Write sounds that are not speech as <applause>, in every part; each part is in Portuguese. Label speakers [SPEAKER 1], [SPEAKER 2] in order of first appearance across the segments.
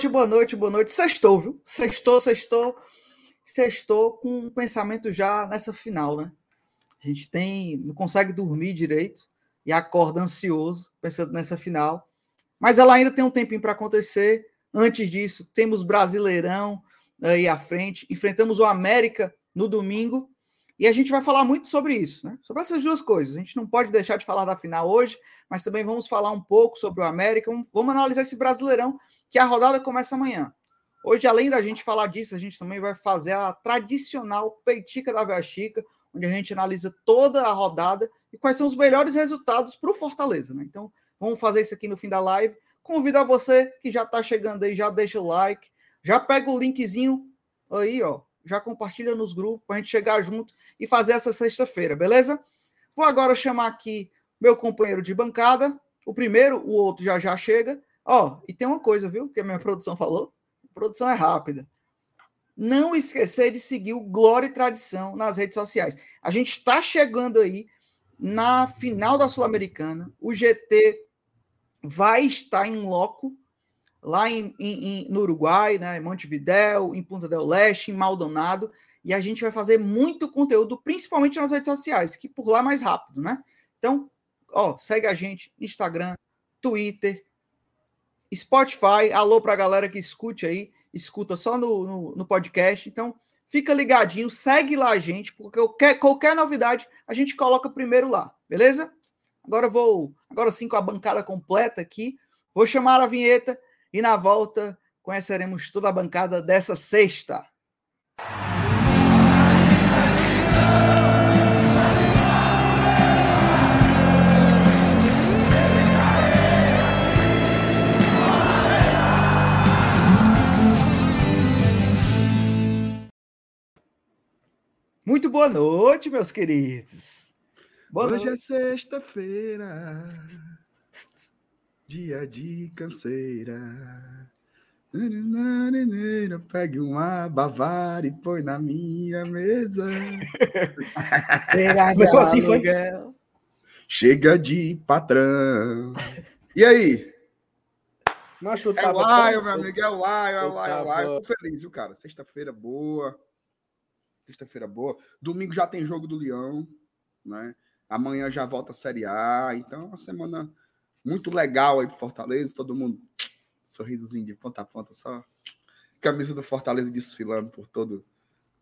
[SPEAKER 1] noite, boa noite, boa noite. Sextou, viu? Sextou, sextou. Sextou com um pensamento já nessa final, né? A gente tem, não consegue dormir direito e acorda ansioso pensando nessa final. Mas ela ainda tem um tempinho para acontecer. Antes disso, temos Brasileirão aí à frente. Enfrentamos o América no domingo. E a gente vai falar muito sobre isso, né? Sobre essas duas coisas. A gente não pode deixar de falar da final hoje, mas também vamos falar um pouco sobre o América. Vamos analisar esse Brasileirão, que a rodada começa amanhã. Hoje, além da gente falar disso, a gente também vai fazer a tradicional Peitica da Véia Chica, onde a gente analisa toda a rodada e quais são os melhores resultados para o Fortaleza. Né? Então, vamos fazer isso aqui no fim da live. Convido a você que já está chegando aí, já deixa o like, já pega o linkzinho aí, ó, já compartilha nos grupos para a gente chegar junto e fazer essa sexta-feira, beleza? Vou agora chamar aqui meu companheiro de bancada. O primeiro, o outro já já chega. Ó, e tem uma coisa, viu? Que a minha <laughs> produção falou. A produção é rápida. Não esquecer de seguir o Glória e Tradição nas redes sociais. A gente está chegando aí na final da Sul-Americana. O GT vai estar em loco lá em, em, no Uruguai, né, em Montevidéu, em Punta del Leste, em Maldonado, e a gente vai fazer muito conteúdo, principalmente nas redes sociais, que por lá é mais rápido, né? Então, ó, segue a gente, Instagram, Twitter, Spotify. Alô para a galera que escute aí, escuta só no, no, no, podcast. Então, fica ligadinho, segue lá a gente, porque qualquer, qualquer novidade a gente coloca primeiro lá, beleza? Agora vou, agora sim com a bancada completa aqui, vou chamar a vinheta e na volta conheceremos toda a bancada dessa sexta. Muito boa noite, meus queridos.
[SPEAKER 2] Boa Hoje é noite. é sexta-feira, dia de canseira. Pegue uma Bavária e põe na minha mesa. <laughs>
[SPEAKER 1] Começou assim, foi?
[SPEAKER 2] Chega de patrão. E aí? Tava é o Lion, meu amigo, é o Lion, é o Lion, é o Lion. Tô feliz, viu, cara? Sexta-feira boa sexta-feira boa. Domingo já tem jogo do Leão, né? Amanhã já volta a Série A. Então, uma semana muito legal aí pro Fortaleza. Todo mundo, sorrisozinho de ponta a ponta, só camisa do Fortaleza desfilando por todo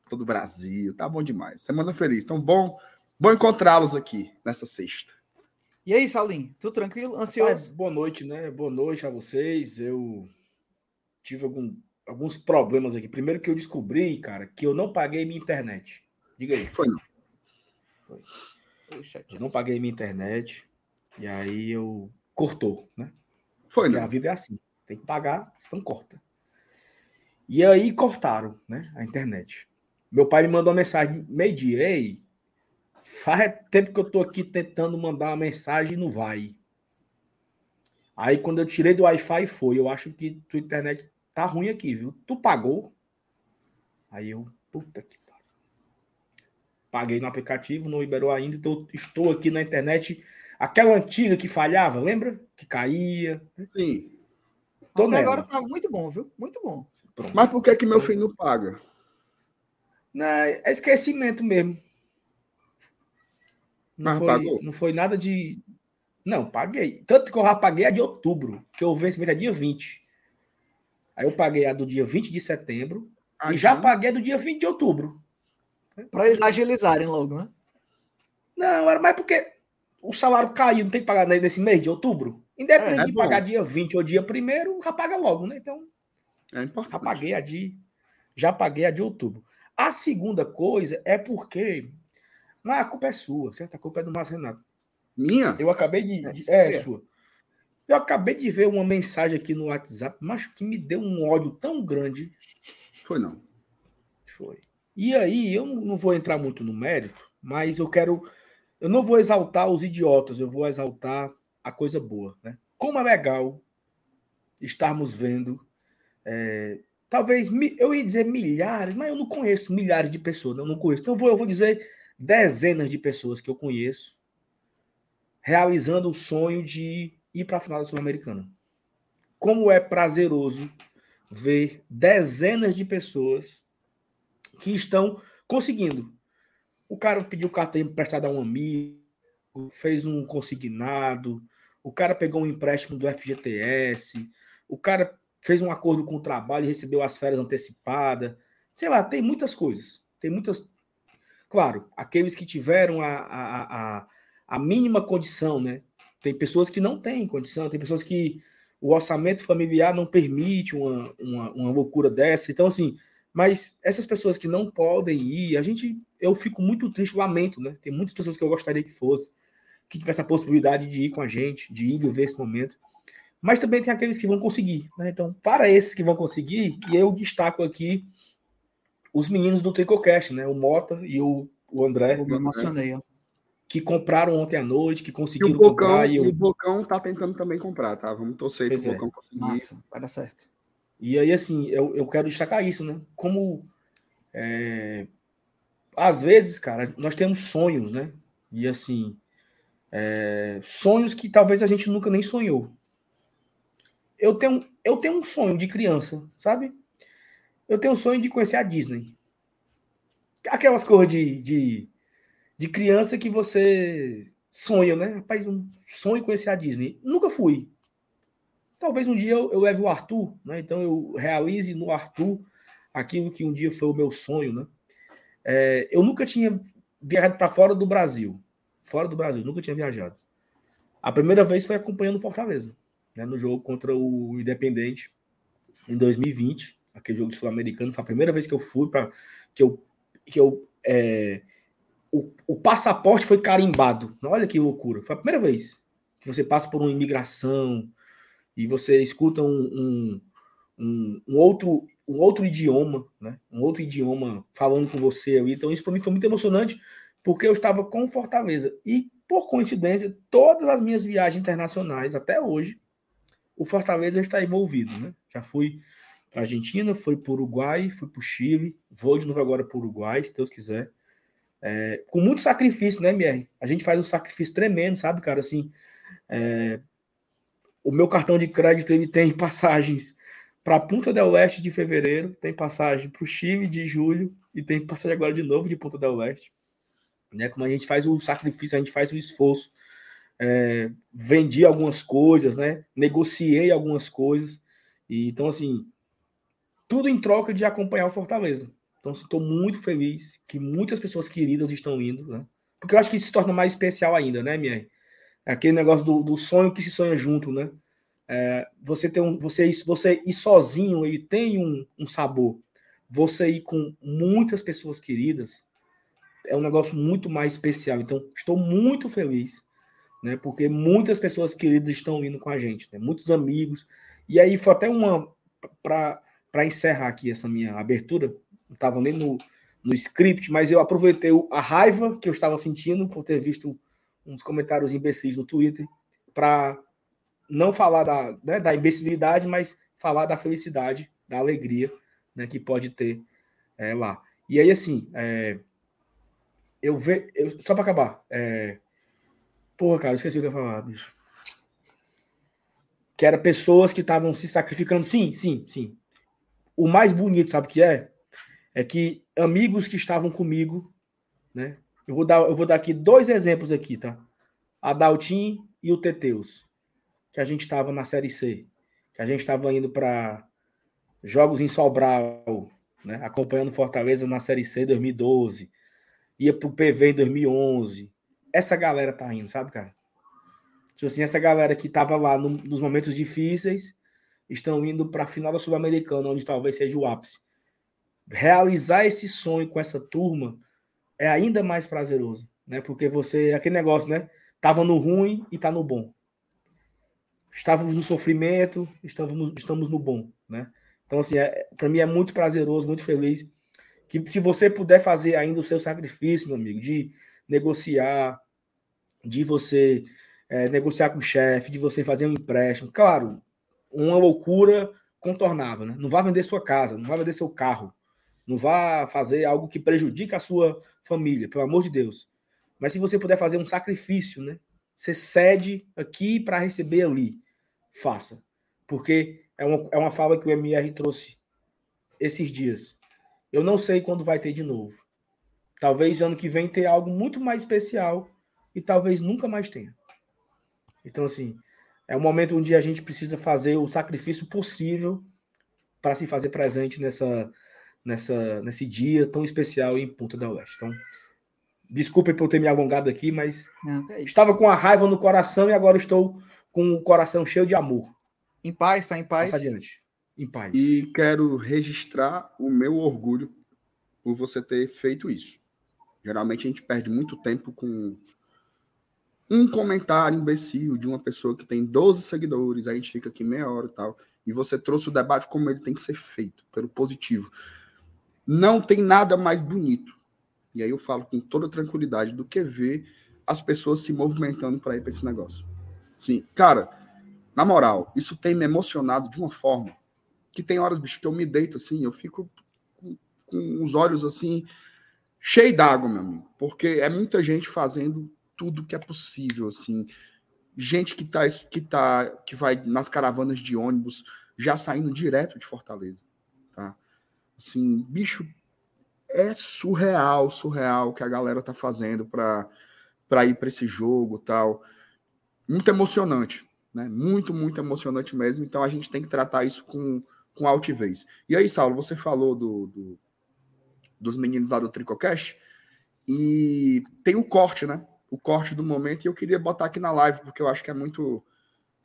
[SPEAKER 2] todo o Brasil. Tá bom demais. Semana feliz. Então, bom, bom encontrá-los aqui nessa sexta.
[SPEAKER 1] E aí, Salim, tudo tranquilo? Ansioso? Rapaz,
[SPEAKER 3] boa noite, né? Boa noite a vocês. Eu tive algum alguns problemas aqui. Primeiro que eu descobri, cara, que eu não paguei minha internet. Diga aí.
[SPEAKER 2] Foi não.
[SPEAKER 3] Foi. Eu não paguei minha internet. E aí eu cortou, né?
[SPEAKER 2] Foi
[SPEAKER 3] Porque
[SPEAKER 2] não.
[SPEAKER 3] a vida é assim. Tem que pagar, então corta. E aí cortaram, né? A internet. Meu pai me mandou uma mensagem meio-dia. Ei, faz tempo que eu tô aqui tentando mandar uma mensagem e não vai. Aí quando eu tirei do Wi-Fi foi. Eu acho que tua internet tá ruim aqui, viu? Tu pagou? Aí eu, puta que pariu. Paguei no aplicativo, não liberou ainda, então estou aqui na internet. Aquela antiga que falhava, lembra? Que caía.
[SPEAKER 2] Sim.
[SPEAKER 1] Tô Até agora tá muito bom, viu? Muito bom.
[SPEAKER 2] Pronto. Mas por que que meu filho não paga?
[SPEAKER 3] Não, é esquecimento mesmo. Não Mas foi, pagou? Não foi nada de. Não, paguei. Tanto que eu já paguei a de outubro, que o vencimento é dia 20. Aí eu paguei a do dia 20 de setembro e já paguei a do dia 20 de outubro.
[SPEAKER 1] Para eles agilizarem logo, né?
[SPEAKER 3] Não, era mais porque o salário caiu, não tem que pagar nesse mês de outubro. Independente é, é de bom. pagar dia 20 ou dia 1 já paga logo, né? Então,
[SPEAKER 2] é importante.
[SPEAKER 3] já paguei a de já paguei a de outubro. A segunda coisa é porque não, a culpa é sua, certo? A culpa é do Márcio Renato.
[SPEAKER 2] Minha?
[SPEAKER 3] Eu acabei de. É, é sua. Eu acabei de ver uma mensagem aqui no WhatsApp, mas que me deu um ódio tão grande.
[SPEAKER 2] Foi não.
[SPEAKER 3] Foi. E aí, eu não vou entrar muito no mérito, mas eu quero. Eu não vou exaltar os idiotas, eu vou exaltar a coisa boa. Né? Como é legal estarmos vendo. É, talvez, eu ia dizer milhares, mas eu não conheço milhares de pessoas, eu não conheço. Então eu vou, eu vou dizer dezenas de pessoas que eu conheço realizando o sonho de ir para a final da Sul-Americana. como é prazeroso ver dezenas de pessoas que estão conseguindo. O cara pediu cartão emprestado a um amigo, fez um consignado, o cara pegou um empréstimo do FGTS, o cara fez um acordo com o trabalho e recebeu as férias antecipadas. Sei lá, tem muitas coisas. Tem muitas. Claro, aqueles que tiveram a, a, a, a mínima condição, né? Tem pessoas que não têm condição, tem pessoas que o orçamento familiar não permite uma, uma, uma loucura dessa. Então, assim, mas essas pessoas que não podem ir, a gente, eu fico muito triste, lamento, né? Tem muitas pessoas que eu gostaria que fosse, que tivesse a possibilidade de ir com a gente, de ir viver esse momento. Mas também tem aqueles que vão conseguir, né? Então, para esses que vão conseguir, e eu destaco aqui os meninos do Tricocast, né? O Mota e o, o André.
[SPEAKER 1] Eu me emocionei, ó
[SPEAKER 3] que compraram ontem à noite, que conseguiram e o Bocão, comprar.
[SPEAKER 2] E, eu... o Bocão tá tentando também comprar, tá? Vamos torcer
[SPEAKER 3] que o
[SPEAKER 2] é. Bocão
[SPEAKER 1] conseguir. Massa, vai dar certo.
[SPEAKER 3] E aí, assim, eu, eu quero destacar isso, né? Como é... às vezes, cara, nós temos sonhos, né? E assim, é... sonhos que talvez a gente nunca nem sonhou. Eu tenho, eu tenho um sonho de criança, sabe? Eu tenho um sonho de conhecer a Disney. Aquelas coisas de, de de criança que você sonha, né? Rapaz, um sonho conhecer a Disney. Nunca fui. Talvez um dia eu, eu leve o Arthur, né? Então eu realize no Arthur aquilo que um dia foi o meu sonho, né? É, eu nunca tinha viajado para fora do Brasil. Fora do Brasil, nunca tinha viajado. A primeira vez foi acompanhando Fortaleza, né? No jogo contra o Independente em 2020, aquele jogo sul-americano. Foi a primeira vez que eu fui para que eu que eu é, o, o passaporte foi carimbado. Olha que loucura. Foi a primeira vez que você passa por uma imigração e você escuta um, um, um, um outro, um outro idioma, né? Um outro idioma falando com você ali. Então, isso para mim foi muito emocionante, porque eu estava com Fortaleza. E, por coincidência, todas as minhas viagens internacionais, até hoje, o Fortaleza está envolvido, né? Já fui para Argentina, fui para Uruguai, fui para o Chile, vou de novo agora para o Uruguai, se Deus quiser. É, com muito sacrifício, né, MR? A gente faz um sacrifício tremendo, sabe, cara? Assim, é, o meu cartão de crédito ele tem <laughs> passagens para a Punta del Oeste de fevereiro, tem passagem para o Chile de julho e tem passagem agora de novo de Punta del Oeste. Né? Como a gente faz o sacrifício, a gente faz o esforço. É, vendi algumas coisas, né? Negociei algumas coisas. E, então, assim, tudo em troca de acompanhar o Fortaleza. Então, estou muito feliz que muitas pessoas queridas estão indo, né? Porque eu acho que isso se torna mais especial ainda, né, minha? Aquele negócio do, do sonho que se sonha junto, né? É, você tem um, você, você ir sozinho, ele tem um, um sabor. Você ir com muitas pessoas queridas é um negócio muito mais especial. Então, estou muito feliz, né? Porque muitas pessoas queridas estão indo com a gente, né? Muitos amigos. E aí foi até uma para encerrar aqui essa minha abertura não estava nem no, no script, mas eu aproveitei a raiva que eu estava sentindo por ter visto uns comentários imbecis no Twitter para não falar da, né, da imbecilidade, mas falar da felicidade, da alegria né, que pode ter é, lá. E aí, assim, é, eu vejo. Só para acabar. É, porra, cara, eu esqueci o que eu ia falar, bicho. Que era pessoas que estavam se sacrificando. Sim, sim, sim. O mais bonito, sabe o que é? É que amigos que estavam comigo, né? Eu vou dar, eu vou dar aqui dois exemplos aqui, tá? A Daltin e o Teteus, que a gente estava na Série C, que a gente estava indo para jogos em Sobral, né? Acompanhando Fortaleza na Série C 2012, ia para o PV em 2011. Essa galera tá indo, sabe, cara? Tipo assim, essa galera que estava lá no, nos momentos difíceis estão indo para a final da Sul-Americana, onde talvez seja o ápice realizar esse sonho com essa turma é ainda mais prazeroso, né? Porque você, aquele negócio, né? Tava no ruim e tá no bom. Estávamos no sofrimento, estamos no, estamos no bom, né? Então, assim, é, para mim é muito prazeroso, muito feliz. Que se você puder fazer ainda o seu sacrifício, meu amigo, de negociar, de você é, negociar com o chefe, de você fazer um empréstimo, claro, uma loucura contornável, né? Não vá vender sua casa, não vá vender seu carro, não vá fazer algo que prejudique a sua família, pelo amor de Deus. Mas se você puder fazer um sacrifício, né? Você cede aqui para receber ali. Faça. Porque é uma, é uma fala que o MR trouxe esses dias. Eu não sei quando vai ter de novo. Talvez ano que vem tenha algo muito mais especial e talvez nunca mais tenha. Então, assim, é um momento onde a gente precisa fazer o sacrifício possível para se fazer presente nessa, nessa, nesse dia tão especial em Punta del Oeste. Então, desculpe por ter me alongado aqui, mas não, é estava com a raiva no coração e agora estou com o coração cheio de amor.
[SPEAKER 1] Em paz, está em paz.
[SPEAKER 3] Passa adiante. Em paz.
[SPEAKER 2] E quero registrar o meu orgulho por você ter feito isso. Geralmente a gente perde muito tempo com um comentário imbecil de uma pessoa que tem 12 seguidores, aí a gente fica aqui meia hora e tal. E você trouxe o debate como ele tem que ser feito, pelo positivo. Não tem nada mais bonito. E aí eu falo com toda tranquilidade do que ver as pessoas se movimentando para ir para esse negócio. Sim, cara, na moral, isso tem me emocionado de uma forma que tem horas, bicho, que eu me deito assim, eu fico com, com os olhos assim, cheio d'água, meu amigo, porque é muita gente fazendo tudo que é possível, assim, gente que tá, que tá, que vai nas caravanas de ônibus, já saindo direto de Fortaleza, tá? Assim, bicho, é surreal, surreal o que a galera tá fazendo para para ir para esse jogo, tal. Muito emocionante, né? Muito, muito emocionante mesmo. Então a gente tem que tratar isso com com altivez. E aí, Saulo, você falou do, do dos meninos lá do Tricocast e tem o corte, né? O corte do momento e eu queria botar aqui na live porque eu acho que é muito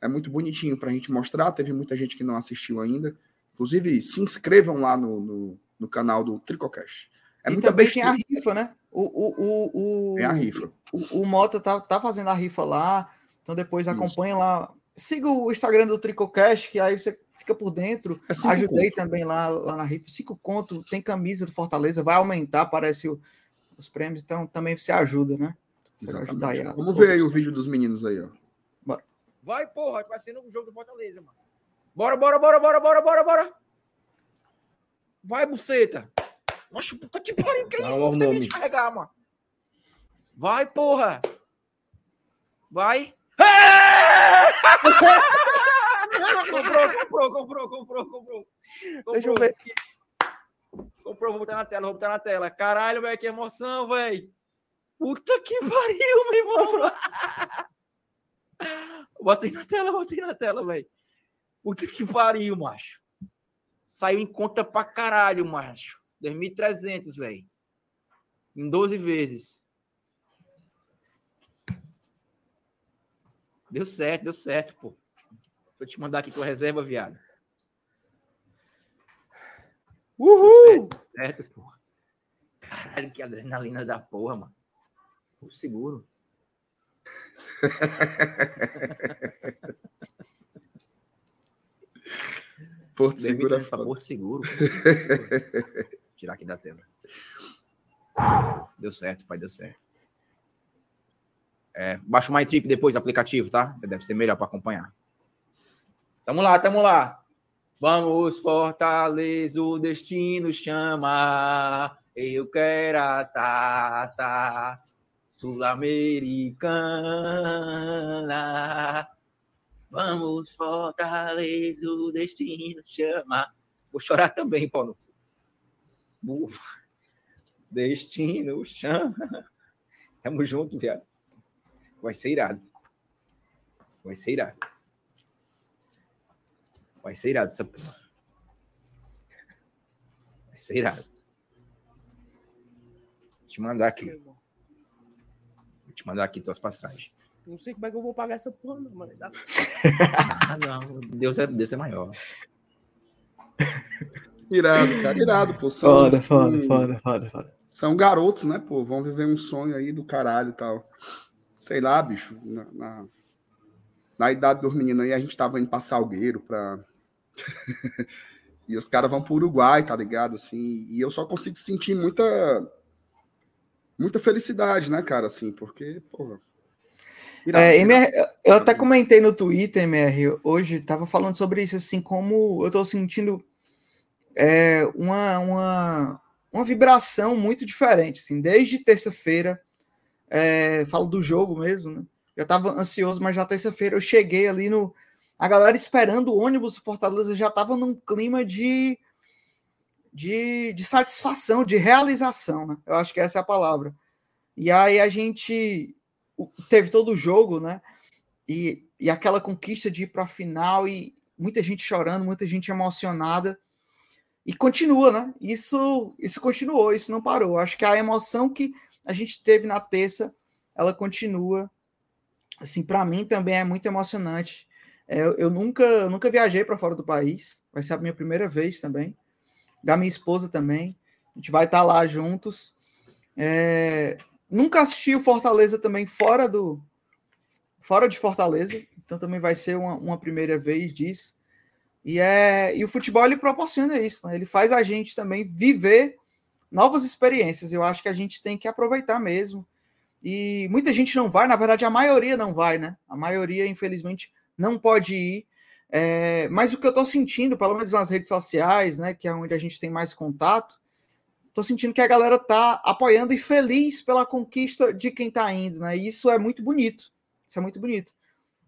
[SPEAKER 2] é muito bonitinho para a gente mostrar. Teve muita gente que não assistiu ainda. Inclusive, se inscrevam lá no, no, no canal do Tricocast.
[SPEAKER 1] É e também tem a rifa, né? O, o, o, o,
[SPEAKER 2] tem a rifa.
[SPEAKER 1] O, o Mota tá, tá fazendo a rifa lá. Então depois acompanha Isso. lá. Siga o Instagram do Tricocast, que aí você fica por dentro. É Ajudei conto. também lá, lá na rifa. Cinco conto, tem camisa do Fortaleza, vai aumentar, parece o, os prêmios, então também você ajuda, né?
[SPEAKER 2] Você ajudar aí Vamos ver aí o vídeo dos meninos aí, ó.
[SPEAKER 4] Bora. Vai, porra, vai ser no jogo do Fortaleza, mano. Bora, bora, bora, bora, bora, bora, bora. Vai, buceta. Nossa, puta que pariu, que é isso? Não tem que carregar, mano. Vai, porra. Vai. <laughs> comprou, comprou, comprou, comprou, comprou.
[SPEAKER 1] Deixa eu ver aqui.
[SPEAKER 4] Comprou, vou botar na tela, vou botar na tela. Caralho, velho, que emoção, velho. Puta que pariu, meu irmão. <laughs> botei na tela, botei na tela, velho. Puta que pariu, macho. Saiu em conta pra caralho, macho. 2.300, velho. Em 12 vezes. Deu certo, deu certo, pô. Vou te mandar aqui tua reserva, viado.
[SPEAKER 1] Uhul!
[SPEAKER 4] Certo, certo, porra. Caralho, que adrenalina da porra, mano. Porto seguro. <laughs>
[SPEAKER 2] Porto Seguro é foda.
[SPEAKER 4] Porto Seguro. <laughs> Tirar aqui da tela. Deu certo, pai, deu certo. É, baixa o MyTrip depois, aplicativo, tá? Deve ser melhor para acompanhar. Tamo lá, tamo lá. Vamos, Fortaleza, o destino chama. Eu quero a taça sul-americana. Vamos, Fortaleza, o destino chama. Vou chorar também, Paulo. Destino chama. Tamo junto, viado. Vai ser irado. Vai ser irado. Vai ser irado essa porra. Vai ser irado. Vou te mandar aqui. Vou te mandar aqui tuas passagens.
[SPEAKER 1] Não sei como é que eu vou pagar essa porra, não, mano. <laughs>
[SPEAKER 4] ah, não. Deus é, Deus é maior.
[SPEAKER 2] Irado, cara. Irado, pô.
[SPEAKER 1] São, foda, assim, foda, foda, foda, foda.
[SPEAKER 2] São garotos, né, pô? Vão viver um sonho aí do caralho e tal. Sei lá, bicho. Na, na, na idade dos meninos aí, a gente tava indo pra Salgueiro pra <laughs> e os caras vão pro Uruguai, tá ligado? Assim, e eu só consigo sentir muita muita felicidade, né, cara, assim, porque, porra.
[SPEAKER 1] É, MR, eu até comentei no Twitter, MR, hoje tava falando sobre isso, assim, como eu tô sentindo é, uma, uma, uma vibração muito diferente, assim, desde terça-feira, é, falo do jogo mesmo, né? Já tava ansioso, mas já terça-feira eu cheguei ali no, a galera esperando o ônibus Fortaleza já estava num clima de, de, de, satisfação, de realização, né? Eu acho que essa é a palavra. E aí a gente teve todo o jogo, né? E, e aquela conquista de ir para a final e muita gente chorando, muita gente emocionada. E continua, né? Isso, isso continuou, isso não parou. Acho que a emoção que a gente teve na terça, ela continua. Assim, para mim também é muito emocionante. É, eu nunca, nunca viajei para fora do país. Vai ser a minha primeira vez também. Da minha esposa também. A gente vai estar tá lá juntos. É, nunca assisti o Fortaleza também fora do fora de Fortaleza. Então também vai ser uma, uma primeira vez disso. E, é, e o futebol ele proporciona isso, né? ele faz a gente também viver novas experiências. Eu acho que a gente tem que aproveitar mesmo. E muita gente não vai, na verdade, a maioria não vai, né? A maioria, infelizmente, não pode ir. É, mas o que eu estou sentindo, pelo menos nas redes sociais, né, que é onde a gente tem mais contato, estou sentindo que a galera está apoiando e feliz pela conquista de quem está indo, né? E isso é muito bonito. Isso é muito bonito.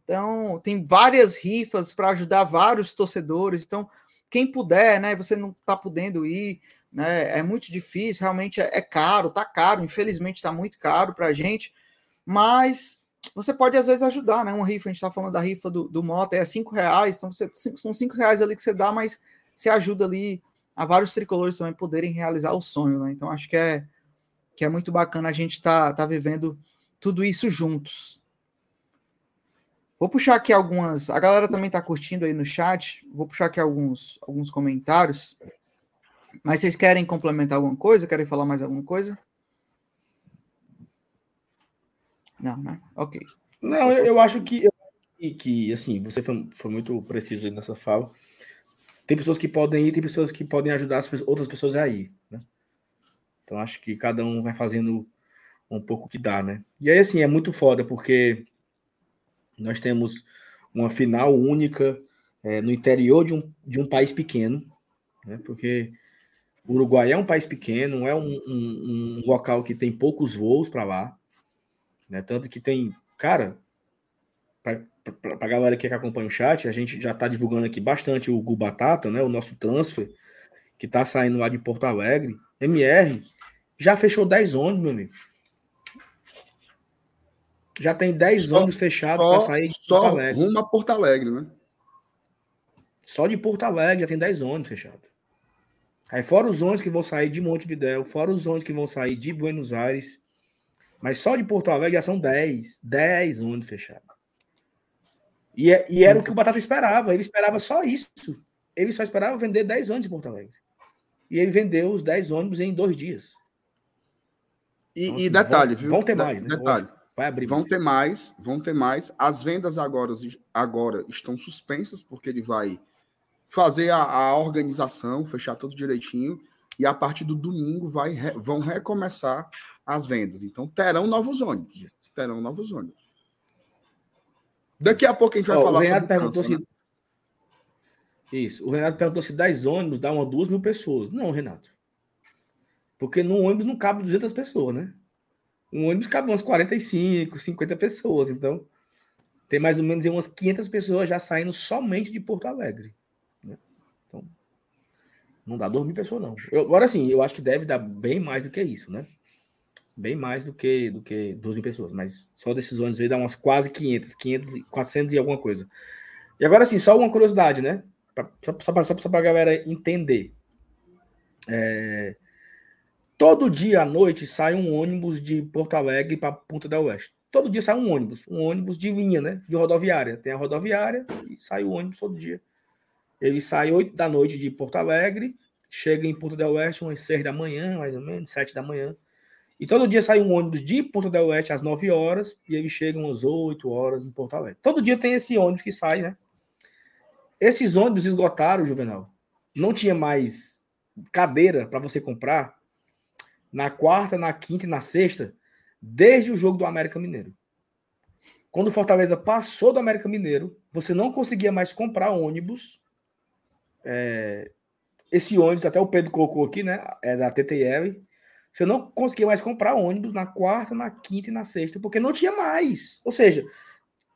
[SPEAKER 1] Então, tem várias rifas para ajudar vários torcedores. Então, quem puder, né? Você não está podendo ir, né? É muito difícil, realmente é, é caro, tá caro, infelizmente está muito caro para a gente, mas você pode às vezes ajudar, né? Uma rifa, a gente está falando da rifa do, do Mota, é cinco reais, então você, são cinco reais ali que você dá, mas você ajuda ali a vários tricolores também poderem realizar o sonho, né? Então acho que é que é muito bacana a gente estar tá, tá vivendo tudo isso juntos. Vou puxar aqui algumas. A galera também está curtindo aí no chat. Vou puxar aqui alguns, alguns comentários. Mas vocês querem complementar alguma coisa? Querem falar mais alguma coisa? Não, né? Ok.
[SPEAKER 3] Não, eu, eu acho que, que, assim, você foi, foi muito preciso nessa fala. Tem pessoas que podem ir, tem pessoas que podem ajudar as outras pessoas a ir, né? Então acho que cada um vai fazendo um pouco que dá, né? E aí, assim, é muito foda, porque nós temos uma final única é, no interior de um, de um país pequeno, né? porque o Uruguai é um país pequeno, é um, um, um local que tem poucos voos para lá, né? tanto que tem, cara, para a galera que acompanha o chat, a gente já está divulgando aqui bastante o Gubatata, né? o nosso transfer, que está saindo lá de Porto Alegre, MR, já fechou 10 ônibus, meu amigo. Já tem 10 ônibus fechados para sair de
[SPEAKER 2] Porto Alegre. Rumo a Porto Alegre, né?
[SPEAKER 3] Só de Porto Alegre já tem 10 ônibus fechados. Aí fora os ônibus que vão sair de Montevidéu, fora os ônibus que vão sair de Buenos Aires. Mas só de Porto Alegre já são 10. 10 ônibus fechados. E, é, e era o que o Batata esperava. Ele esperava só isso. Ele só esperava vender 10 ônibus em Porto Alegre. E ele vendeu os 10 ônibus em dois dias.
[SPEAKER 2] E, então, assim, e detalhe,
[SPEAKER 3] vão,
[SPEAKER 2] viu?
[SPEAKER 3] Vão ter mais,
[SPEAKER 2] né? Detalhe. Vai abrir. Vão ter mais, vão ter mais. As vendas agora, agora estão suspensas, porque ele vai fazer a, a organização, fechar tudo direitinho, e a partir do domingo vai, vão recomeçar as vendas. Então terão novos ônibus. Terão novos ônibus. Daqui a pouco a gente vai oh, falar
[SPEAKER 3] o Renato sobre perguntou se... Né? Isso. O Renato perguntou se 10 ônibus dá uma duas mil pessoas. Não, Renato. Porque no ônibus não cabe 200 pessoas, né? Um ônibus cabe umas 45, 50 pessoas. Então, tem mais ou menos umas 500 pessoas já saindo somente de Porto Alegre. Né? Então, não dá 2 mil pessoas, não. Eu, agora sim, eu acho que deve dar bem mais do que isso, né? Bem mais do que, do que 2 mil pessoas. Mas só ônibus aí dá umas quase 500, 500, 400 e alguma coisa. E agora sim, só uma curiosidade, né? Pra, só só para a galera entender. É, Todo dia à noite sai um ônibus de Porto Alegre para Ponta del Oeste. Todo dia sai um ônibus, um ônibus de linha, né? De rodoviária. Tem a rodoviária e sai o ônibus todo dia. Ele sai 8 da noite de Porto Alegre, chega em Ponta del Oeste umas 6 da manhã, mais ou menos, 7 da manhã. E todo dia sai um ônibus de Ponta del Oeste às 9 horas e ele chega umas 8 horas em Porto Alegre. Todo dia tem esse ônibus que sai, né? Esses ônibus esgotaram, Juvenal. Não tinha mais cadeira para você comprar na quarta, na quinta e na sexta, desde o jogo do América Mineiro. Quando o Fortaleza passou do América Mineiro, você não conseguia mais comprar ônibus. É, esse ônibus, até o Pedro colocou aqui, né? É da TTL. Você não conseguia mais comprar ônibus na quarta, na quinta e na sexta, porque não tinha mais. Ou seja,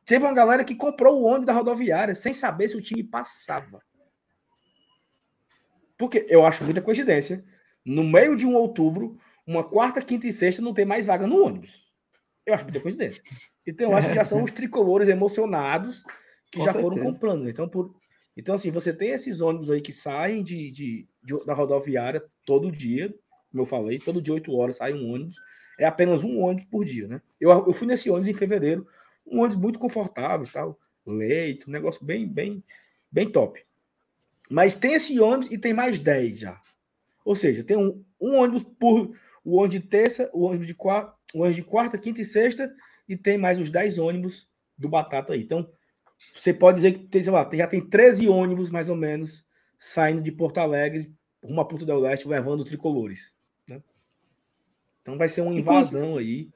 [SPEAKER 3] teve uma galera que comprou o ônibus da rodoviária sem saber se o time passava. Porque eu acho muita coincidência. No meio de um outubro, uma quarta, quinta e sexta não tem mais vaga no ônibus. Eu acho muita coincidência. Então eu acho que já são <laughs> os tricolores emocionados que Com já certeza. foram comprando. Então, por... então, assim, você tem esses ônibus aí que saem de, de, de, da rodoviária todo dia, como eu falei, todo dia, 8 horas, sai um ônibus. É apenas um ônibus por dia, né? Eu, eu fui nesse ônibus em fevereiro, um ônibus muito confortável, tal, leito, um negócio bem, bem, bem top. Mas tem esse ônibus e tem mais 10 já. Ou seja, tem um, um ônibus por o ônibus de terça, o ônibus de quarta, o ônibus de quarta, quinta e sexta, e tem mais os 10 ônibus do Batata aí. Então, você pode dizer que tem, lá, já tem 13 ônibus, mais ou menos, saindo de Porto Alegre rumo a Porto do Leste, levando tricolores. Então vai ser uma invasão aí.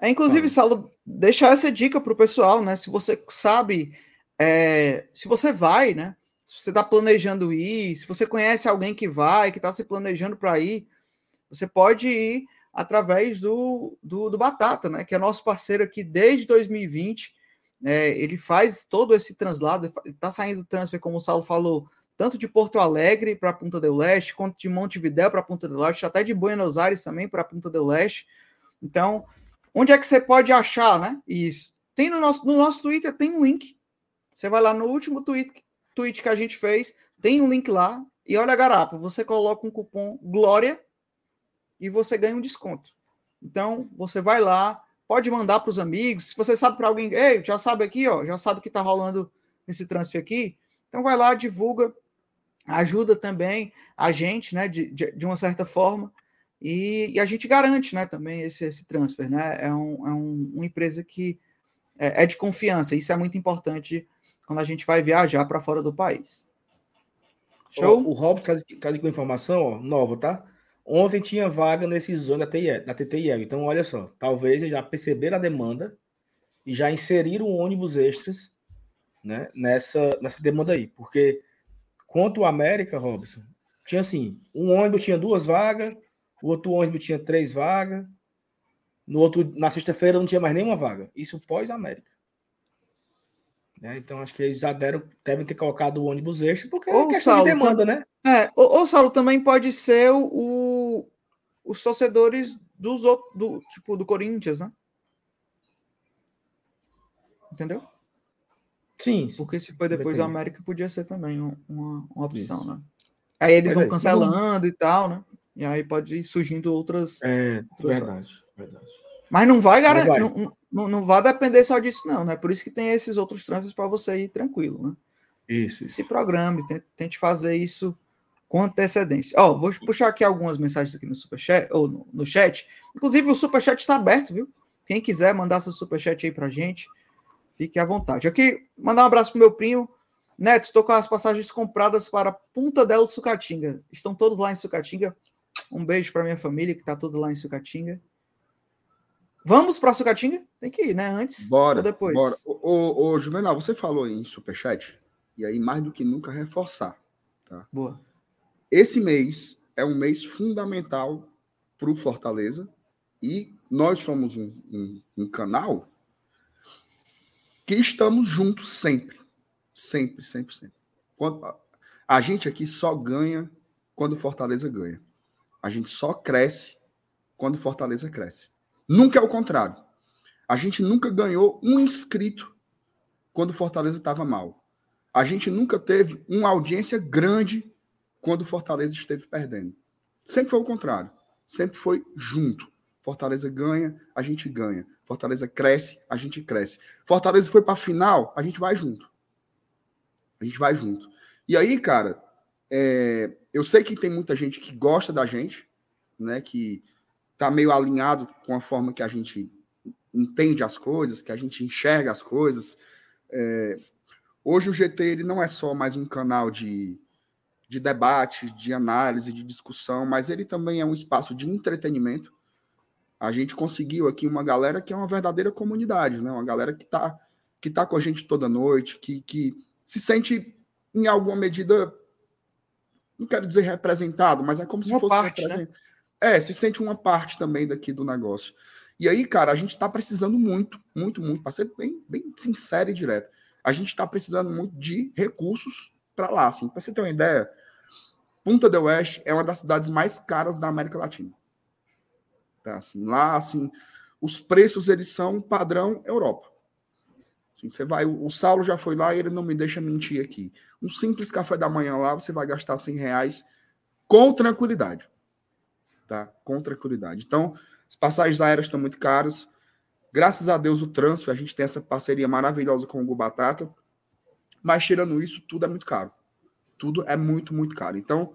[SPEAKER 1] É, inclusive, Saulo, deixar essa dica para o pessoal, né? Se você sabe, é, se você vai, né? Se você está planejando ir, se você conhece alguém que vai, que está se planejando para ir, você pode ir através do, do, do, Batata, né? Que é nosso parceiro aqui desde 2020. É, ele faz todo esse translado, está saindo transfer, como o Saulo falou, tanto de Porto Alegre para Punta del Leste, quanto de Montevidéu para Punta del Leste, até de Buenos Aires também para Punta del Leste. Então, onde é que você pode achar, né? Isso. Tem no nosso, no nosso Twitter, tem um link. Você vai lá no último tweet, tweet que a gente fez, tem um link lá. E olha, Garapa, você coloca um cupom Glória e você ganha um desconto. Então, você vai lá, pode mandar para os amigos. Se você sabe para alguém, ei, já sabe aqui, ó, já sabe que está rolando esse transfer aqui. Então, vai lá, divulga, ajuda também a gente, né, de, de, de uma certa forma, e, e, a gente garante, né, também esse, esse transfer, né, é, um, é um, uma empresa que é, é, de confiança, isso é muito importante quando a gente vai viajar para fora do país.
[SPEAKER 3] Show? o Rob traz, traz com informação, ó, nova, tá? Ontem tinha vaga nesse zona da, TTIL, da TTIL, então olha só, talvez já perceberam a demanda e já inseriram ônibus extras né, nessa, nessa demanda aí, porque Quanto o América, Robson, tinha assim, um ônibus tinha duas vagas, o outro ônibus tinha três vagas, no outro, na sexta-feira não tinha mais nenhuma vaga. Isso pós-América. Né? Então acho que eles já deram, devem ter colocado o ônibus extra, porque
[SPEAKER 1] ou é Saulo, de demanda, né? É, ou, ou Saulo também pode ser o, o os torcedores dos do tipo do Corinthians, né? Entendeu? Sim. Porque se foi depois da América, podia ser também uma, uma opção, Isso. né? Aí eles vão cancelando e tal, né? E aí pode ir surgindo outras.
[SPEAKER 3] É, outras verdade, verdade.
[SPEAKER 1] Mas não vai, garantir, não, não, não, não, vai depender só disso, não, né? Por isso que tem esses outros trânsitos para você ir tranquilo, né?
[SPEAKER 3] Isso. isso.
[SPEAKER 1] Se programe, tente, tente fazer isso com antecedência. Ó, oh, vou puxar aqui algumas mensagens aqui no superchat ou no, no chat. Inclusive o superchat está aberto, viu? Quem quiser mandar seu superchat aí pra gente, Fique à vontade. Aqui, mandar um abraço pro meu primo. Neto, estou com as passagens compradas para Punta del Sucatinga. Estão todos lá em Sucatinga. Um beijo para minha família, que está tudo lá em Sucatinga. Vamos para Sucatinga? Tem que ir, né? Antes
[SPEAKER 2] bora, ou depois? Bora. Ô, ô, ô, Juvenal, você falou em superchat, e aí mais do que nunca reforçar. Tá?
[SPEAKER 1] Boa.
[SPEAKER 2] Esse mês é um mês fundamental para o Fortaleza, e nós somos um, um, um canal que estamos juntos sempre. Sempre, sempre, sempre. Quando, a gente aqui só ganha quando Fortaleza ganha. A gente só cresce quando Fortaleza cresce. Nunca é o contrário. A gente nunca ganhou um inscrito quando Fortaleza estava mal. A gente nunca teve uma audiência grande quando Fortaleza esteve perdendo. Sempre foi o contrário. Sempre foi junto. Fortaleza ganha, a gente ganha. Fortaleza cresce, a gente cresce. Fortaleza foi para a final, a gente vai junto. A gente vai junto. E aí, cara, é, eu sei que tem muita gente que gosta da gente, né? Que tá meio alinhado com a forma que a gente entende as coisas, que a gente enxerga as coisas. É, hoje o GT ele não é só mais um canal de, de debate, de análise, de discussão, mas ele também é um espaço de entretenimento a gente conseguiu aqui uma galera que é uma verdadeira comunidade, né? Uma galera que está que tá com a gente toda noite, que, que se sente em alguma medida, não quero dizer representado, mas é como se
[SPEAKER 1] uma
[SPEAKER 2] fosse
[SPEAKER 1] parte, né?
[SPEAKER 2] É, se sente uma parte também daqui do negócio. E aí, cara, a gente está precisando muito, muito, muito, para ser bem, bem sincero e direto, a gente está precisando muito de recursos para lá. Assim. Para você ter uma ideia, Punta del Oeste é uma das cidades mais caras da América Latina. Assim, lá, assim, os preços eles são padrão Europa. Assim, você vai, o Saulo já foi lá e ele não me deixa mentir aqui. Um simples café da manhã lá, você vai gastar 100 reais com tranquilidade. Tá? Com tranquilidade. Então, as passagens aéreas estão muito caras. Graças a Deus, o transfer, a gente tem essa parceria maravilhosa com o Gubatata. Mas, tirando isso, tudo é muito caro. Tudo é muito, muito caro. Então,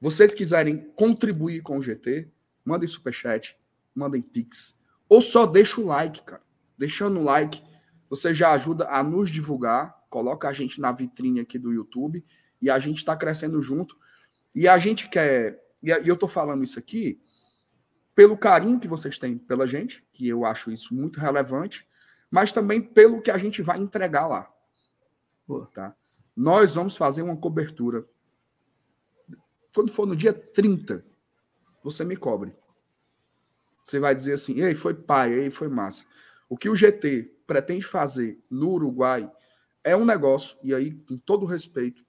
[SPEAKER 2] vocês quiserem contribuir com o GT, mandem superchat, mandem pix. Ou só deixa o like, cara. Deixando o like, você já ajuda a nos divulgar, coloca a gente na vitrine aqui do YouTube e a gente está crescendo junto. E a gente quer, e eu estou falando isso aqui pelo carinho que vocês têm pela gente, que eu acho isso muito relevante, mas também pelo que a gente vai entregar lá. Tá? Nós vamos fazer uma cobertura. Quando for no dia 30, você me cobre. Você vai dizer assim: ei, foi pai, ei, foi massa. O que o GT pretende fazer no Uruguai é um negócio, e aí, com todo respeito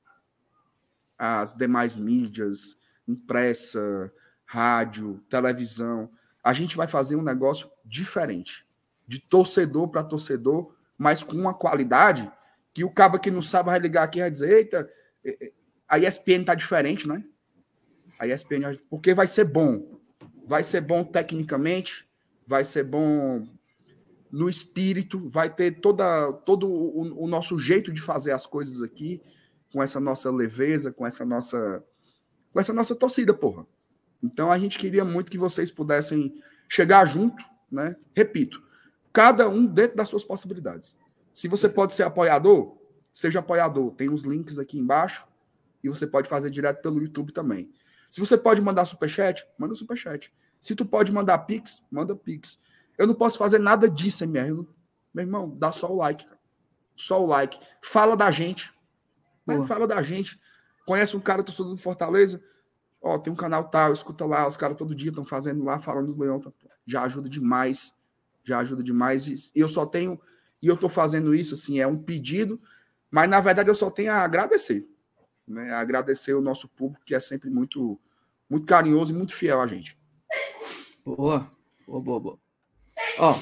[SPEAKER 2] às demais mídias, impressa, rádio, televisão, a gente vai fazer um negócio diferente, de torcedor para torcedor, mas com uma qualidade que o cabo que não sabe vai ligar aqui e vai dizer: eita, a ESPN tá diferente, né? A ESPN, porque vai ser bom. Vai ser bom tecnicamente, vai ser bom no espírito, vai ter toda, todo o, o, nosso jeito de fazer as coisas aqui, com essa nossa leveza, com essa nossa com essa nossa torcida, porra. Então a gente queria muito que vocês pudessem chegar junto, né? Repito, cada um dentro das suas possibilidades. Se você pode ser apoiador, seja apoiador. Tem os links aqui embaixo e você pode fazer direto pelo YouTube também. Se você pode mandar superchat, manda superchat. Se tu pode mandar pix, manda pix. Eu não posso fazer nada disso, MR. Meu irmão, dá só o like, cara. Só o like. Fala da gente. Né? Fala da gente. Conhece um cara torcedor do Fortaleza? Ó, tem um canal tal, escuta lá, os caras todo dia estão fazendo lá, falando do Leão. Tá? Já ajuda demais. Já ajuda demais. E eu só tenho. E eu tô fazendo isso, assim, é um pedido, mas na verdade eu só tenho a agradecer. Né? Agradecer o nosso público, que é sempre muito, muito carinhoso e muito fiel a gente.
[SPEAKER 1] Boa, boa, boa, boa. Ó,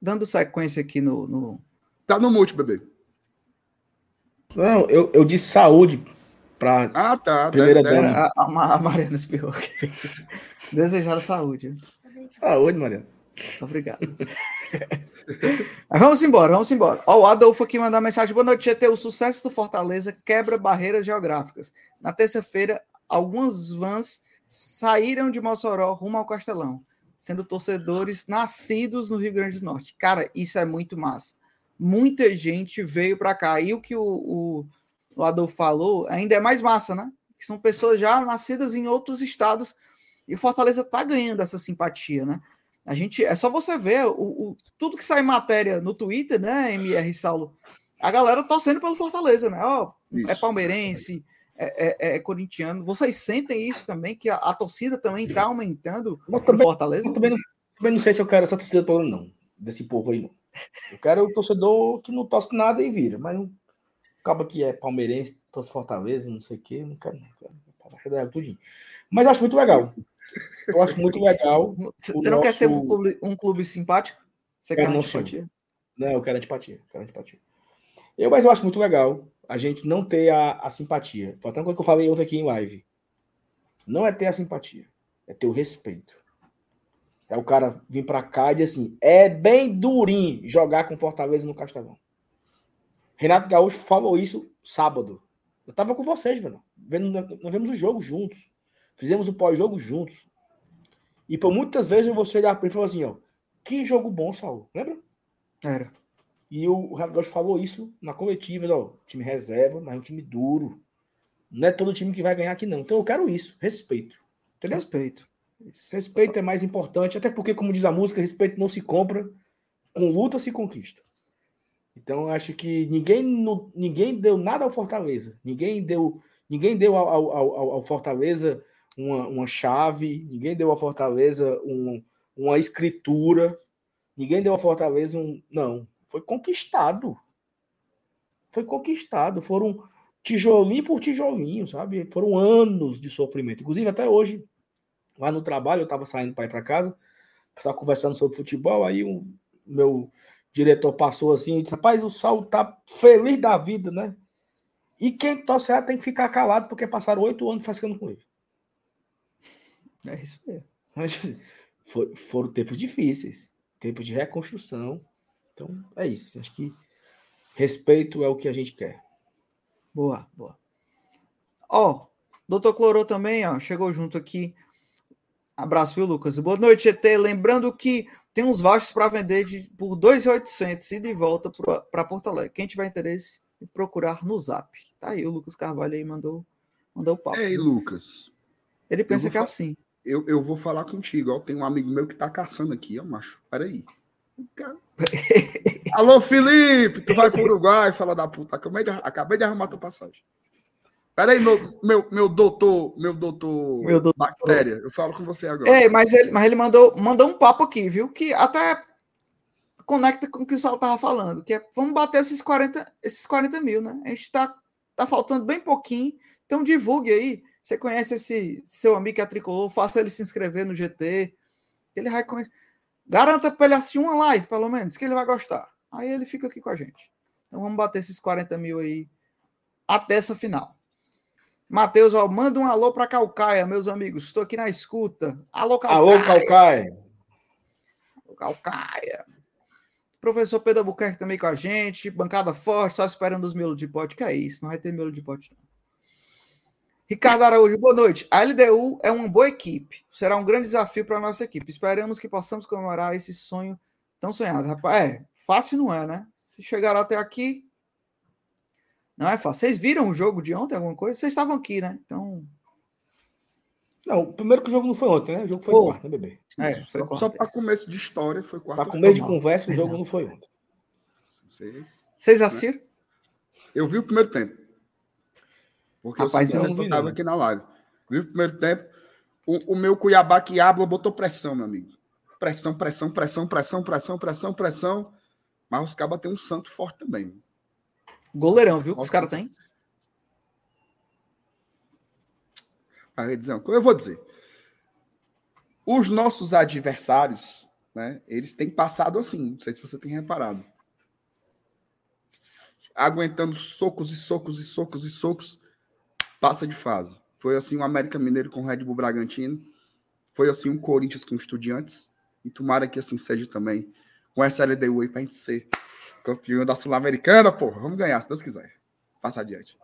[SPEAKER 1] dando sequência aqui no. no...
[SPEAKER 2] Tá no mute, bebê.
[SPEAKER 3] Não, eu, eu disse saúde para.
[SPEAKER 2] Ah, tá.
[SPEAKER 1] Primeira deve, deve. A, a, a Mariana espirrou aqui. <laughs> Desejaram saúde.
[SPEAKER 3] Saúde, Mariana.
[SPEAKER 1] Obrigado. <laughs> vamos embora, vamos embora. Ó, o Adolfo aqui mandar mensagem. Boa noite, GT. O sucesso do Fortaleza quebra barreiras geográficas. Na terça-feira, algumas vans saíram de Mossoró rumo ao Castelão sendo torcedores nascidos no Rio Grande do Norte. Cara, isso é muito massa. Muita gente veio para cá. E o que o, o, o Adolfo falou ainda é mais massa, né? Que são pessoas já nascidas em outros estados. E o Fortaleza tá ganhando essa simpatia, né? A gente é só você ver o, o, tudo que sai matéria no Twitter, né, MR Saulo? A galera torcendo pelo Fortaleza, né? Ó, é palmeirense, é, é, é, corintiano. Vocês sentem isso também, que a, a torcida também está aumentando no Fortaleza?
[SPEAKER 3] Eu também, não, também não sei se eu quero essa torcida toda, não. Desse povo aí, não. Eu quero o torcedor que não torce nada e vira, mas não acaba que é palmeirense, torce Fortaleza, não sei o quê, não quero, não quero. Mas eu acho muito legal. Eu acho muito legal. <laughs>
[SPEAKER 1] Você não nosso... quer ser um clube, um clube simpático? Você quer
[SPEAKER 3] não antipatia? Não, eu quero antipatia. Quero antipatia. Eu, mas eu acho muito legal a gente não ter a, a simpatia. Foi até uma coisa que eu falei ontem aqui em live. Não é ter a simpatia, é ter o respeito. É o cara vir para cá e dizer assim: é bem durinho jogar com Fortaleza no Castelão. Renato Gaúcho falou isso sábado. Eu tava com vocês, velho. Nós vemos o jogo juntos. Fizemos o pós-jogo juntos. E por muitas vezes eu vou chegar para ele e falar assim: ó, que jogo bom, Saul. Lembra?
[SPEAKER 1] Era.
[SPEAKER 3] E o, Renato Gaúcho falou isso na coletiva, ó, time reserva, mas é um time duro. Não é todo time que vai ganhar aqui, não. Então eu quero isso, respeito.
[SPEAKER 1] Entendeu? Respeito.
[SPEAKER 3] Isso. Respeito é mais importante, até porque, como diz a música, respeito não se compra, com luta se conquista. Então eu acho que ninguém, ninguém deu nada ao Fortaleza. Ninguém deu, ninguém deu ao, ao, ao, ao Fortaleza uma, uma chave, ninguém deu ao Fortaleza um, uma escritura. Ninguém deu a Fortaleza um. Não. Foi conquistado. Foi conquistado. Foram tijolinho por tijolinho, sabe? Foram anos de sofrimento. Inclusive, até hoje, lá no trabalho, eu estava saindo para ir para casa, estava conversando sobre futebol, aí o meu diretor passou assim e disse: Rapaz, o Saulo tá feliz da vida, né? E quem torce tem que ficar calado, porque passaram oito anos fazendo com ele. É isso mesmo. Mas, assim, for, foram tempos difíceis, tempos de reconstrução. Então, é isso. Assim, acho que respeito é o que a gente quer.
[SPEAKER 1] Boa, boa. Ó, doutor Clorô também, ó, chegou junto aqui. Abraço, viu, Lucas? Boa noite, ET. Lembrando que tem uns vouchers para vender de, por 2.800 e de volta para Porto Alegre. Quem tiver interesse, procurar no Zap. Tá aí, o Lucas Carvalho aí mandou, mandou o papo.
[SPEAKER 2] Ei, Lucas.
[SPEAKER 1] Ele pensa que é assim.
[SPEAKER 2] Eu, eu vou falar contigo, ó. Tem um amigo meu que tá caçando aqui, ó, macho. Peraí. <laughs> Alô, Felipe! Tu vai pro Uruguai, fala da puta. Acabei de, acabei de arrumar tua passagem. Peraí, meu, meu, meu doutor, meu doutor, meu doutor bactéria, eu falo com você agora.
[SPEAKER 1] É, mas ele, mas ele mandou, mandou um papo aqui, viu? Que até conecta com o que o Sal tava falando, que é vamos bater esses 40, esses 40 mil, né? A gente tá, tá faltando bem pouquinho, então divulgue aí. Você conhece esse seu amigo que é tricolor, faça ele se inscrever no GT. Ele vai conhecer. Garanta para ele assistir uma live, pelo menos, que ele vai gostar. Aí ele fica aqui com a gente. Então vamos bater esses 40 mil aí até essa final. Matheus, ó, manda um alô para Calcaia, meus amigos. Estou aqui na escuta. Alô,
[SPEAKER 3] Calcaia. Alô, Calcaia.
[SPEAKER 1] Alô, Calcaia. Professor Pedro Albuquerque também com a gente. Bancada forte, só esperando os miolo de pote. Que é isso? Não vai ter miolo de pote, não. Ricardo Araújo, boa noite. A LDU é uma boa equipe. Será um grande desafio para a nossa equipe. Esperamos que possamos comemorar esse sonho tão sonhado. Rapaz, é, fácil não é, né? Se chegar até aqui, não é fácil. Vocês viram o jogo de ontem, alguma coisa? Vocês estavam aqui, né? Então.
[SPEAKER 3] Não, primeiro que o jogo não foi ontem, né? O jogo foi oh. quarta, né, bebê?
[SPEAKER 2] É, foi só, só para começo de história, foi quarta.
[SPEAKER 3] Para começo de conversa, o jogo não foi ontem.
[SPEAKER 1] Vocês, Vocês assistiram?
[SPEAKER 2] Eu vi o primeiro tempo. Porque Rapaz, eu não estava aqui na live. Vi o primeiro tempo. O, o meu Cuiabá que habla botou pressão, meu amigo. Pressão, pressão, pressão, pressão, pressão, pressão, pressão. Mas os cabas têm um santo forte também.
[SPEAKER 1] Goleirão, viu? Que os caras têm.
[SPEAKER 2] Eu vou dizer. Os nossos adversários, né? Eles têm passado assim. Não sei se você tem reparado. Aguentando socos e socos e socos e socos. Passa de fase. Foi assim o América Mineiro com o Red Bull Bragantino. Foi assim o Corinthians com Estudiantes. E tomara que assim seja também com essa LDU aí pra gente ser Campeão da Sul-Americana, porra. Vamos ganhar, se Deus quiser. Passa adiante.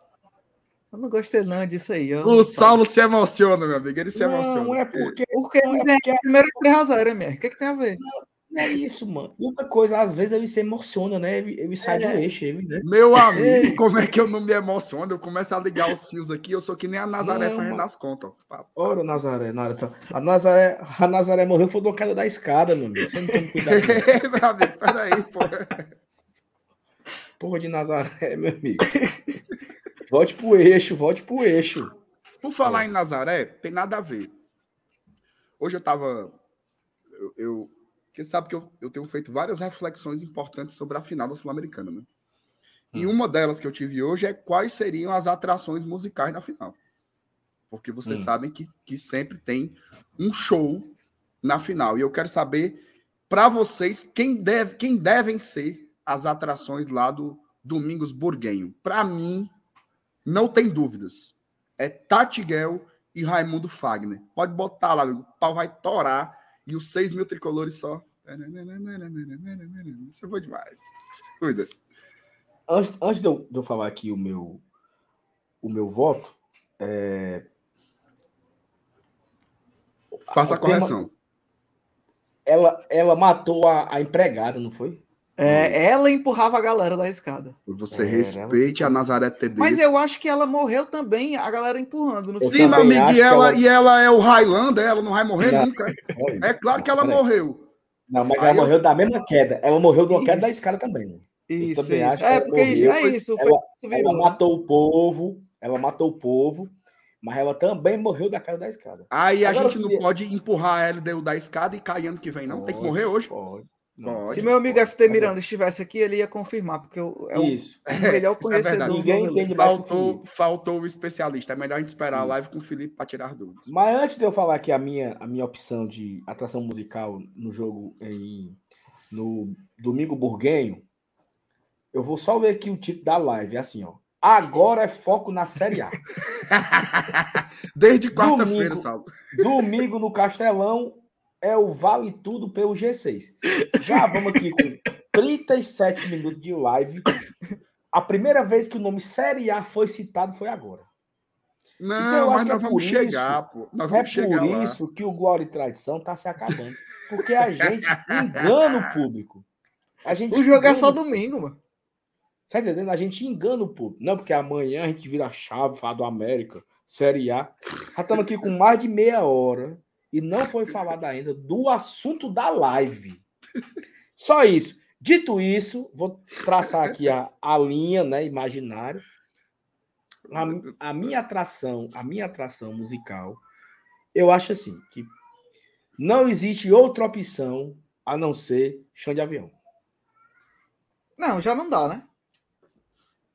[SPEAKER 1] Eu não gostei não disso aí.
[SPEAKER 2] o Saulo se emociona, meu amigo. Ele se não, emociona.
[SPEAKER 1] É porque. Porque, é porque a primeira 3x0, né, O que, é que tem a ver?
[SPEAKER 3] Não é isso, mano. E outra coisa, às vezes ele se emociona, né? Ele, ele sai é. do eixo, ele, né?
[SPEAKER 2] Meu amigo, como é que eu não me emociono? Eu começo a ligar os fios aqui, eu sou que nem a Nazaré não, fazendo as contas.
[SPEAKER 3] Ora, o Nazaré, a Nazaré, a Nazaré morreu foi do queda da escada, meu amigo. Você não tem <laughs> cuidado. meu amigo, peraí, pô. Porra de Nazaré, meu amigo. volte pro eixo, volte pro eixo.
[SPEAKER 2] Por falar é. em Nazaré, tem nada a ver. Hoje eu tava. Eu, eu você sabe que eu, eu tenho feito várias reflexões importantes sobre a final da Sul-Americana, né? Hum. E uma delas que eu tive hoje é quais seriam as atrações musicais da final. Porque vocês hum. sabem que, que sempre tem um show na final. E eu quero saber, para vocês, quem, deve, quem devem ser as atrações lá do Domingos Burguenho. Para mim, não tem dúvidas. É Tatiguel e Raimundo Fagner. Pode botar lá, o pau vai torar e os 6 mil tricolores só. Isso é bom demais. Cuida.
[SPEAKER 3] Antes, antes de, eu, de eu falar aqui o meu, o meu voto, é...
[SPEAKER 2] faça a, a correção. Tema...
[SPEAKER 3] Ela, ela matou a, a empregada, não foi?
[SPEAKER 1] É, ela empurrava a galera da escada.
[SPEAKER 2] Você é, respeite ela... a Nazaré Tedesco.
[SPEAKER 1] Mas eu acho que ela morreu também, a galera empurrando.
[SPEAKER 2] No Sim, meu amigo, e ela, ela, e ela é o Highlander, ela não vai morrer não. nunca. É claro que ela morreu.
[SPEAKER 3] Não, mas Aí ela eu... morreu da mesma queda. Ela morreu de uma queda da escada também.
[SPEAKER 1] Isso, também isso. é, porque morreu, é isso.
[SPEAKER 3] Ela, ela matou o povo, ela matou o povo, mas ela também morreu da cara da escada.
[SPEAKER 2] Aí a Agora gente não queria... pode empurrar a LDU da escada e cair ano que vem, não. Pode, Tem que morrer hoje.
[SPEAKER 1] Pode. Pode, Se meu amigo pode, FT Miranda estivesse aqui, ele ia confirmar, porque eu,
[SPEAKER 3] é Isso. <laughs> <laughs>
[SPEAKER 1] o, é melhor conhecedor. É
[SPEAKER 2] Ninguém entende faltou, faltou o especialista. É melhor a gente esperar Isso. a live com o Felipe para tirar dúvidas.
[SPEAKER 3] Mas antes de eu falar aqui a minha, a minha opção de atração musical no jogo em, no Domingo Burguenho, eu vou só ver aqui o título da live. É assim, ó. Agora é foco na Série A. <laughs>
[SPEAKER 2] Desde quarta-feira, Salvo.
[SPEAKER 3] Domingo no Castelão é o Vale Tudo pelo G6. Já vamos aqui com 37 minutos de live. A primeira vez que o nome Série A foi citado foi agora.
[SPEAKER 2] Não, então, mas nós é vamos chegar, pô. Nós vamos
[SPEAKER 3] é
[SPEAKER 2] chegar
[SPEAKER 3] por lá. isso que o Glória e Tradição tá se acabando. Porque a gente engana o público. A gente
[SPEAKER 1] o jogo é só domingo, mano.
[SPEAKER 3] Tá entendendo? A gente engana o público. Não, porque amanhã a gente vira a chave, fala do América, Série A. Já estamos aqui com mais de meia hora e não foi falado ainda do assunto da live. Só isso. Dito isso, vou traçar aqui a, a linha, né, imaginária. A, a minha atração, a minha atração musical, eu acho assim que não existe outra opção a não ser chão de avião.
[SPEAKER 1] Não, já não dá, né?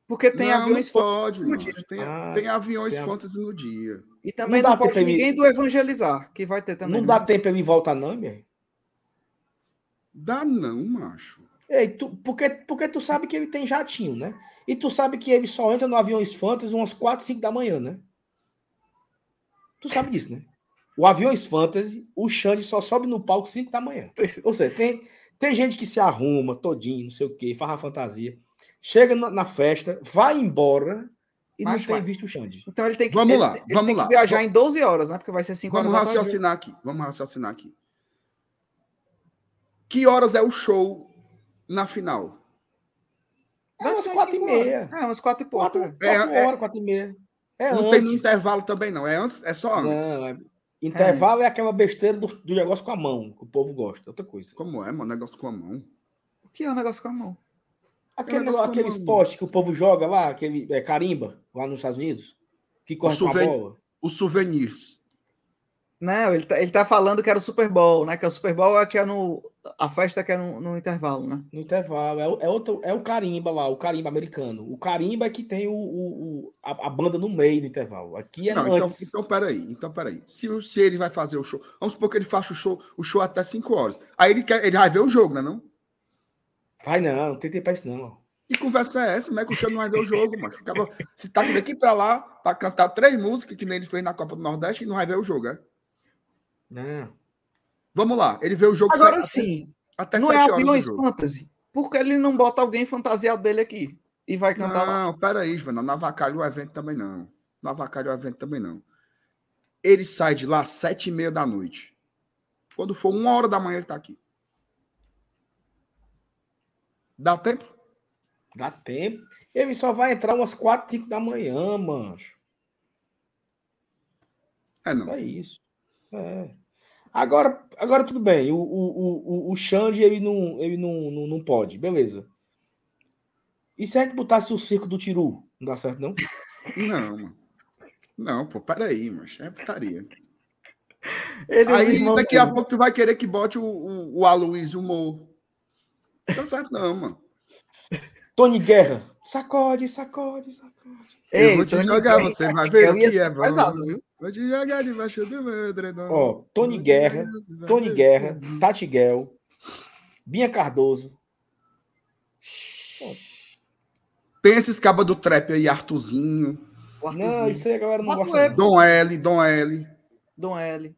[SPEAKER 1] Porque tem
[SPEAKER 2] não,
[SPEAKER 1] aviões
[SPEAKER 2] não pode, no dia. Tem, ah, tem aviões tem fantasy no dia.
[SPEAKER 1] E também não, não pode ninguém do evangelizar, que vai ter também.
[SPEAKER 3] Não dá tempo ele voltar, não, minha?
[SPEAKER 2] Dá não, macho.
[SPEAKER 3] Ei, tu, porque, porque tu sabe que ele tem jatinho, né? E tu sabe que ele só entra no aviões fantasy umas 4, 5 da manhã, né? Tu sabe disso, né? O aviões fantasy, o Xande só sobe no palco 5 da manhã. Ou seja, tem, tem gente que se arruma todinho, não sei o quê, farra fantasia chega na, festa, vai embora e Mas não tem visto o Xande.
[SPEAKER 1] Então ele tem que,
[SPEAKER 2] vamos
[SPEAKER 1] ele,
[SPEAKER 2] lá,
[SPEAKER 1] ele
[SPEAKER 2] vamos
[SPEAKER 1] tem
[SPEAKER 2] lá.
[SPEAKER 1] que viajar em 12 horas, né? Porque vai ser 5
[SPEAKER 2] horas. Vamos raciocinar aqui. Vamos raciocinar aqui. Que horas é o show na final?
[SPEAKER 3] É umas quatro e meia.
[SPEAKER 1] É, umas quatro e pouco.
[SPEAKER 3] Quatro, é, quatro é, horas, quatro e meia.
[SPEAKER 2] É não antes. tem intervalo também, não. É antes, é só antes. Não, é...
[SPEAKER 3] Intervalo é, é aquela besteira do, do, negócio com a mão, que o povo gosta. Outra coisa.
[SPEAKER 2] Como é, mano? Negócio com a mão.
[SPEAKER 1] O que é o um negócio com a mão?
[SPEAKER 3] Aquele, aquele esporte que o povo joga lá, aquele é, carimba, lá nos Estados Unidos, que corre com a bola.
[SPEAKER 2] Os souvenirs.
[SPEAKER 1] Não, ele tá, ele tá falando que era o Super Bowl, né? Que é o Super Bowl é que é no. A festa que é no, no intervalo, né?
[SPEAKER 3] No intervalo. É, é, outro, é o carimba lá, o carimba americano. O carimba é que tem o, o a, a, banda no meio do intervalo. Aqui é
[SPEAKER 2] Não, então, antes. Então, então, peraí. Então, peraí. Se, se ele vai fazer o show. Vamos supor que ele faça o show, o show até 5 horas. Aí ele, quer, ele vai ver o jogo, né? Não?
[SPEAKER 3] Vai não, não tem tempo pra isso não.
[SPEAKER 2] E conversa é essa? Como é que o Chão não vai ver o jogo, mano? Se tá daqui pra lá pra cantar três músicas, que nem ele fez na Copa do Nordeste, e não vai ver o jogo, é?
[SPEAKER 3] Não.
[SPEAKER 2] Vamos lá, ele vê o jogo
[SPEAKER 1] Agora sim. Até, até não é aviões fantasy. Por que ele não bota alguém fantasiado dele aqui? E vai cantar
[SPEAKER 2] não, lá? Não, peraí, Joana. Não avacalha o evento também não. Não avacalha o evento também não. Ele sai de lá às sete e meia da noite. Quando for uma hora da manhã, ele tá aqui. Dá tempo?
[SPEAKER 3] Dá tempo. Ele só vai entrar umas 4, 5 da manhã, mancho.
[SPEAKER 2] É não.
[SPEAKER 3] É isso. É. Agora, agora tudo bem. O, o, o, o Xande, ele, não, ele não, não, não pode. Beleza. E se a gente botasse o circo do Tiru? Não dá certo, não? <laughs>
[SPEAKER 2] Não, mano. Não, pô, peraí, mas é putaria.
[SPEAKER 3] Eles
[SPEAKER 2] Aí daqui a pouco tu vai querer que bote o, o, o Aloysio Mo. Não tá certo, não, mano.
[SPEAKER 3] Tony Guerra. Sacode, sacode, sacode.
[SPEAKER 2] Ei, eu vou te Tony jogar, Guerra, você vai ver o que é
[SPEAKER 1] bom. Pesado, viu?
[SPEAKER 2] Vou te jogar debaixo do meu edredom.
[SPEAKER 3] Ó, Tony Guerra, Tony Guerra, Tati Guel, Binha Cardoso.
[SPEAKER 2] Tem esses cabas do trap aí, Artuzinho.
[SPEAKER 3] Não, isso aí a galera não gosta. É...
[SPEAKER 2] Dom L, Dom L.
[SPEAKER 1] Dom L.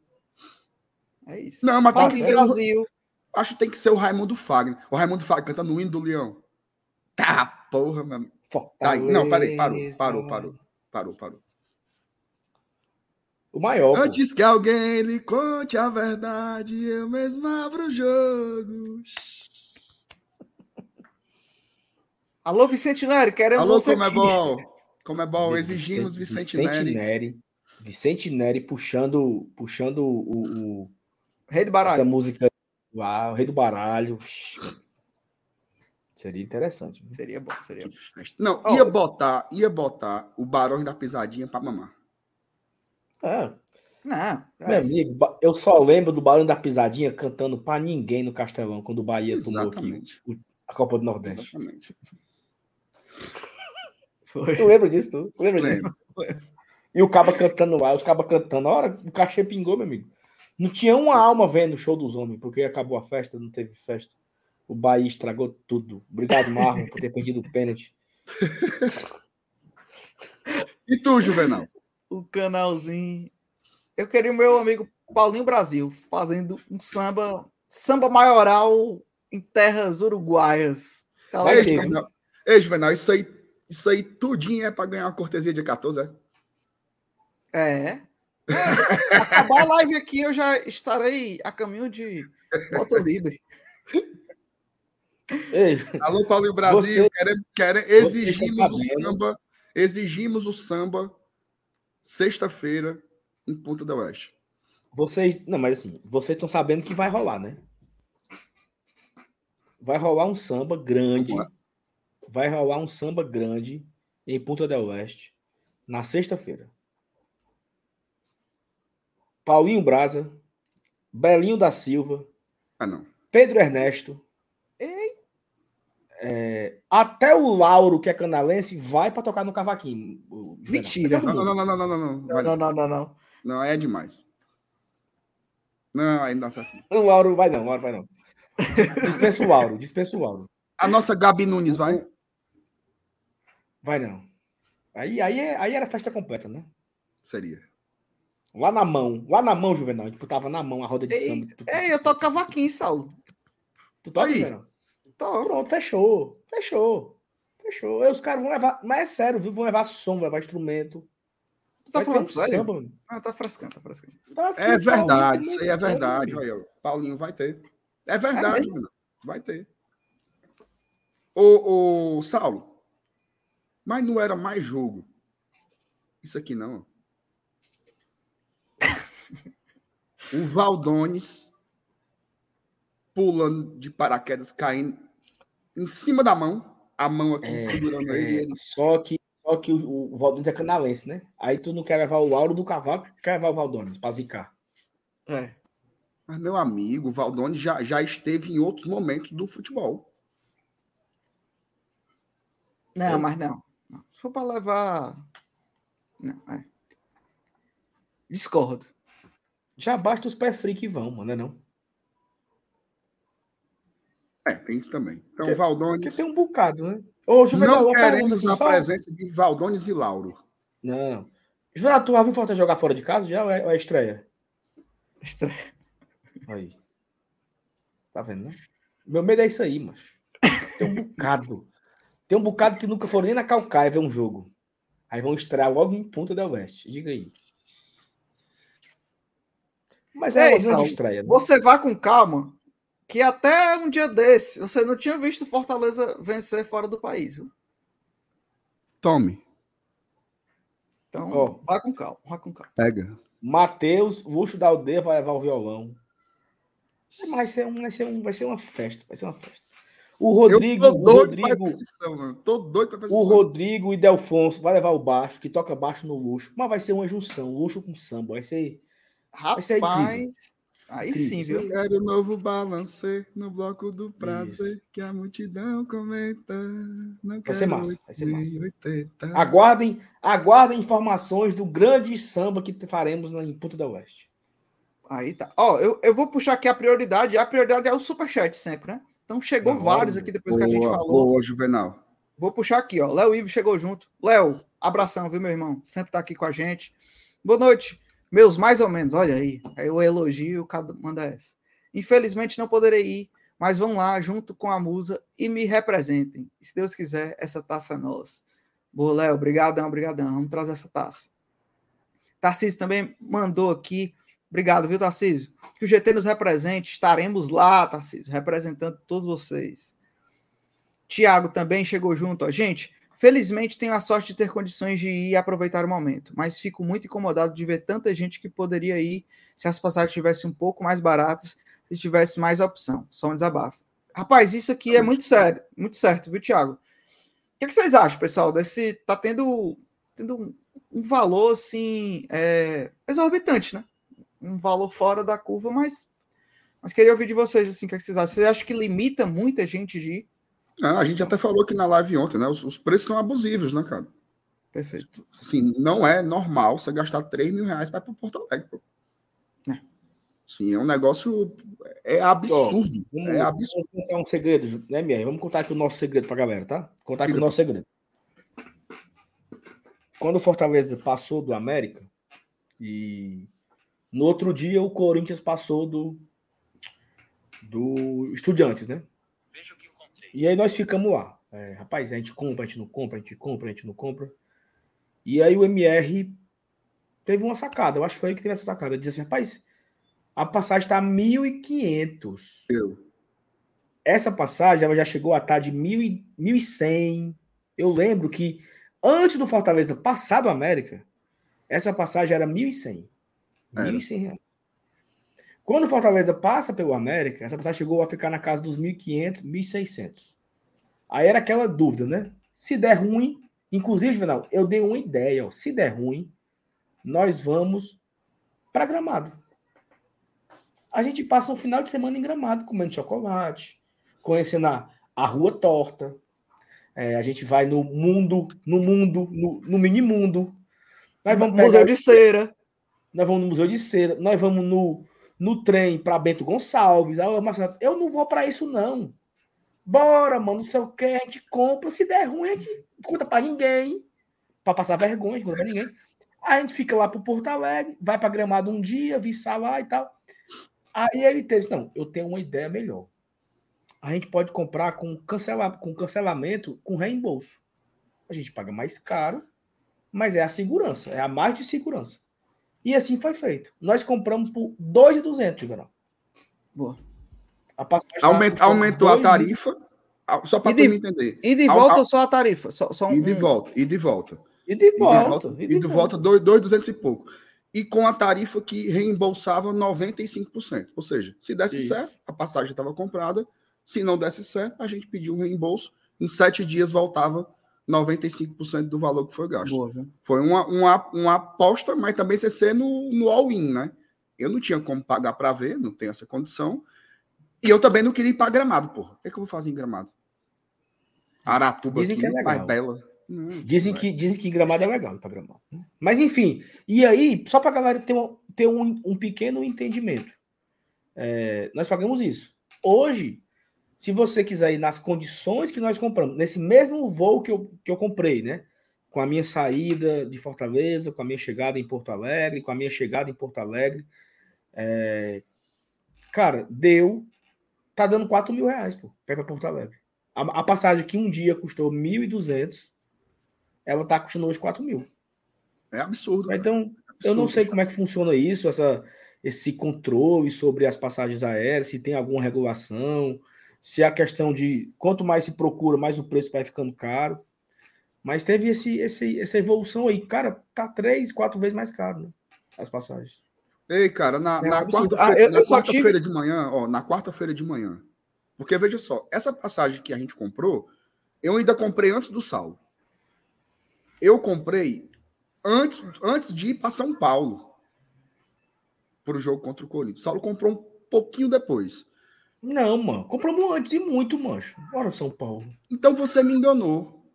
[SPEAKER 2] É isso. Não, mas tem que ser Brasil. Acho que tem que ser o Raimundo Fagner. O Raimundo Fagner cantando o hino do Leão. Tá, porra, mano. Tá, não, peraí, parou, parou, parou, parou, parou.
[SPEAKER 3] O maior.
[SPEAKER 2] Antes pô. que alguém lhe conte a verdade, eu mesmo abro o jogo. <laughs>
[SPEAKER 1] Alô, Vicente Neri, queremos
[SPEAKER 2] Alô, como aqui. é bom. Como é bom, exigimos Vicente, Vicente Neri.
[SPEAKER 3] Neri. Vicente Neri puxando, puxando o, o
[SPEAKER 1] Rei do Baralho.
[SPEAKER 3] Essa música, uau, o Rei do Baralho. Seria interessante.
[SPEAKER 1] Né? Seria bom, seria bom.
[SPEAKER 2] Não, oh, ia botar, ia botar o Barão da Pisadinha para mamar.
[SPEAKER 3] É.
[SPEAKER 1] Não, é
[SPEAKER 3] Meu amigo, eu só lembro do barulho da pisadinha cantando pra ninguém no Castelão, quando o Bahia tomou aqui
[SPEAKER 2] Exatamente.
[SPEAKER 3] a Copa do Nordeste.
[SPEAKER 2] Exatamente.
[SPEAKER 1] foi.
[SPEAKER 3] Tu lembra disso? Tu, tu lembra disso? E o caba cantando lá, os cabas cantando. A hora o cachê pingou, meu amigo. Não tinha uma alma vendo o show dos homens, porque acabou a festa, não teve festa. O Bahia estragou tudo. Obrigado, Marlon, por ter perdido o pênalti.
[SPEAKER 2] E tu, Juvenal?
[SPEAKER 1] o canalzinho. Eu queria o meu amigo Paulinho Brasil fazendo um samba, samba maioral em terras uruguaias. Tá lá
[SPEAKER 2] Ei. Juvenal, Ei, Juvenal, isso aí, isso aí tudinho é pra ganhar uma cortesia de 14, é?
[SPEAKER 1] É. É, Acabar a live aqui, eu já estarei a caminho de moto livre. <laughs>
[SPEAKER 3] Ei,
[SPEAKER 2] Alô, Paulinho Brasil,
[SPEAKER 3] Você-
[SPEAKER 2] querem, querem, exigimos
[SPEAKER 3] estão
[SPEAKER 2] o samba, exigimos o samba sexta-feira em Ponta do Oeste.
[SPEAKER 3] vocês. Não, mas assim, vocês estão sabendo que vai rolar, né? Vai rolar um samba grande. Vai rolar um samba grande em Punta del Oeste na sexta-feira. Paulinho Braza, Belinho da Silva,
[SPEAKER 2] Ah, não.
[SPEAKER 3] Pedro Ernesto. É, até o Lauro, que é canalense, vai para tocar no cavaquinho.
[SPEAKER 1] Mentira.
[SPEAKER 2] Não, não, não, não, não, não, não. Vai
[SPEAKER 1] Não,
[SPEAKER 2] não.
[SPEAKER 1] não, não, não.
[SPEAKER 2] É demais. Não, aí não dá certo.
[SPEAKER 3] O Lauro vai não, o Lauro vai não. Dispensa o Lauro, dispensa o Lauro.
[SPEAKER 2] A nossa Gabi Nunes vai?
[SPEAKER 3] Vai não. Aí, aí, é- aí era festa completa, né?
[SPEAKER 2] Seria.
[SPEAKER 3] Lá na mão, lá na mão, Juvenal. A gente botava na mão a roda de
[SPEAKER 1] Ei,
[SPEAKER 3] samba. Tu,
[SPEAKER 1] Ei, eu toco cavaquinho, Saulo.
[SPEAKER 3] tu toca. Juvenal?
[SPEAKER 1] Tô.
[SPEAKER 3] Pronto, fechou. Fechou. Fechou. Aí os caras vão levar. Mas é sério, viu? Vão levar som, vão levar instrumento.
[SPEAKER 1] Tu tá
[SPEAKER 3] Vai
[SPEAKER 1] falando sério?
[SPEAKER 3] samba, mano.
[SPEAKER 1] Ah, tá frescando, tá frescando.
[SPEAKER 3] Tá aqui,
[SPEAKER 2] É verdade, isso aí é
[SPEAKER 3] vai
[SPEAKER 2] verdade. Olha, o Paulinho vai ter. É verdade? Juvenal. Vai ter. Ô, ô, Saulo, mas não era mais jogo. Isso aqui não. <laughs> O Valdones pulando de paraquedas, caindo em cima da mão, a mão aqui
[SPEAKER 3] É,
[SPEAKER 2] segurando ele,
[SPEAKER 3] É,
[SPEAKER 2] ele.
[SPEAKER 3] só que, só que o, o Valdones é canalense, né? Aí tu não quer levar o Lauro do cavalo, quer levar o Valdones pra zicar.
[SPEAKER 1] É.
[SPEAKER 2] Mas, meu amigo, o Valdones já, já esteve em outros momentos do futebol.
[SPEAKER 1] Não, mas não. For pra levar. Não, é. Discordo.
[SPEAKER 3] Já basta os pé frio que vão, mano, não é?
[SPEAKER 2] É, tem isso também. Então,
[SPEAKER 3] Que-
[SPEAKER 2] Valdones.
[SPEAKER 3] Porque tem um bocado, né? Ô, Juvenal,
[SPEAKER 2] Não
[SPEAKER 3] uma pergunta
[SPEAKER 2] queremos
[SPEAKER 3] assim,
[SPEAKER 2] a
[SPEAKER 3] só...
[SPEAKER 2] presença de Valdones e Lauro.
[SPEAKER 3] Não. Juvenal, tu já viu Fortaleza jogar fora de casa já ou é, ou é estreia?
[SPEAKER 1] Estranho.
[SPEAKER 3] Aí. Tá vendo, né? Meu medo é isso aí, mas Tem um bocado. Tem um bocado que nunca foram nem na Calcaia ver um jogo. Aí vão estrear logo em Punta del Oeste. Diga aí. Mas é uma grande
[SPEAKER 1] Saulo,
[SPEAKER 3] estreia. Né?
[SPEAKER 1] Você vá com calma, que até um dia desse você não tinha visto Fortaleza vencer fora do país. viu?
[SPEAKER 2] Tome,
[SPEAKER 1] Então,
[SPEAKER 3] Ó.
[SPEAKER 1] vá com calma, vá com calma.
[SPEAKER 2] pega.
[SPEAKER 3] Matheus, Luxo da Aldeia vai levar o violão. Mas vai ser, um, vai, ser um, vai ser uma festa. Vai ser uma festa. O Rodrigo,
[SPEAKER 2] eu tô
[SPEAKER 3] o
[SPEAKER 2] doido pra
[SPEAKER 3] Rodrigo,
[SPEAKER 2] precisão, mano. Tô doido pra
[SPEAKER 3] o. Rodrigo e Delfonso vai levar o baixo, que toca baixo no luxo. Mas vai ser uma junção, luxo com samba. Vai ser.
[SPEAKER 1] Rapaz,
[SPEAKER 3] ser incrível.
[SPEAKER 1] Aí sim, viu?
[SPEAKER 2] quero novo balancê no bloco do prazer
[SPEAKER 3] Isso.
[SPEAKER 2] que a multidão comenta. Não
[SPEAKER 3] Vai ser massa, vai ser massa.
[SPEAKER 2] 80.
[SPEAKER 3] Aguardem, aguardem informações do grande samba que faremos na, em Punta del Oeste.
[SPEAKER 1] Aí tá. Ó, eu, eu vou puxar aqui a prioridade. A prioridade é o superchat sempre, né? Então chegou vários aqui depois que a gente
[SPEAKER 2] Boa,
[SPEAKER 1] falou.
[SPEAKER 2] boa, Juvenal.
[SPEAKER 1] Vou puxar aqui, ó. Léo Ivo chegou junto. Léo, abração, viu, meu irmão? Sempre tá aqui com a gente. Boa noite. Meus mais ou menos, olha aí. Aí o elogio, cada manda essa. Infelizmente não poderei ir, mas vão lá junto com a musa e me representem. Se Deus quiser, essa taça é nossa. Boa, Léo, obrigadão. Vamos trazer essa taça. Tarcísio também mandou aqui. Obrigado, viu, Tarcísio? Que o GT nos represente. Estaremos lá, Tarcísio, representando todos vocês. Tiago também chegou junto. Ó. Gente, felizmente tenho a sorte de ter condições de ir e aproveitar o momento, mas fico muito incomodado de ver tanta gente que poderia ir se as passagens estivessem um pouco mais baratas, se tivesse mais opção. Só um desabafo. Rapaz, isso aqui é muito sério, muito certo, viu, Tiago? O que, é que vocês acham, pessoal? Desse tá tendo, tendo um- um valor assim é, exorbitante, né? Um valor fora da curva, mas, mas queria ouvir de vocês assim, o que, é que vocês acham? Vocês acham que limita muita gente de ir?
[SPEAKER 2] Ah, a gente até falou aqui na live ontem, né? Os, os, preços são abusivos, né, cara?
[SPEAKER 1] Perfeito.
[SPEAKER 2] Assim, não é normal você gastar 3 mil reais para ir para Porto Alegre, pô. É. Sim, é um negócio. É absurdo.
[SPEAKER 3] vamos,
[SPEAKER 2] é absurdo.
[SPEAKER 3] Vamos contar um segredo, né, Mier? Vamos contar aqui o nosso segredo para a galera, tá? Contar aqui o nosso segredo. Quando o Fortaleza passou do América, e no outro dia o Corinthians passou do, do Estudiantes, né? E aí nós ficamos lá. É, rapaz, a gente compra, a gente não compra, a gente compra, a gente não compra. E aí o MR teve uma sacada, eu acho que foi aí que teve essa sacada. Diz assim, rapaz, a passagem está 1.500. Eu. Essa passagem ela já chegou a estar tá de 1.100. Eu lembro que antes do Fortaleza passar do América, essa passagem era 1.100. 1.100 reais. Quando o Fortaleza passa pelo América, essa passagem chegou a ficar na casa dos 1.500, 1.600. Aí era aquela dúvida, né? Se der ruim, inclusive, Juvenal, eu dei uma ideia. Ó, se der ruim, nós vamos para Gramado. A gente passa um final de semana em Gramado, comendo chocolate, conhecendo a, a Rua Torta. É, a gente vai no mundo, no mundo, no, no mini mundo.
[SPEAKER 1] Nós vamos Museu de Cera.
[SPEAKER 3] Nós vamos no Museu de Cera. Nós vamos no, no trem para Bento Gonçalves. Ah, Marcelo, eu não vou para isso, não. Bora, mano, não sei o que, a gente compra. Se der ruim, a gente conta para ninguém. Para passar vergonha, não conta para ninguém. A gente fica lá pro Porto Alegre, vai para Gramado um dia, vista lá e tal. Aí ele disse: Não, eu tenho uma ideia melhor. A gente pode comprar com, cancela, com cancelamento com reembolso. A gente paga mais caro, mas é a segurança, é a mais de segurança. E assim foi feito. Nós compramos por 2,200, Juvenal.
[SPEAKER 1] Boa.
[SPEAKER 2] A Aument, aumentou a tarifa, só para
[SPEAKER 1] me
[SPEAKER 2] entender.
[SPEAKER 1] E de volta ou só a tarifa? Só, só
[SPEAKER 2] um, e de volta, e de volta.
[SPEAKER 3] E de volta.
[SPEAKER 2] E de volta, 2,200 e pouco. E com a tarifa que reembolsava 95%. Ou seja, se desse Isso. certo, a passagem estava comprada. Se não desse certo, a gente pediu um reembolso. Em sete dias voltava 95% do valor que foi gasto. Boa, foi uma, uma, uma aposta, mas também CC no, no all-in, né? Eu não tinha como pagar para ver, não tenho essa condição. E eu também não queria ir para Gramado, porra. O que, é que eu vou fazer em Gramado? Aratuba
[SPEAKER 3] Dizem aqui, que é
[SPEAKER 2] mais bela.
[SPEAKER 3] Não, dizem, que, dizem que Gramado é legal para Gramado. Né? Mas enfim, e aí, só para a galera ter, um, ter um, um pequeno entendimento. É, nós pagamos isso. Hoje, se você quiser ir nas condições que nós compramos, nesse mesmo voo que eu, que eu comprei, né? Com a minha saída de Fortaleza, com a minha chegada em Porto Alegre, com a minha chegada em Porto Alegre, é, cara, deu. Tá dando 4 mil reais, pô, para Porto Alegre. A, a, passagem que um dia custou 1.200, ela tá custando hoje 4 mil.
[SPEAKER 2] É absurdo.
[SPEAKER 3] Então, é absurdo, eu não sei como é que funciona isso, essa, esse controle sobre as passagens aéreas, se tem alguma regulação se é a questão de quanto mais se procura, mais o preço vai ficando caro. Mas teve esse, esse, essa evolução aí. Cara, tá três, quatro vezes mais caro, né? As passagens.
[SPEAKER 2] Ei, cara, na, é na quarta-feira ah, quarta tive... de manhã, ó, na quarta-feira de manhã. Porque veja só, essa passagem que a gente comprou, eu ainda comprei antes do Saulo. Eu comprei antes, antes de ir para São Paulo para o jogo contra o Corinthians. Saulo comprou um pouquinho depois.
[SPEAKER 3] Não, mano. Compramos antes e muito, mancho. Bora, São Paulo.
[SPEAKER 2] Então você me enganou.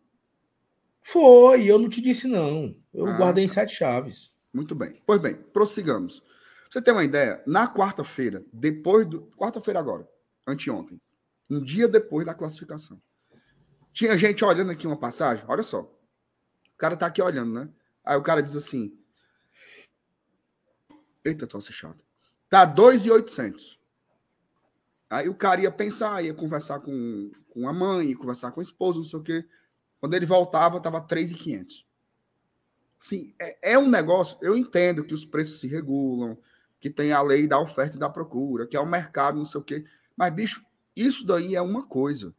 [SPEAKER 3] Foi, eu não te disse não. Eu ah, guardei em sete chaves.
[SPEAKER 2] Muito bem. Pois bem, prossigamos. você tem uma ideia, na quarta-feira, depois do. Quarta-feira agora, anteontem, um dia depois da classificação. Tinha gente olhando aqui uma passagem, olha só. O cara tá aqui olhando, né? Aí o cara diz assim. Eita, tosse chata. Tá 2,800. Aí o cara ia pensar, ia conversar com, com a mãe, ia conversar com a esposa, não sei o quê. Quando ele voltava, estava 3,500. Sim, é, é um negócio. Eu entendo que os preços se regulam, que tem a lei da oferta e da procura, que é o mercado, não sei o quê. Mas, bicho, isso daí é uma coisa.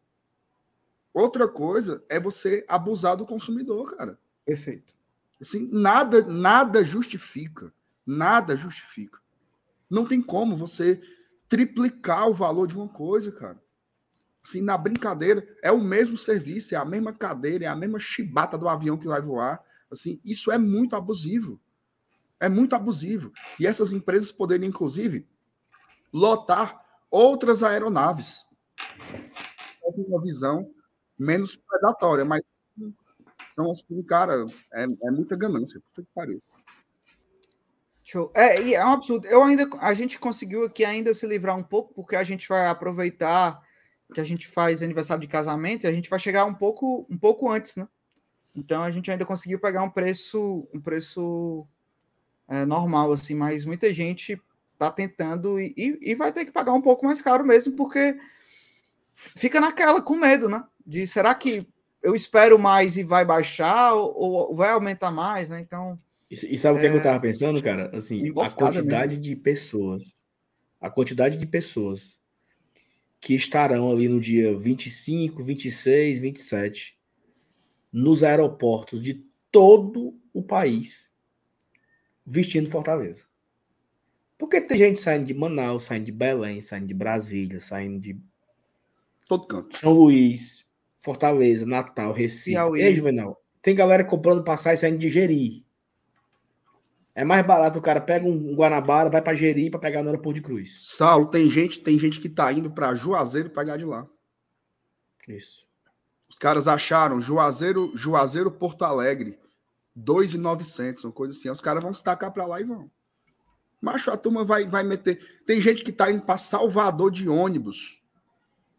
[SPEAKER 2] Outra coisa é você abusar do consumidor, cara.
[SPEAKER 1] Perfeito.
[SPEAKER 2] Assim, nada, nada justifica. Nada justifica. Não tem como você triplicar o valor de uma coisa, cara. Assim, na brincadeira, é o mesmo serviço, é a mesma cadeira, é a mesma chibata do avião que vai voar. Assim, isso é muito abusivo. É muito abusivo. E essas empresas poderiam, inclusive, lotar outras aeronaves. Uma visão menos predatória, mas então, assim, cara, é, é muita ganância. Puta que pariu.
[SPEAKER 1] Show. É, e é um absurdo. Eu ainda, a gente conseguiu aqui ainda se livrar um pouco, porque a gente vai aproveitar que a gente faz aniversário de casamento e a gente vai chegar um pouco, um pouco antes, né? Então a gente ainda conseguiu pegar um preço, um preço é, normal, assim, mas muita gente tá tentando e, e, vai ter que pagar um pouco mais caro mesmo, porque fica naquela com medo, né? De será que eu espero mais e vai baixar ou, ou vai aumentar mais, né? Então
[SPEAKER 3] e, e sabe o é... que eu tava pensando, cara? Assim, a quantidade mesmo. de pessoas, a quantidade de pessoas que estarão ali no dia 25, 26, 27 nos aeroportos de todo o país vestindo Fortaleza. Porque tem gente saindo de Manaus, saindo de Belém, saindo de Brasília, saindo de
[SPEAKER 2] todo canto.
[SPEAKER 3] São Luís, Fortaleza, Natal, Recife. Piauí. Ei, Juvenal, tem galera comprando passagem saindo de Jeri. É mais barato o cara pega um Guanabara, vai para Jeri para pegar no aeroporto de Cruz.
[SPEAKER 2] Saulo, tem gente, tem gente que tá indo para Juazeiro pegar de lá.
[SPEAKER 3] Isso.
[SPEAKER 2] Os caras acharam Juazeiro, Juazeiro Porto Alegre, 2,900, uma coisa assim. Os caras vão se tacar para lá e vão. Macho, a turma vai, vai meter. Tem gente que tá indo para Salvador de ônibus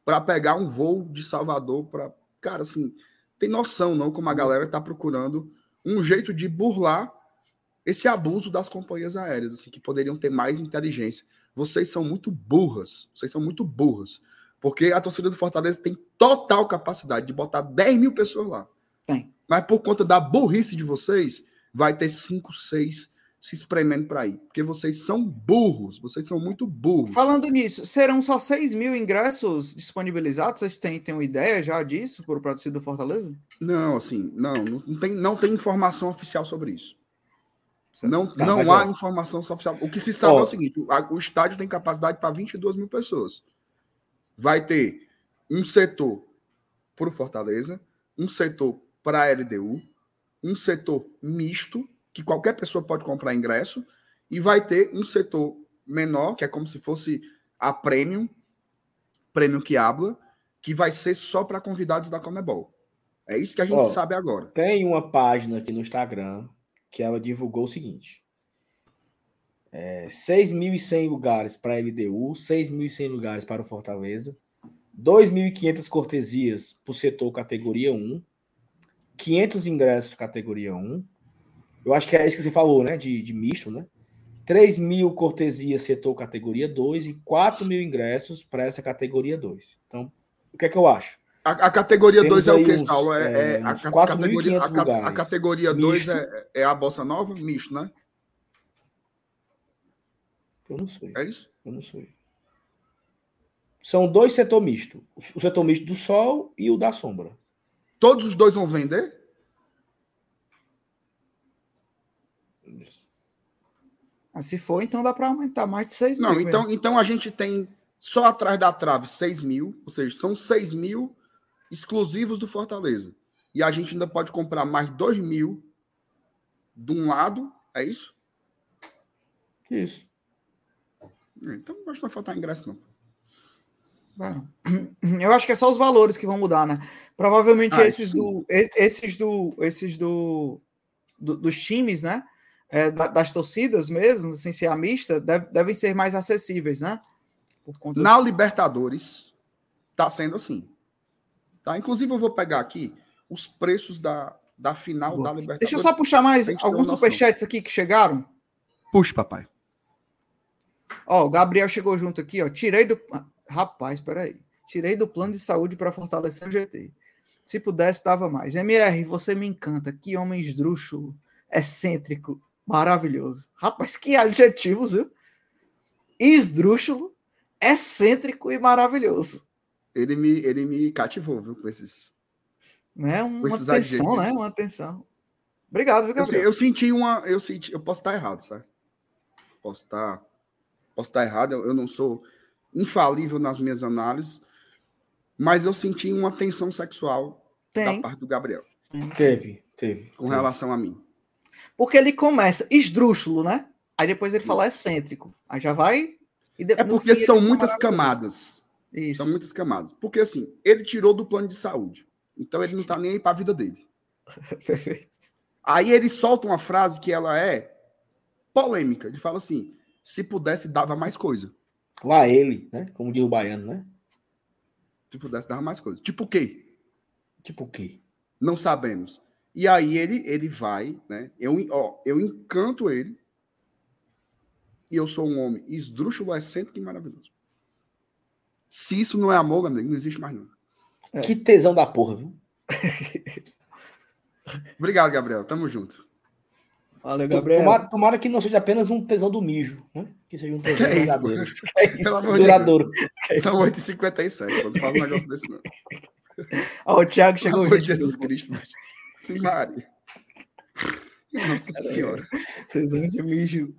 [SPEAKER 2] para pegar um voo de Salvador para, cara, assim, tem noção não como a galera tá procurando um jeito de burlar esse abuso das companhias aéreas, assim, que poderiam ter mais inteligência. Vocês são muito burras, vocês são muito burras, porque a torcida do Fortaleza tem total capacidade de botar 10 mil pessoas lá.
[SPEAKER 1] Tem.
[SPEAKER 2] Mas por conta da burrice de vocês, vai ter 5, 6 se espremendo para ir. Porque vocês são burros, vocês são muito burros.
[SPEAKER 1] Falando nisso, serão só 6 mil ingressos disponibilizados? Vocês têm, têm uma ideia já disso por o torcida do Fortaleza?
[SPEAKER 2] Não, assim, não, não tem, não tem informação oficial sobre isso. Não, tá, não há informação oficial. O que se sabe ó, é o seguinte: o, o estádio tem capacidade para 22 mil pessoas. Vai ter um setor para o Fortaleza, um setor para a LDU, um setor misto, que qualquer pessoa pode comprar ingresso, e vai ter um setor menor, que é como se fosse a Premium, Premium que habla, que vai ser só para convidados da Comebol. É isso que a gente ó, sabe agora.
[SPEAKER 3] Tem uma página aqui no Instagram que ela divulgou o seguinte: é, 6.100 lugares para a LDU, 6.100 lugares para o Fortaleza, 2.500 cortesias para o setor categoria 1, 500 ingressos categoria 1. Eu acho que é isso que você falou, né? De, de misto, né? 3 mil cortesias setor categoria 2 e 4 mil ingressos para essa categoria 2. Então, o que é que eu acho?
[SPEAKER 2] A, a categoria 2 é o que, Saulo? É, é, é a, categoria, a, a, categoria 2 é, é a Bossa Nova? Misto, né?
[SPEAKER 3] Eu não sei.
[SPEAKER 2] É isso?
[SPEAKER 3] Eu não sei. São dois setores mistos. O setor misto do sol e o da sombra.
[SPEAKER 2] Todos os dois vão vender?
[SPEAKER 1] Ah, se for, então dá para aumentar mais de 6
[SPEAKER 2] mil. Não, então, então a gente tem só atrás da trave 6 mil, ou seja, são 6 mil exclusivos do Fortaleza. E a gente ainda pode comprar mais 2 mil de um lado, é isso?
[SPEAKER 3] Isso.
[SPEAKER 2] Então acho que não vai faltar ingresso, não. <clears throat>
[SPEAKER 1] Eu acho que é só os valores que vão mudar, né? Provavelmente ah, esses, do, esses do esses do, do dos times, né? É, das torcidas mesmo, sem ser a mista, deve, devem ser mais acessíveis, né?
[SPEAKER 2] Na Libertadores, tá sendo assim. Tá? Inclusive, eu vou pegar aqui os preços da, da final Boa. da Libertadores.
[SPEAKER 1] Deixa eu só puxar mais alguns superchats aqui que chegaram.
[SPEAKER 2] Puxa, papai.
[SPEAKER 1] Ó, o Gabriel chegou junto aqui, ó. Tirei do. Rapaz, peraí. Tirei do plano de saúde para fortalecer o GT. Se pudesse, dava mais. MR, você me encanta. Que homem esdrúxulo, excêntrico, maravilhoso. Rapaz, que adjetivos, viu? Esdrúxulo, excêntrico e maravilhoso
[SPEAKER 2] ele me, ele me cativou, viu, com esses.
[SPEAKER 1] Né? Uma esses atenção, né? Uma atenção. Obrigado, viu,
[SPEAKER 2] Gabriel? Eu, eu, senti uma. Eu senti. Eu posso estar errado, sabe? Posso estar. Posso estar errado, eu, eu não sou infalível nas minhas análises, mas eu senti uma tensão sexual Tem. da parte do Gabriel.
[SPEAKER 3] Teve, Teve.
[SPEAKER 2] com
[SPEAKER 3] teve.
[SPEAKER 2] relação a mim.
[SPEAKER 1] Porque ele começa esdrúxulo, né? Aí depois ele fala excêntrico. Aí já vai. E de-
[SPEAKER 2] É porque
[SPEAKER 1] fim
[SPEAKER 2] são muitas camadas.
[SPEAKER 1] Isso.
[SPEAKER 2] São muitas camadas. Porque assim, ele tirou do plano de saúde. Então ele não tá nem aí pra vida dele. <laughs>
[SPEAKER 1] Perfeito.
[SPEAKER 2] Aí ele solta uma frase que ela é polêmica. Ele fala assim: se pudesse, dava mais coisa.
[SPEAKER 3] Lá ele, né? Como diz o baiano, né?
[SPEAKER 2] Se pudesse, dava mais coisa. Tipo o quê?
[SPEAKER 3] Tipo o quê?
[SPEAKER 2] Não sabemos. E aí ele, ele vai, né? Eu, ó, eu encanto ele. E eu sou um homem esdrúxulo, excêntrico e maravilhoso. Se isso não é amor, meu amigo, não existe mais não.
[SPEAKER 1] É.
[SPEAKER 3] Que tesão da porra, viu? <laughs>
[SPEAKER 2] Obrigado, Gabriel. Tamo junto.
[SPEAKER 1] Valeu, Gabriel.
[SPEAKER 3] Tomara, tomara que não seja apenas um tesão do mijo, né? Que seja um tesão <laughs>
[SPEAKER 2] É isso,
[SPEAKER 3] verdadeiro.
[SPEAKER 1] É isso.
[SPEAKER 2] Pelo amor de
[SPEAKER 3] Duradouro.
[SPEAKER 2] São 8h57. Quando fala um negócio desse, não. <laughs>
[SPEAKER 1] Ó, o Thiago chegou gente
[SPEAKER 2] Jesus. Cristo. Maria. Nossa Senhora.
[SPEAKER 1] Tesão de mijo.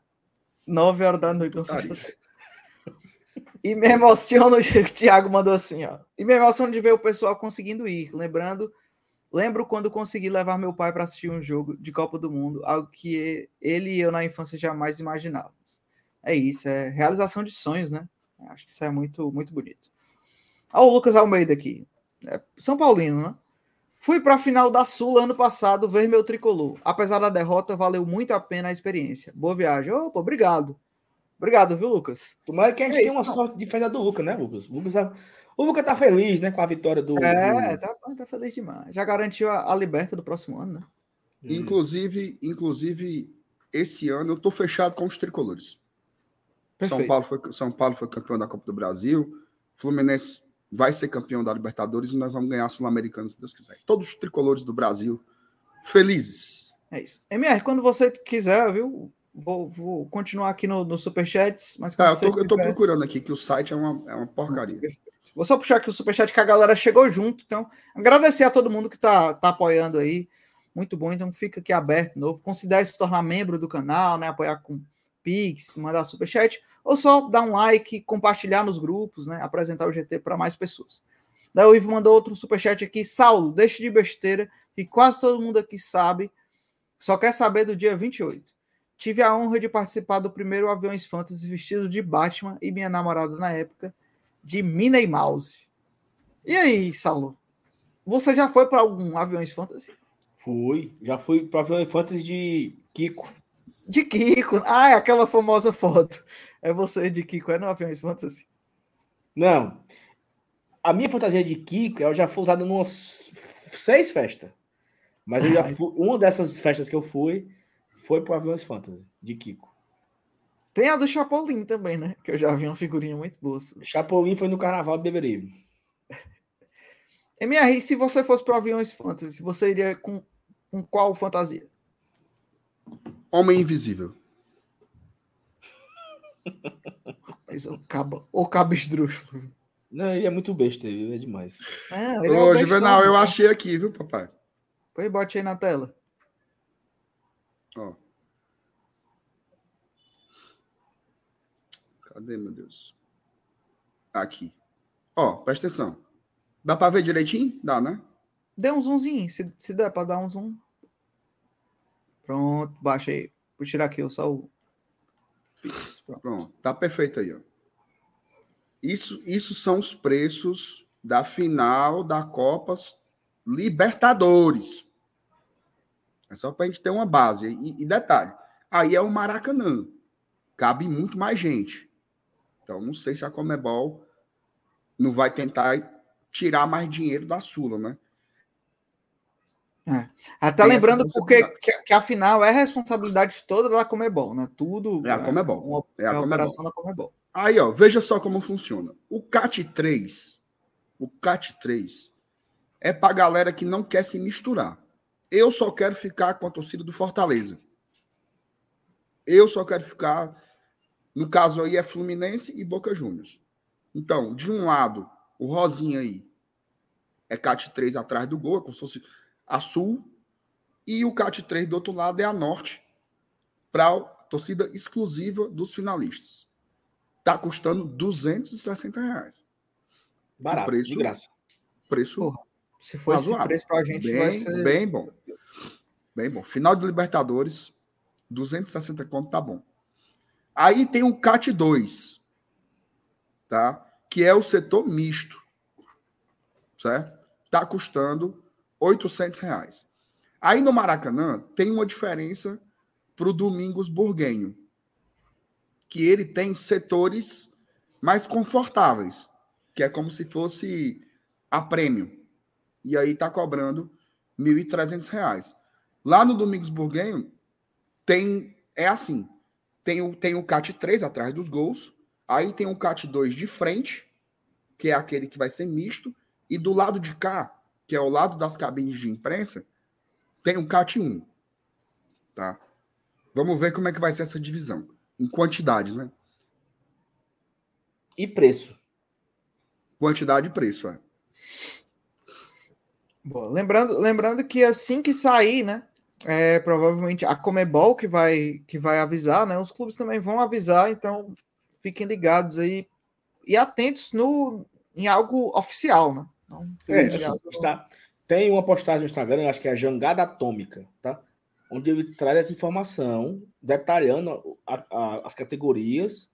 [SPEAKER 1] 9 horas da noite,
[SPEAKER 2] Putaria.
[SPEAKER 1] sexta-feira. E me <laughs> emociono, o Thiago mandou assim, ó. E me emociono de ver o pessoal conseguindo ir. Lembrando, lembro quando consegui levar meu pai para assistir um jogo de Copa do Mundo, algo que ele e eu na infância jamais imaginávamos. É isso, é realização de sonhos, né? Acho que isso é muito, muito bonito. Olha o Lucas Almeida aqui. É São Paulino, né? Fui para a final da Sula ano passado ver meu tricolor. Apesar da derrota, valeu muito a pena a experiência. Boa viagem. Opa, obrigado. Obrigado, viu, Lucas?
[SPEAKER 3] Tomara que a gente
[SPEAKER 1] É
[SPEAKER 3] tenha uma
[SPEAKER 1] não.
[SPEAKER 3] sorte diferente do Lucas, né, Lucas? O Lucas, tá... o Lucas tá feliz, né, com a vitória do.
[SPEAKER 1] É,
[SPEAKER 3] do-
[SPEAKER 1] tá, tá feliz demais. Já garantiu a, a liberta do próximo ano, né?
[SPEAKER 2] Inclusive, inclusive, esse ano eu tô fechado com os tricolores. São. Paulo, foi, São Paulo foi campeão da Copa do Brasil. Fluminense vai ser campeão da Libertadores e nós vamos ganhar a Sul-Americana, se Deus quiser. Todos os tricolores do Brasil felizes.
[SPEAKER 1] É isso. MR, quando você quiser, viu? Vou, vou continuar aqui no, no Superchats, mas
[SPEAKER 2] Ah, eu, tô, eu tô
[SPEAKER 1] tiver-
[SPEAKER 2] procurando aqui que o site é uma, é uma porcaria.
[SPEAKER 1] Vou só puxar aqui o superchat que a galera chegou junto. Então, agradecer a todo mundo que tá, tá apoiando aí. Muito bom. Então, fica aqui aberto de novo. Considere se tornar membro do canal, né? Apoiar com Pix, mandar superchat. Ou só dar um like, compartilhar nos grupos, né? Apresentar o GT para mais pessoas. Daí o Ivo mandou outro superchat aqui. Saulo, deixe de besteira, que quase todo mundo aqui sabe. Só quer saber do dia 28. Tive a honra de participar do primeiro Aviões Fantasy vestido de Batman e minha namorada na época de Minnie Mouse. E aí, Saulo? Você já foi para algum Aviões Fantasy?
[SPEAKER 3] Fui. Já fui ver o Fantasy de Kiko.
[SPEAKER 1] De Kiko. Ah, é aquela famosa foto. É você de Kiko, é no Aviões Fantasy?
[SPEAKER 3] Não. A minha fantasia de Kiko, ela já foi usada em umas seis festas. Mas eu já fui, uma dessas festas que eu fui foi pro Aviões Fantasy, de Kiko.
[SPEAKER 1] Tem a do Chapolin também, né? Que eu já vi uma figurinha muito boa.
[SPEAKER 3] Chapolin foi no Carnaval de Beberibe. <laughs>
[SPEAKER 1] MR, se você fosse para Aviões Fantasy, você iria com, com qual fantasia?
[SPEAKER 2] Homem Invisível.
[SPEAKER 1] Mas o cabo, o cabo esdrúxulo.
[SPEAKER 3] Não, ele é muito besta, ele é demais.
[SPEAKER 1] É, ele é um
[SPEAKER 2] Ô,
[SPEAKER 1] bestão,
[SPEAKER 2] Juvenal, eu
[SPEAKER 1] né?
[SPEAKER 2] achei aqui, viu, papai?
[SPEAKER 1] Põe bote aí na tela.
[SPEAKER 2] Ó. Cadê, meu Deus? Aqui. Ó, presta atenção. Dá pra ver direitinho? Dá, né?
[SPEAKER 1] Dê um zoomzinho, se, se der para dar um zoom. Pronto, baixa aí. Vou tirar aqui só o. Pix, pronto.
[SPEAKER 2] Pronto, tá perfeito aí, ó. Isso, isso são os preços da final da Copa Libertadores. É só pra gente ter uma base. E, e detalhe, aí é o Maracanã. Cabe muito mais gente. Então, não sei se a Comebol não vai tentar tirar mais dinheiro da Sula, né?
[SPEAKER 1] Até
[SPEAKER 2] Tem
[SPEAKER 1] lembrando porque que, que afinal é responsabilidade toda da Comebol, né? Tudo
[SPEAKER 2] É a Comebol.
[SPEAKER 1] uma,
[SPEAKER 2] É
[SPEAKER 1] é
[SPEAKER 2] a
[SPEAKER 1] a
[SPEAKER 2] Comebol.
[SPEAKER 1] operação da Comebol.
[SPEAKER 2] Aí, ó, veja só como funciona. O CAT 3, o CAT 3 é pra galera que não quer se misturar. Eu só quero ficar com a torcida do Fortaleza. Eu só quero ficar, no caso aí é Fluminense e Boca Juniors. Então, de um lado, o Rosinha aí é CAT 3 atrás do gol, é como se fosse a Sul, e o CAT 3 do outro lado é a Norte, para a torcida exclusiva dos finalistas tá custando 260 reais.
[SPEAKER 3] Barato,
[SPEAKER 2] preço-
[SPEAKER 3] de graça.
[SPEAKER 2] Preço
[SPEAKER 1] Pô, Se for esse preço pra gente, vai
[SPEAKER 2] bem,
[SPEAKER 1] ser.
[SPEAKER 2] bem bom. Bem bom. Final de Libertadores, 260 conto tá bom. Aí tem o CAT 2, tá? Que é o setor misto, certo? Tá custando 800 reais. Aí no Maracanã tem uma diferença para o Domingos Burguenho, que ele tem setores mais confortáveis, que é como se fosse a prêmio. E aí tá cobrando R$ 1.300. Lá no Domingos Burguenho tem é assim, tem o tem o CAT 3 atrás dos gols, aí tem o CAT 2 de frente, que é aquele que vai ser misto, e do lado de cá, que é o lado das cabines de imprensa, tem o CAT 1. Tá? Vamos ver como é que vai ser essa divisão em quantidade, né?
[SPEAKER 3] E preço.
[SPEAKER 2] Quantidade e preço, é.
[SPEAKER 1] Boa. Lembrando, lembrando que assim que sair, né? É, provavelmente a Comebol que vai, que vai avisar, né? Os clubes também vão avisar, então fiquem ligados aí e atentos no, em algo oficial, né?
[SPEAKER 3] Não, é, assim, está, tem uma postagem no Instagram, acho que é a Jangada Atômica, tá? Onde ele traz essa informação, detalhando a, a, as categorias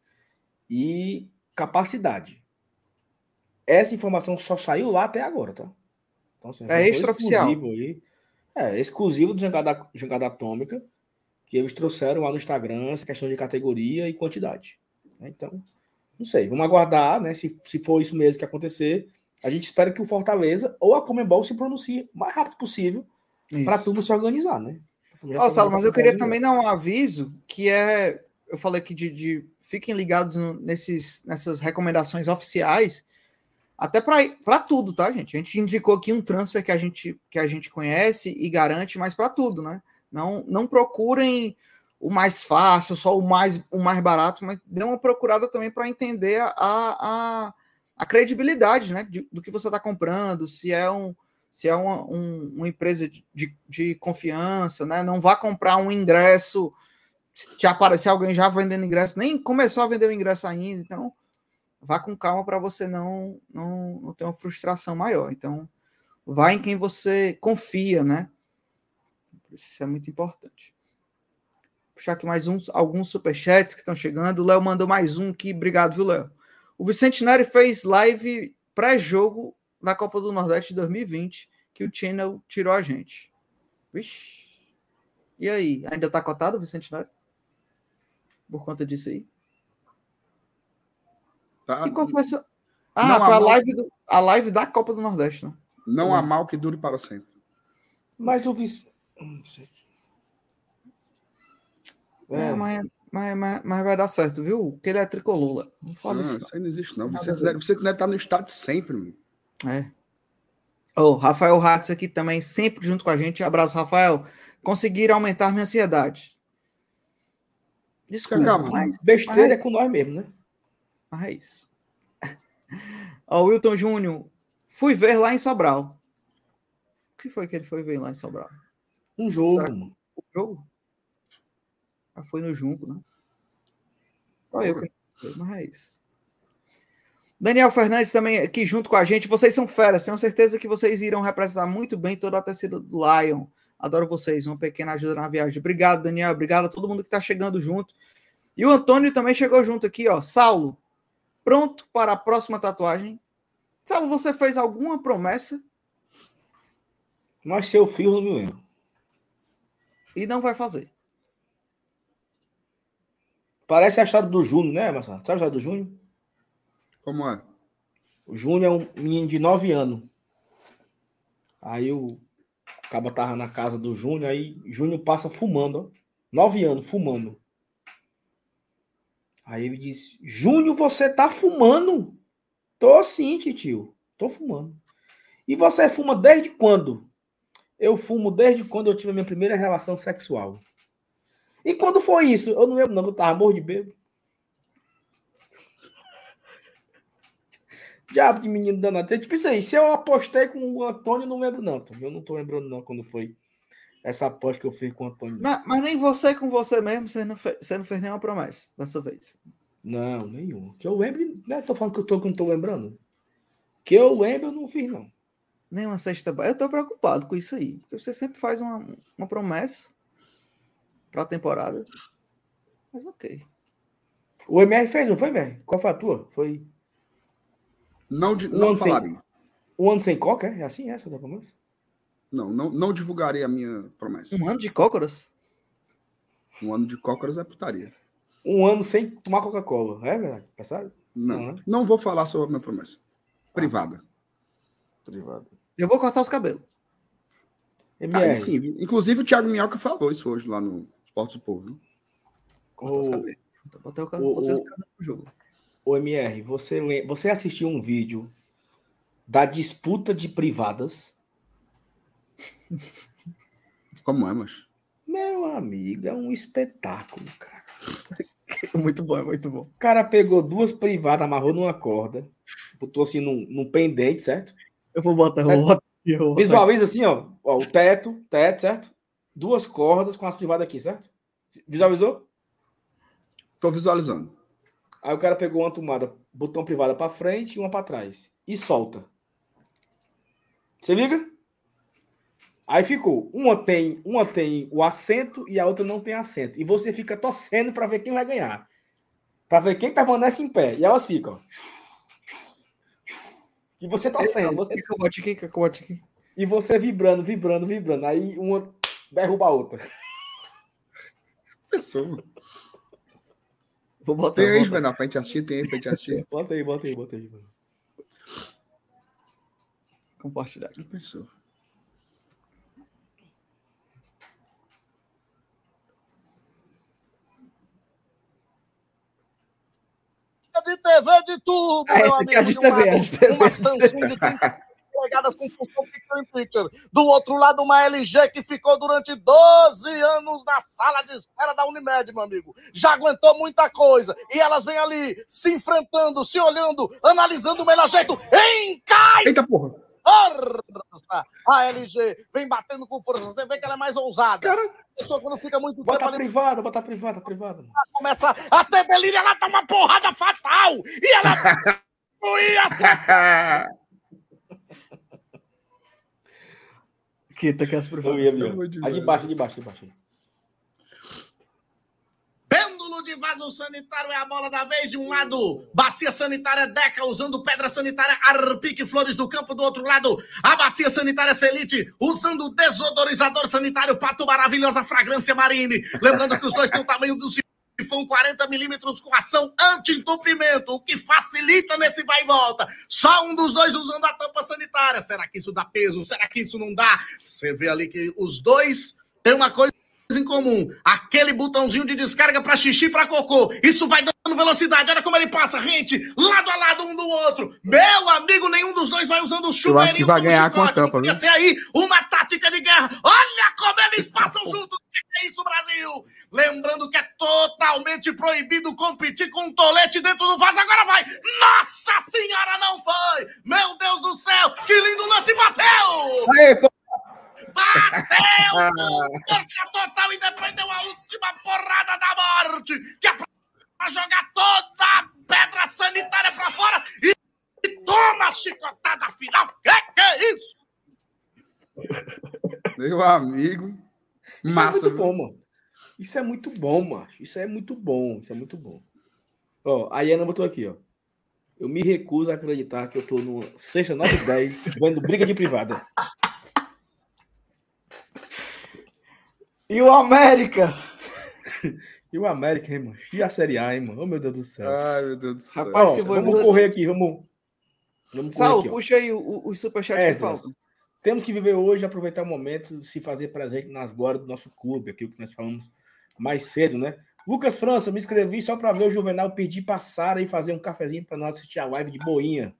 [SPEAKER 3] e capacidade. Essa informação só saiu lá até agora, tá?
[SPEAKER 1] Então, assim, é extraoficial.
[SPEAKER 3] Aí, é, exclusivo do Jangada, Jangada Atômica, que eles trouxeram lá no Instagram essa questão de categoria e quantidade. Né? Então, não sei, vamos aguardar, né? Se, se for isso mesmo que acontecer, a gente espera que o Fortaleza ou a Comembol se pronuncie o mais rápido possível para tudo se organizar, né?
[SPEAKER 1] Ó, Salo, mas eu queria também dar um aviso que é. Eu falei aqui de, de fiquem ligados no, nesses, nessas recomendações oficiais até para tudo, tá, gente? A gente indicou aqui um transfer que a gente, que a gente conhece e garante, mas para tudo, né? Não, não procurem o mais fácil, só o mais, o mais barato, mas dê uma procurada também para entender a, a, a, credibilidade né, de, do que você está comprando, se é um se é uma, um, uma empresa de, de, confiança, né? Não vá comprar um ingresso, se aparecer alguém já vendendo ingresso, nem começou a vender o ingresso ainda, então vá com calma para você não, não, não ter uma frustração maior. Então, vá em quem você confia, né? Isso é muito importante. Vou puxar aqui mais uns, alguns superchats que estão chegando. O Léo mandou mais um aqui. Obrigado, viu, Léo? O Vicente Neri fez live pré-jogo da Copa do Nordeste de 2020, que o Channel tirou a gente. Vixe. E aí? Ainda tá cotado o Vicente Neri? Por conta disso aí? Tá? E qual foi essa? Ah, não foi a live, do, a live da Copa do Nordeste, né?
[SPEAKER 2] Não há mal que dure para sempre.
[SPEAKER 3] Mas eu vi.
[SPEAKER 1] É, é mas, mas, mas, mas, vai dar certo, viu? Porque ele é tricolor.
[SPEAKER 2] Não fala não, isso. Isso aí não existe, não. Você deve, você deve estar no estado sempre, meu.
[SPEAKER 1] É. O oh, Rafael Ratz aqui também, sempre junto com a gente. Abraço, Rafael. Conseguiram aumentar minha ansiedade.
[SPEAKER 3] Desculpa, Calma, mas besteira mas... é com nós mesmo, né?
[SPEAKER 1] Mas é isso. Ó, o Wilton Júnior, fui ver lá em Sobral. O que foi que ele foi ver lá em Sobral?
[SPEAKER 3] Um jogo, mano.
[SPEAKER 1] Um jogo? Ah, foi no Junco, né? Só eu que mas é isso. Daniel Fernandes também aqui junto com a gente. Vocês são feras, tenho certeza que vocês irão representar muito bem toda a torcida do Lion. Adoro vocês, uma pequena ajuda na viagem. Obrigado, Daniel. Obrigado a todo mundo que está chegando junto. E o Antônio também chegou junto aqui, ó. Saulo, pronto para a próxima tatuagem? Saulo, você fez alguma promessa?
[SPEAKER 3] Mas seu filho não me lembro.
[SPEAKER 1] E não vai fazer.
[SPEAKER 3] Parece a história do Júnior, né, Marcelo? Sabe a história do Júnior?
[SPEAKER 2] Como é?
[SPEAKER 3] O Júnior é um menino de 9 anos. Aí o Caba tava na casa do Júnior, aí Júnior passa fumando, ó. 9 anos, fumando. Aí ele disse: Júnior, você tá fumando? Tô sim, tio. Tô fumando. E você fuma desde quando? Eu fumo desde quando eu tive a minha primeira relação sexual. E quando foi isso? Eu não lembro, não, eu tava morro de bebo. <laughs> Diabo de menino danado. Tipo isso aí. Se eu apostei com o Antônio, não lembro, não. Eu não tô lembrando, não, quando foi essa aposta que eu fiz com o Antônio.
[SPEAKER 1] Mas, mas nem você com você mesmo, você não, fez, você não fez nenhuma promessa dessa vez.
[SPEAKER 3] Não, nenhuma. Que eu lembre, né? Tô falando que eu tô, que não tô lembrando. Que eu lembro, eu não fiz, não.
[SPEAKER 1] nenhuma cesta básica. Eu tô preocupado com isso aí, porque você sempre faz uma, uma promessa para a temporada. Mas ok.
[SPEAKER 3] O MR fez, não foi, MR? Qual foi a tua? Foi.
[SPEAKER 2] Não, de,
[SPEAKER 3] Um
[SPEAKER 2] não
[SPEAKER 3] ano sem-. Um ano sem coca? É assim essa da promessa?
[SPEAKER 2] Não, não, não divulgarei a minha promessa.
[SPEAKER 1] Um ano de cócoras?
[SPEAKER 2] Um ano de cócoras é putaria.
[SPEAKER 3] Um ano sem tomar Coca-Cola. É verdade? Passaram?
[SPEAKER 2] Não,
[SPEAKER 3] Não, né?
[SPEAKER 2] não vou falar sobre a minha promessa. Privada.
[SPEAKER 3] Privado.
[SPEAKER 1] Eu vou cortar os cabelos.
[SPEAKER 3] MR.
[SPEAKER 2] Aí sim. Inclusive o Thiago Minhoca falou isso hoje lá no Esporte do Povo. viu?
[SPEAKER 1] Cortar os
[SPEAKER 3] o,
[SPEAKER 1] cabelos. Então, Botei, o, ca-
[SPEAKER 3] o-
[SPEAKER 1] botei os cabelos no jogo.
[SPEAKER 3] o MR, você, você assistiu um vídeo da disputa de privadas?
[SPEAKER 2] Como é, mas?
[SPEAKER 3] Meu amigo, é um espetáculo, cara. <laughs>
[SPEAKER 1] Muito bom, é muito bom.
[SPEAKER 3] O cara pegou duas privadas, amarrou numa corda, botou assim num, num pendente, certo?
[SPEAKER 1] Eu vou botar, eu vou botar. eu.
[SPEAKER 3] Visualiza assim, ó, ó, o teto, teto, certo? Duas cordas com as privadas aqui, certo? Visualizou?
[SPEAKER 2] Tô visualizando.
[SPEAKER 3] Aí o cara pegou uma tomada, botou uma privada para frente e uma para trás e solta. Você liga? Aí ficou, uma tem, uma tem o assento e a outra não tem assento. E você fica torcendo para ver quem vai ganhar. Para ver quem permanece em pé. E elas ficam. ó. E você torcendo, você
[SPEAKER 1] aqui? Aqui?
[SPEAKER 3] E você vibrando, vibrando, vibrando. Aí uma derruba a outra.
[SPEAKER 2] Pessoa.
[SPEAKER 1] Vou botar.
[SPEAKER 2] Tem aí. Juvenal, pra gente assistir, tem aí pra gente assistir. <laughs>
[SPEAKER 3] Bota aí, bota aí, bota aí. mano.
[SPEAKER 1] Compartilhar.
[SPEAKER 2] Que pessoa.
[SPEAKER 5] De TV de tubo,
[SPEAKER 1] Ah,
[SPEAKER 5] meu
[SPEAKER 1] é
[SPEAKER 5] amigo.
[SPEAKER 1] de TV, é de TV.
[SPEAKER 5] uma Samsung de 30 polegadas com função Picture Picture. Do outro lado, uma LG que ficou durante 12 anos na sala de espera da Unimed, meu amigo. Já aguentou muita coisa. E elas vêm ali, se enfrentando, se olhando, analisando o melhor jeito. Encaixa!
[SPEAKER 2] Eita porra!
[SPEAKER 5] A LG vem batendo com força. Você vê que ela é mais ousada.
[SPEAKER 2] Cara.
[SPEAKER 5] A pessoa, quando fica muito tempo
[SPEAKER 3] Bota a
[SPEAKER 5] ali,
[SPEAKER 3] privada, bota a privada, privada. mano.
[SPEAKER 5] começa a ter delírio, ela dá uma porrada fatal. E ela...
[SPEAKER 1] Tá aqui as
[SPEAKER 3] meu.
[SPEAKER 2] amor de
[SPEAKER 3] Aí de
[SPEAKER 2] Deus.
[SPEAKER 3] baixo, de baixo, de baixo.
[SPEAKER 5] De vaso sanitário é a bola da vez. De um lado, bacia sanitária Deca, usando pedra sanitária Arpique Flores do Campo. Do outro lado, a bacia sanitária Selite, usando desodorizador sanitário Pato Maravilhosa Fragrância Marine. Lembrando que os dois têm o tamanho do sifão 40 milímetros com ação anti-entupimento, o que facilita nesse vai e volta. Só um dos dois usando a tampa sanitária. Será que isso dá peso? Será que isso não dá? Você vê ali que os dois têm uma coisa em comum. Aquele botãozinho de descarga para xixi para cocô. Isso vai dando velocidade. Olha como ele passa, gente, lado a lado um do outro. Meu amigo, nenhum dos dois vai usando o chuveirinho
[SPEAKER 2] acho que vai ganhar com a
[SPEAKER 5] chicote.
[SPEAKER 2] Tampa, viu?
[SPEAKER 5] aí uma tática de guerra. Olha como eles passam juntos. O que é isso, Brasil? Lembrando que é totalmente proibido competir com um tolete dentro do vaso. Agora vai. Nossa senhora, não foi. Meu Deus do céu. Que lindo lance. Bateu.
[SPEAKER 2] Aê, pô.
[SPEAKER 5] Bateu <laughs> força total e depois deu a última porrada da morte, que é pra jogar toda a pedra sanitária pra fora e, e toma a chicotada final. Que que é isso?
[SPEAKER 2] Meu amigo.
[SPEAKER 3] Isso
[SPEAKER 2] Massa.
[SPEAKER 3] é muito
[SPEAKER 2] viu?
[SPEAKER 3] bom, mano. Isso é muito bom, macho. Isso é muito bom. Isso é muito bom. Ó, a Iana botou aqui, ó. Eu me recuso a acreditar que eu tô no sexta, 9 e 10, vendo briga de privada.
[SPEAKER 1] E o América? <laughs>
[SPEAKER 3] E o América, hein, mano? E a Série A, hein, mano? Oh, meu Deus do céu.
[SPEAKER 2] Ai, meu Deus do céu.
[SPEAKER 1] Rapaz,
[SPEAKER 3] Ó, vamos correr aqui, vamos. Vamos
[SPEAKER 1] Saulo,
[SPEAKER 3] aqui,
[SPEAKER 1] puxa aí o, o, o superchat que
[SPEAKER 3] Esdras,
[SPEAKER 1] falta.
[SPEAKER 3] temos que viver hoje, aproveitar o momento, se fazer presente nas glórias do nosso clube, aquilo que nós falamos mais cedo, né? Lucas França, me inscrevi só para ver o Juvenal pedir passar e fazer um cafezinho para nós assistir a live de boinha.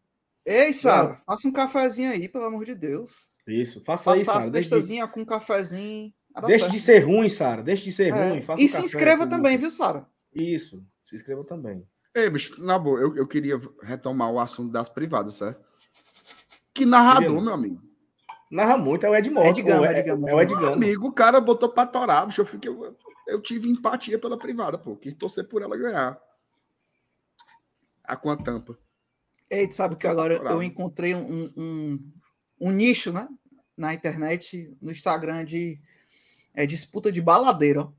[SPEAKER 1] Ei, Sara, faça um cafezinho aí, pelo amor de Deus.
[SPEAKER 3] Isso, faça aí,
[SPEAKER 1] Faça a
[SPEAKER 3] Sara.
[SPEAKER 1] Cestazinha com um cafezinho. Dar
[SPEAKER 3] deixe
[SPEAKER 1] certo.
[SPEAKER 3] de ser ruim, Sara. Deixe de ser
[SPEAKER 1] É,
[SPEAKER 3] ruim. Faça
[SPEAKER 1] E
[SPEAKER 3] um
[SPEAKER 1] se inscreva também, viu, Sara?
[SPEAKER 3] Isso, se inscreva também.
[SPEAKER 2] Ei, bicho, na boa, eu, eu queria retomar o assunto das privadas, certo? Que narrador, meu amigo.
[SPEAKER 3] Narra muito, é o Ed Mota.
[SPEAKER 1] Edgama,
[SPEAKER 3] ou é,
[SPEAKER 1] Edgama.
[SPEAKER 3] é o Ed
[SPEAKER 2] Meu amigo, o cara botou pra torar, bicho. Eu, fiquei, eu, eu tive empatia pela privada, pô. Quis torcer por ela ganhar. A com a tampa.
[SPEAKER 1] Ei, tu sabe que agora eu encontrei um, um, um nicho, né? Na internet, no Instagram de é, disputa de baladeira.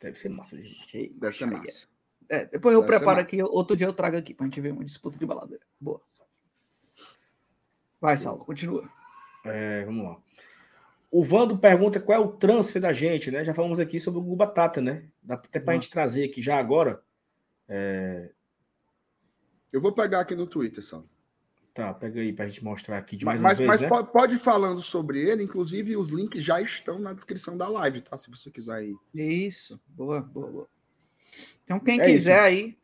[SPEAKER 3] Deve ser massa, gente.
[SPEAKER 2] Deve ser massa.
[SPEAKER 1] É, depois eu Deve preparo aqui, outro dia eu trago aqui pra gente ver uma disputa de baladeira. Boa. Vai, Saulo, continua.
[SPEAKER 3] É, vamos lá. O Vando pergunta qual é o transfer da gente, né? Já falamos aqui sobre o Gubatata, né? Dá até pra uhum. gente trazer aqui já agora. É...
[SPEAKER 2] Eu vou pegar aqui no Twitter, só.
[SPEAKER 3] Tá, pega aí pra gente mostrar aqui de
[SPEAKER 2] mais
[SPEAKER 3] mas,
[SPEAKER 2] uma vez, Mas né? pode, ir falando sobre ele, inclusive os links já estão na descrição da live, tá? Se você quiser ir.
[SPEAKER 1] Isso, boa, boa, boa. Então, quem é quiser isso. aí.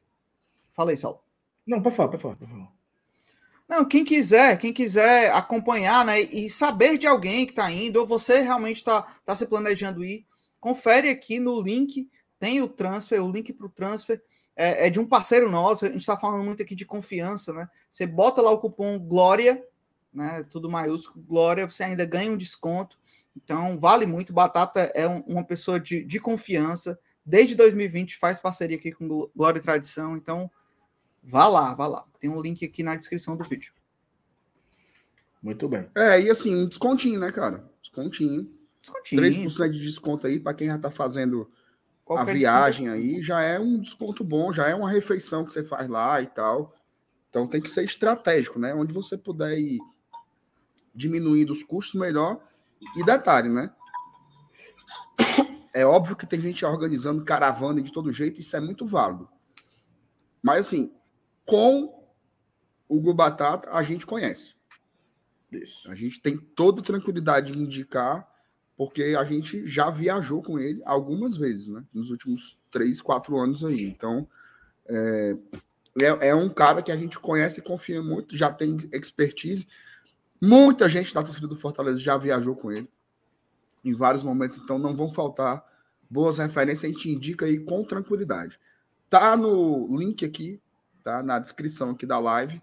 [SPEAKER 1] Fala aí, Saulo.
[SPEAKER 3] Não, pode falar, pode falar, pode falar.
[SPEAKER 1] Não, quem quiser, quem quiser acompanhar, né, e saber de alguém que está indo, ou você realmente está tá se planejando ir, confere aqui no link, tem o transfer, o link para o transfer é, é, de um parceiro nosso, a gente está falando muito aqui de confiança, né? Você bota lá o cupom Glória, né, tudo maiúsculo, Glória, você ainda ganha um desconto, então vale muito, Batata é um, uma pessoa de, de confiança, desde 2020 faz parceria aqui com Glória e Tradição, então Vá lá, vá lá. Tem um link aqui na descrição do vídeo.
[SPEAKER 3] Muito bem.
[SPEAKER 2] É, e assim, um descontinho, né, cara? Descontinho. Descontinho. 3% de desconto aí para quem já tá fazendo Qualquer a viagem aí, já é um desconto bom, já é uma refeição que você faz lá e tal. Então tem que ser estratégico, né? Onde você puder ir diminuindo os custos, melhor. E detalhe, né? É óbvio que tem gente organizando caravana de todo jeito, isso é muito válido. Mas assim, com o Hugo Batata, a gente conhece. Isso. A gente tem toda tranquilidade de indicar, porque a gente já viajou com ele algumas vezes, né? Nos últimos três, quatro anos aí. Então, é, é, é um cara que a gente conhece e confia muito, já tem expertise. Muita gente da torcida do Fortaleza já viajou com ele em vários momentos, então não vão faltar boas referências, a gente indica aí com tranquilidade. Tá no link aqui tá? Na descrição aqui da live.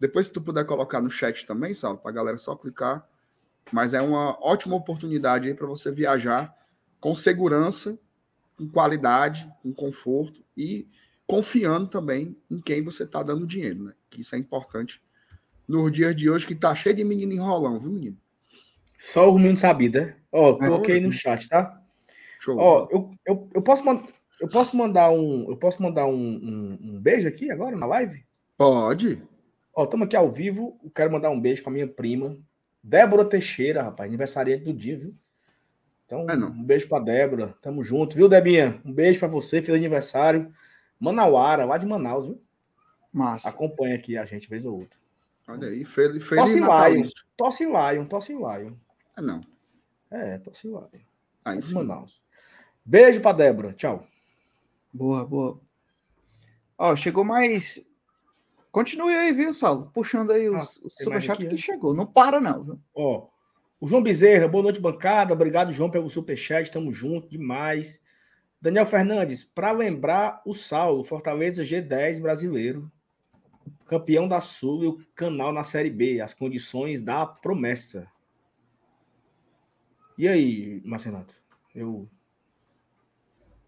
[SPEAKER 2] Depois, se tu puder colocar no chat também, Saulo, para a galera só clicar. Mas é uma ótima oportunidade aí para você viajar com segurança, com qualidade, com conforto e confiando também em quem você está dando dinheiro, né? Que isso é importante nos dias de hoje, que tá cheio de menino enrolão, viu, menino?
[SPEAKER 3] Só o menino sabido, né? Ó, coloquei é, no chat, tá? Show. Ó, eu, eu, eu posso mandar. Eu posso mandar um, eu posso mandar um, um, um beijo aqui agora na live?
[SPEAKER 2] Pode.
[SPEAKER 3] Ó, estamos aqui ao vivo. Eu quero mandar um beijo para minha prima, Débora Teixeira, rapaz, aniversariante do dia, viu? Então, é um beijo para Débora. Tamo junto, viu, Debinha? Um beijo para você, feliz aniversário. Manauara, lá de Manaus, viu?
[SPEAKER 1] Massa.
[SPEAKER 3] Acompanha aqui a gente vez ou outra.
[SPEAKER 2] Olha aí, feliz, feliz
[SPEAKER 3] Tosse Lion, Tosse Lion, Tosse Lion.
[SPEAKER 2] É não.
[SPEAKER 3] É, Tosse Lion.
[SPEAKER 2] Aí
[SPEAKER 3] de Manaus. Beijo para Débora. Tchau.
[SPEAKER 1] Boa, boa. Ó, chegou mais. Continue aí, viu, Saulo? Puxando aí os, ah, os superchats que é? chegou. Não para, não. Viu?
[SPEAKER 3] Ó, o João Bezerra, boa noite, bancada. Obrigado, João, pelo superchat. Tamo junto demais. Daniel Fernandes, para lembrar o Saulo, Fortaleza G10 brasileiro, campeão da Sul e o canal na Série B, as condições da promessa. E aí, Marcenato? Eu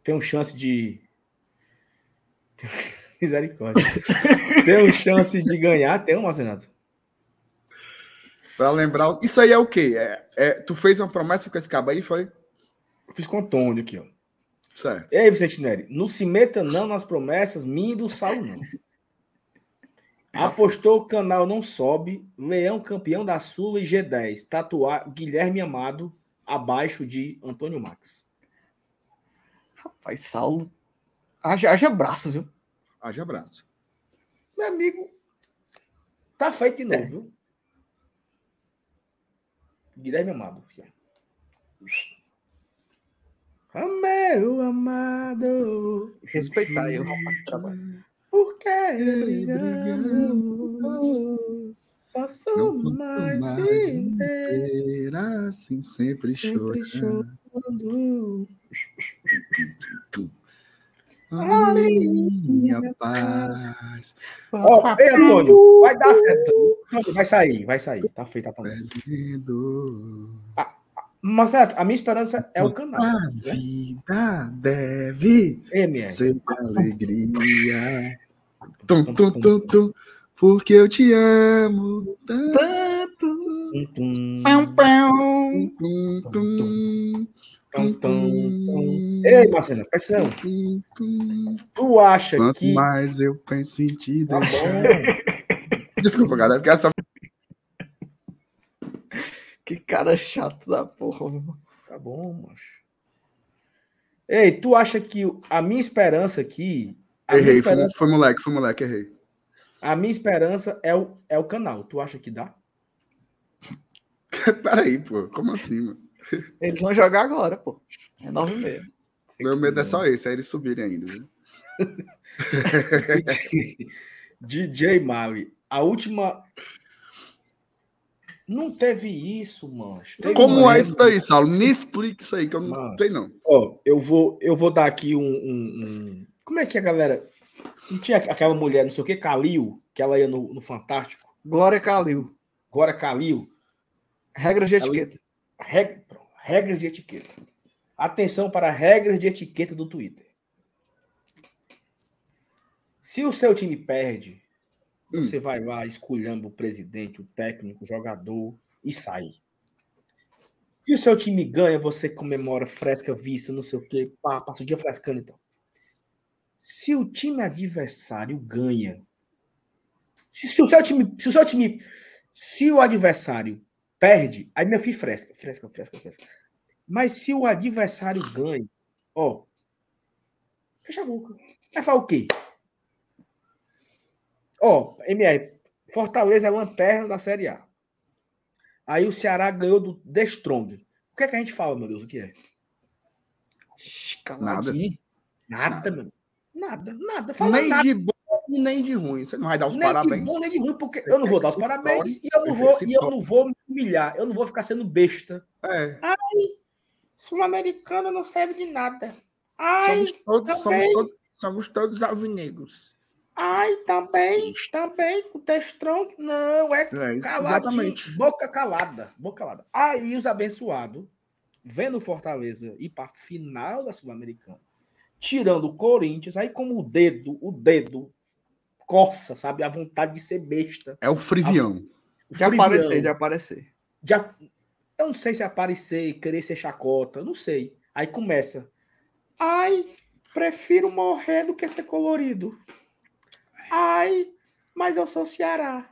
[SPEAKER 3] tenho chance de <laughs> Misericórdia. <laughs> tem chance de ganhar, tem um Marcenato.
[SPEAKER 2] Para lembrar, isso aí é o quê? É, é, tu fez uma promessa com esse cabo aí, foi?
[SPEAKER 3] Eu fiz com o Antônio aqui, ó.
[SPEAKER 2] Certo.
[SPEAKER 3] E aí, Vicente Neri, não se meta não nas promessas, minha do sal não. Apostou o canal não sobe, Leão campeão da Sula e G10, tatuar Guilherme Amado abaixo de Antônio Max.
[SPEAKER 1] Rapaz, Saulo Haja, haja braço, viu?
[SPEAKER 2] Haja braço.
[SPEAKER 3] Meu amigo, tá feito de novo, é. viu? Guilherme Amado. Ah, meu amado.
[SPEAKER 1] Respeitar eu.
[SPEAKER 3] Por que brigamos? Posso, Não posso mais, mais viver
[SPEAKER 2] assim, sempre, sempre chorando. chorando. A minha paz.
[SPEAKER 3] Ó, oh, ei, Antônio, vai dar certo. Antônio, vai sair, vai sair. Tá feita a promessa. Ah, mas a minha esperança é o canal. A
[SPEAKER 2] né? vida deve ser alegria. Tum, tum, tum, tum. Porque eu te amo tanto.
[SPEAKER 1] Tanto.
[SPEAKER 3] Tum, tum,
[SPEAKER 1] Pão, pão.
[SPEAKER 2] Tum, tum,
[SPEAKER 3] tum, tum, tum. Ei, Marcelo,
[SPEAKER 2] tum.
[SPEAKER 3] Tu acha
[SPEAKER 2] Quanto
[SPEAKER 3] que.
[SPEAKER 2] mais eu penso em ti.
[SPEAKER 3] Tá. <laughs>
[SPEAKER 2] Desculpa, cara, porque essa
[SPEAKER 1] Que cara chato da porra. mano.
[SPEAKER 3] Tá bom, macho. Ei, tu acha que a minha esperança aqui.
[SPEAKER 2] Errei, foi,
[SPEAKER 3] esperança,
[SPEAKER 2] foi moleque, foi moleque, errei.
[SPEAKER 3] a minha esperança é o, é o canal. Tu acha que dá? <laughs>
[SPEAKER 2] Peraí, pô, como assim, mano?
[SPEAKER 1] Eles vão jogar agora, pô. É nove e meia.
[SPEAKER 2] Meu medo é só esse, é eles subirem ainda. Viu? <laughs>
[SPEAKER 3] DJ Maui, a última. Não teve isso, mancho. Teve
[SPEAKER 2] Como
[SPEAKER 3] uma
[SPEAKER 2] é isso daí, Saulo? Me explique isso aí, que eu não
[SPEAKER 3] Mano.
[SPEAKER 2] sei não.
[SPEAKER 3] Ó, eu vou, eu vou dar aqui um, um- um- Como é que a galera. Não tinha aquela mulher, não sei o que, Calil, que ela ia no, no Fantástico?
[SPEAKER 1] Glória Calil.
[SPEAKER 3] Agora Calil.
[SPEAKER 1] Regras de
[SPEAKER 3] Ela-
[SPEAKER 1] etiqueta.
[SPEAKER 3] Reg- pronto, Regras de etiqueta. Atenção para regras de etiqueta do Twitter. Se o seu time perde,
[SPEAKER 2] Hum.
[SPEAKER 3] você vai lá, esculhamba o presidente, o técnico, o jogador e sai. Se o seu time ganha, você comemora, fresca, vista, não sei o quê, pá, passa o dia frescando então. Se o time adversário ganha, se, se o seu time, se o seu time, se o adversário perde, aí meu filho fresca, fresca, fresca, fresca. Mas se o adversário ganha, ó, fecha a boca. Vai falar o quê? Ó, MR, Fortaleza é lanterna da Série A. Aí o Ceará ganhou do The Strong. O que é que a gente fala, meu Deus? O que é?
[SPEAKER 1] Shhh, Caladinho.
[SPEAKER 3] Nada, meu. Nada, nada. Fala
[SPEAKER 2] Nem
[SPEAKER 3] nada.
[SPEAKER 2] de e nem de ruim. Você não vai dar os
[SPEAKER 3] nem
[SPEAKER 2] parabéns.
[SPEAKER 3] de bom, nem de ruim, porque
[SPEAKER 2] Você
[SPEAKER 3] eu não vou dar os parabéns e eu não vou, e eu não vou me humilhar. Eu não vou ficar sendo besta.
[SPEAKER 2] É.
[SPEAKER 3] Sul-Americana não serve de nada.
[SPEAKER 2] Somos todos, somos todos, somos todos alvinegros.
[SPEAKER 3] Ai, também, também, o Testrong. Não, é
[SPEAKER 2] É, isso,
[SPEAKER 3] caladinho,
[SPEAKER 2] exatamente.
[SPEAKER 3] boca calada, boca calada. Aí os abençoados, vendo Fortaleza ir para final da Sul-Americana, tirando o Corinthians, aí como o dedo, o dedo coça, sabe, a vontade de ser besta.
[SPEAKER 2] É o frivião.
[SPEAKER 3] O
[SPEAKER 1] De
[SPEAKER 3] frivião,
[SPEAKER 1] aparecer, de aparecer.
[SPEAKER 3] de a- Eu não sei se aparecer, querer ser chacota, não sei. Aí começa. Ai, prefiro morrer do que ser colorido. Ai, mas eu sou Ceará.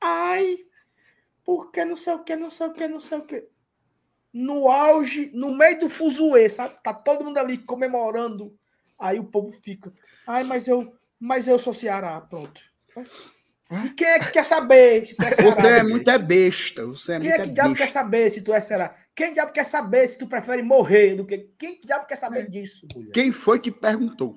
[SPEAKER 3] Ai, porque não sei o que, não sei o que, não sei o que. No auge, no meio do fuzuê, sabe? Tá todo mundo ali comemorando. Aí o povo fica. Ai, mas eu, mas eu sou Ceará, pronto. E quem é que quer saber se tu é Ceará?
[SPEAKER 2] Você é muito é besta. Você é
[SPEAKER 3] Quem
[SPEAKER 2] muito
[SPEAKER 3] é que
[SPEAKER 2] é
[SPEAKER 3] diabo quer saber se tu é será? Quem diabo quer saber se tu prefere morrer do que. Quem que diabo quer saber disso, mulher? Quem,
[SPEAKER 2] Quem foi que perguntou?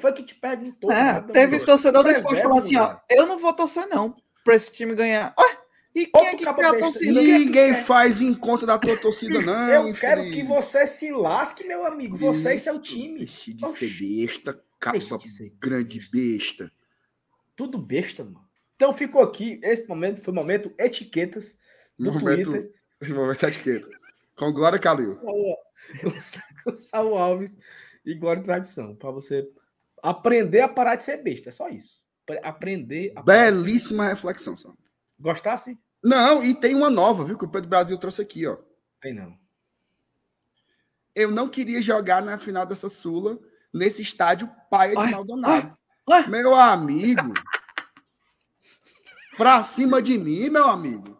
[SPEAKER 3] foi que te perguntou?
[SPEAKER 1] É, teve torcedor do esporte falando assim, ó, eu não vou torcer não pra esse time ganhar. Ué, e
[SPEAKER 3] Outro
[SPEAKER 1] quem é que quer a torcida?
[SPEAKER 3] Quem é que
[SPEAKER 2] Ninguém
[SPEAKER 3] quer?
[SPEAKER 2] faz em conta da tua torcida, não.
[SPEAKER 3] Eu quero
[SPEAKER 2] infeliz.
[SPEAKER 3] que você se lasque, meu amigo. Você e seu
[SPEAKER 2] Isso,
[SPEAKER 3] time.
[SPEAKER 2] Deixe de
[SPEAKER 3] Oxi.
[SPEAKER 2] ser besta, capa grande besta.
[SPEAKER 3] Tudo besta, mano. Então ficou aqui. Esse momento foi o momento etiquetas do
[SPEAKER 2] Momento-
[SPEAKER 3] Twitter.
[SPEAKER 2] Momento etiqueta. Com Glória Calil. <laughs>
[SPEAKER 3] O Saul Alves e Glória Tradição. Para você aprender a parar de ser besta. É só isso. Pre- Aprender a parar
[SPEAKER 2] Belíssima reflexão, só.
[SPEAKER 3] Gostasse?
[SPEAKER 2] Não, e tem uma nova, viu? Que o Pedro Brasil trouxe aqui, ó.
[SPEAKER 3] Tem não.
[SPEAKER 2] Eu não queria jogar na final dessa Sula nesse estádio Paia de Maldonado.
[SPEAKER 1] ai.
[SPEAKER 2] Meu amigo. pra cima de mim, meu amigo.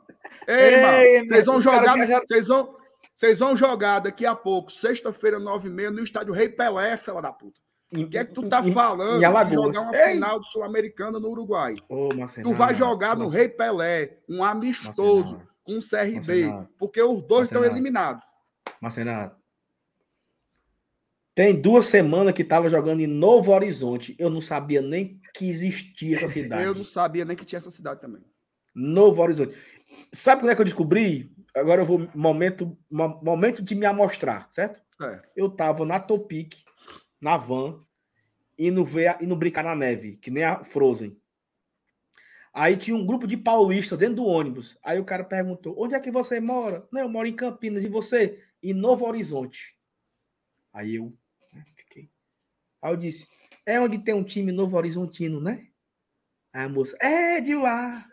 [SPEAKER 2] Ei,
[SPEAKER 1] Ei,
[SPEAKER 2] vocês vão jogar. Vocês vão, vocês vão jogar daqui a pouco, sexta-feira, nove e meia, no estádio Rei Pelé, fela da puta. O que é que tu tá falando de jogar uma
[SPEAKER 3] Ei!
[SPEAKER 2] final do Sul-Americana no Uruguai?
[SPEAKER 3] Ô,
[SPEAKER 2] Tu vai jogar no Rei Pelé, um amistoso, com o CRB, porque os dois estão eliminados.
[SPEAKER 3] Marcenato. Tem duas semanas que tava jogando em Novo Horizonte. Eu não sabia nem que existia essa <laughs> cidade.
[SPEAKER 2] Eu não sabia nem que tinha essa cidade também.
[SPEAKER 3] Novo Horizonte. Sabe quando é que eu descobri? Agora eu vou. Momento, mo- momento de me amostrar, certo?
[SPEAKER 2] Certo.
[SPEAKER 3] Eu tava na Topic, na van, indo, ver, indo brincar na neve, que nem a Frozen. Aí tinha um grupo de paulistas dentro do ônibus. Aí o cara perguntou: onde é que você mora? Não, eu moro em Campinas. E você? Em Novo Horizonte. Aí eu. Aí eu disse: é onde tem um time Novo Horizontino, né? Aí a moça, é de lá.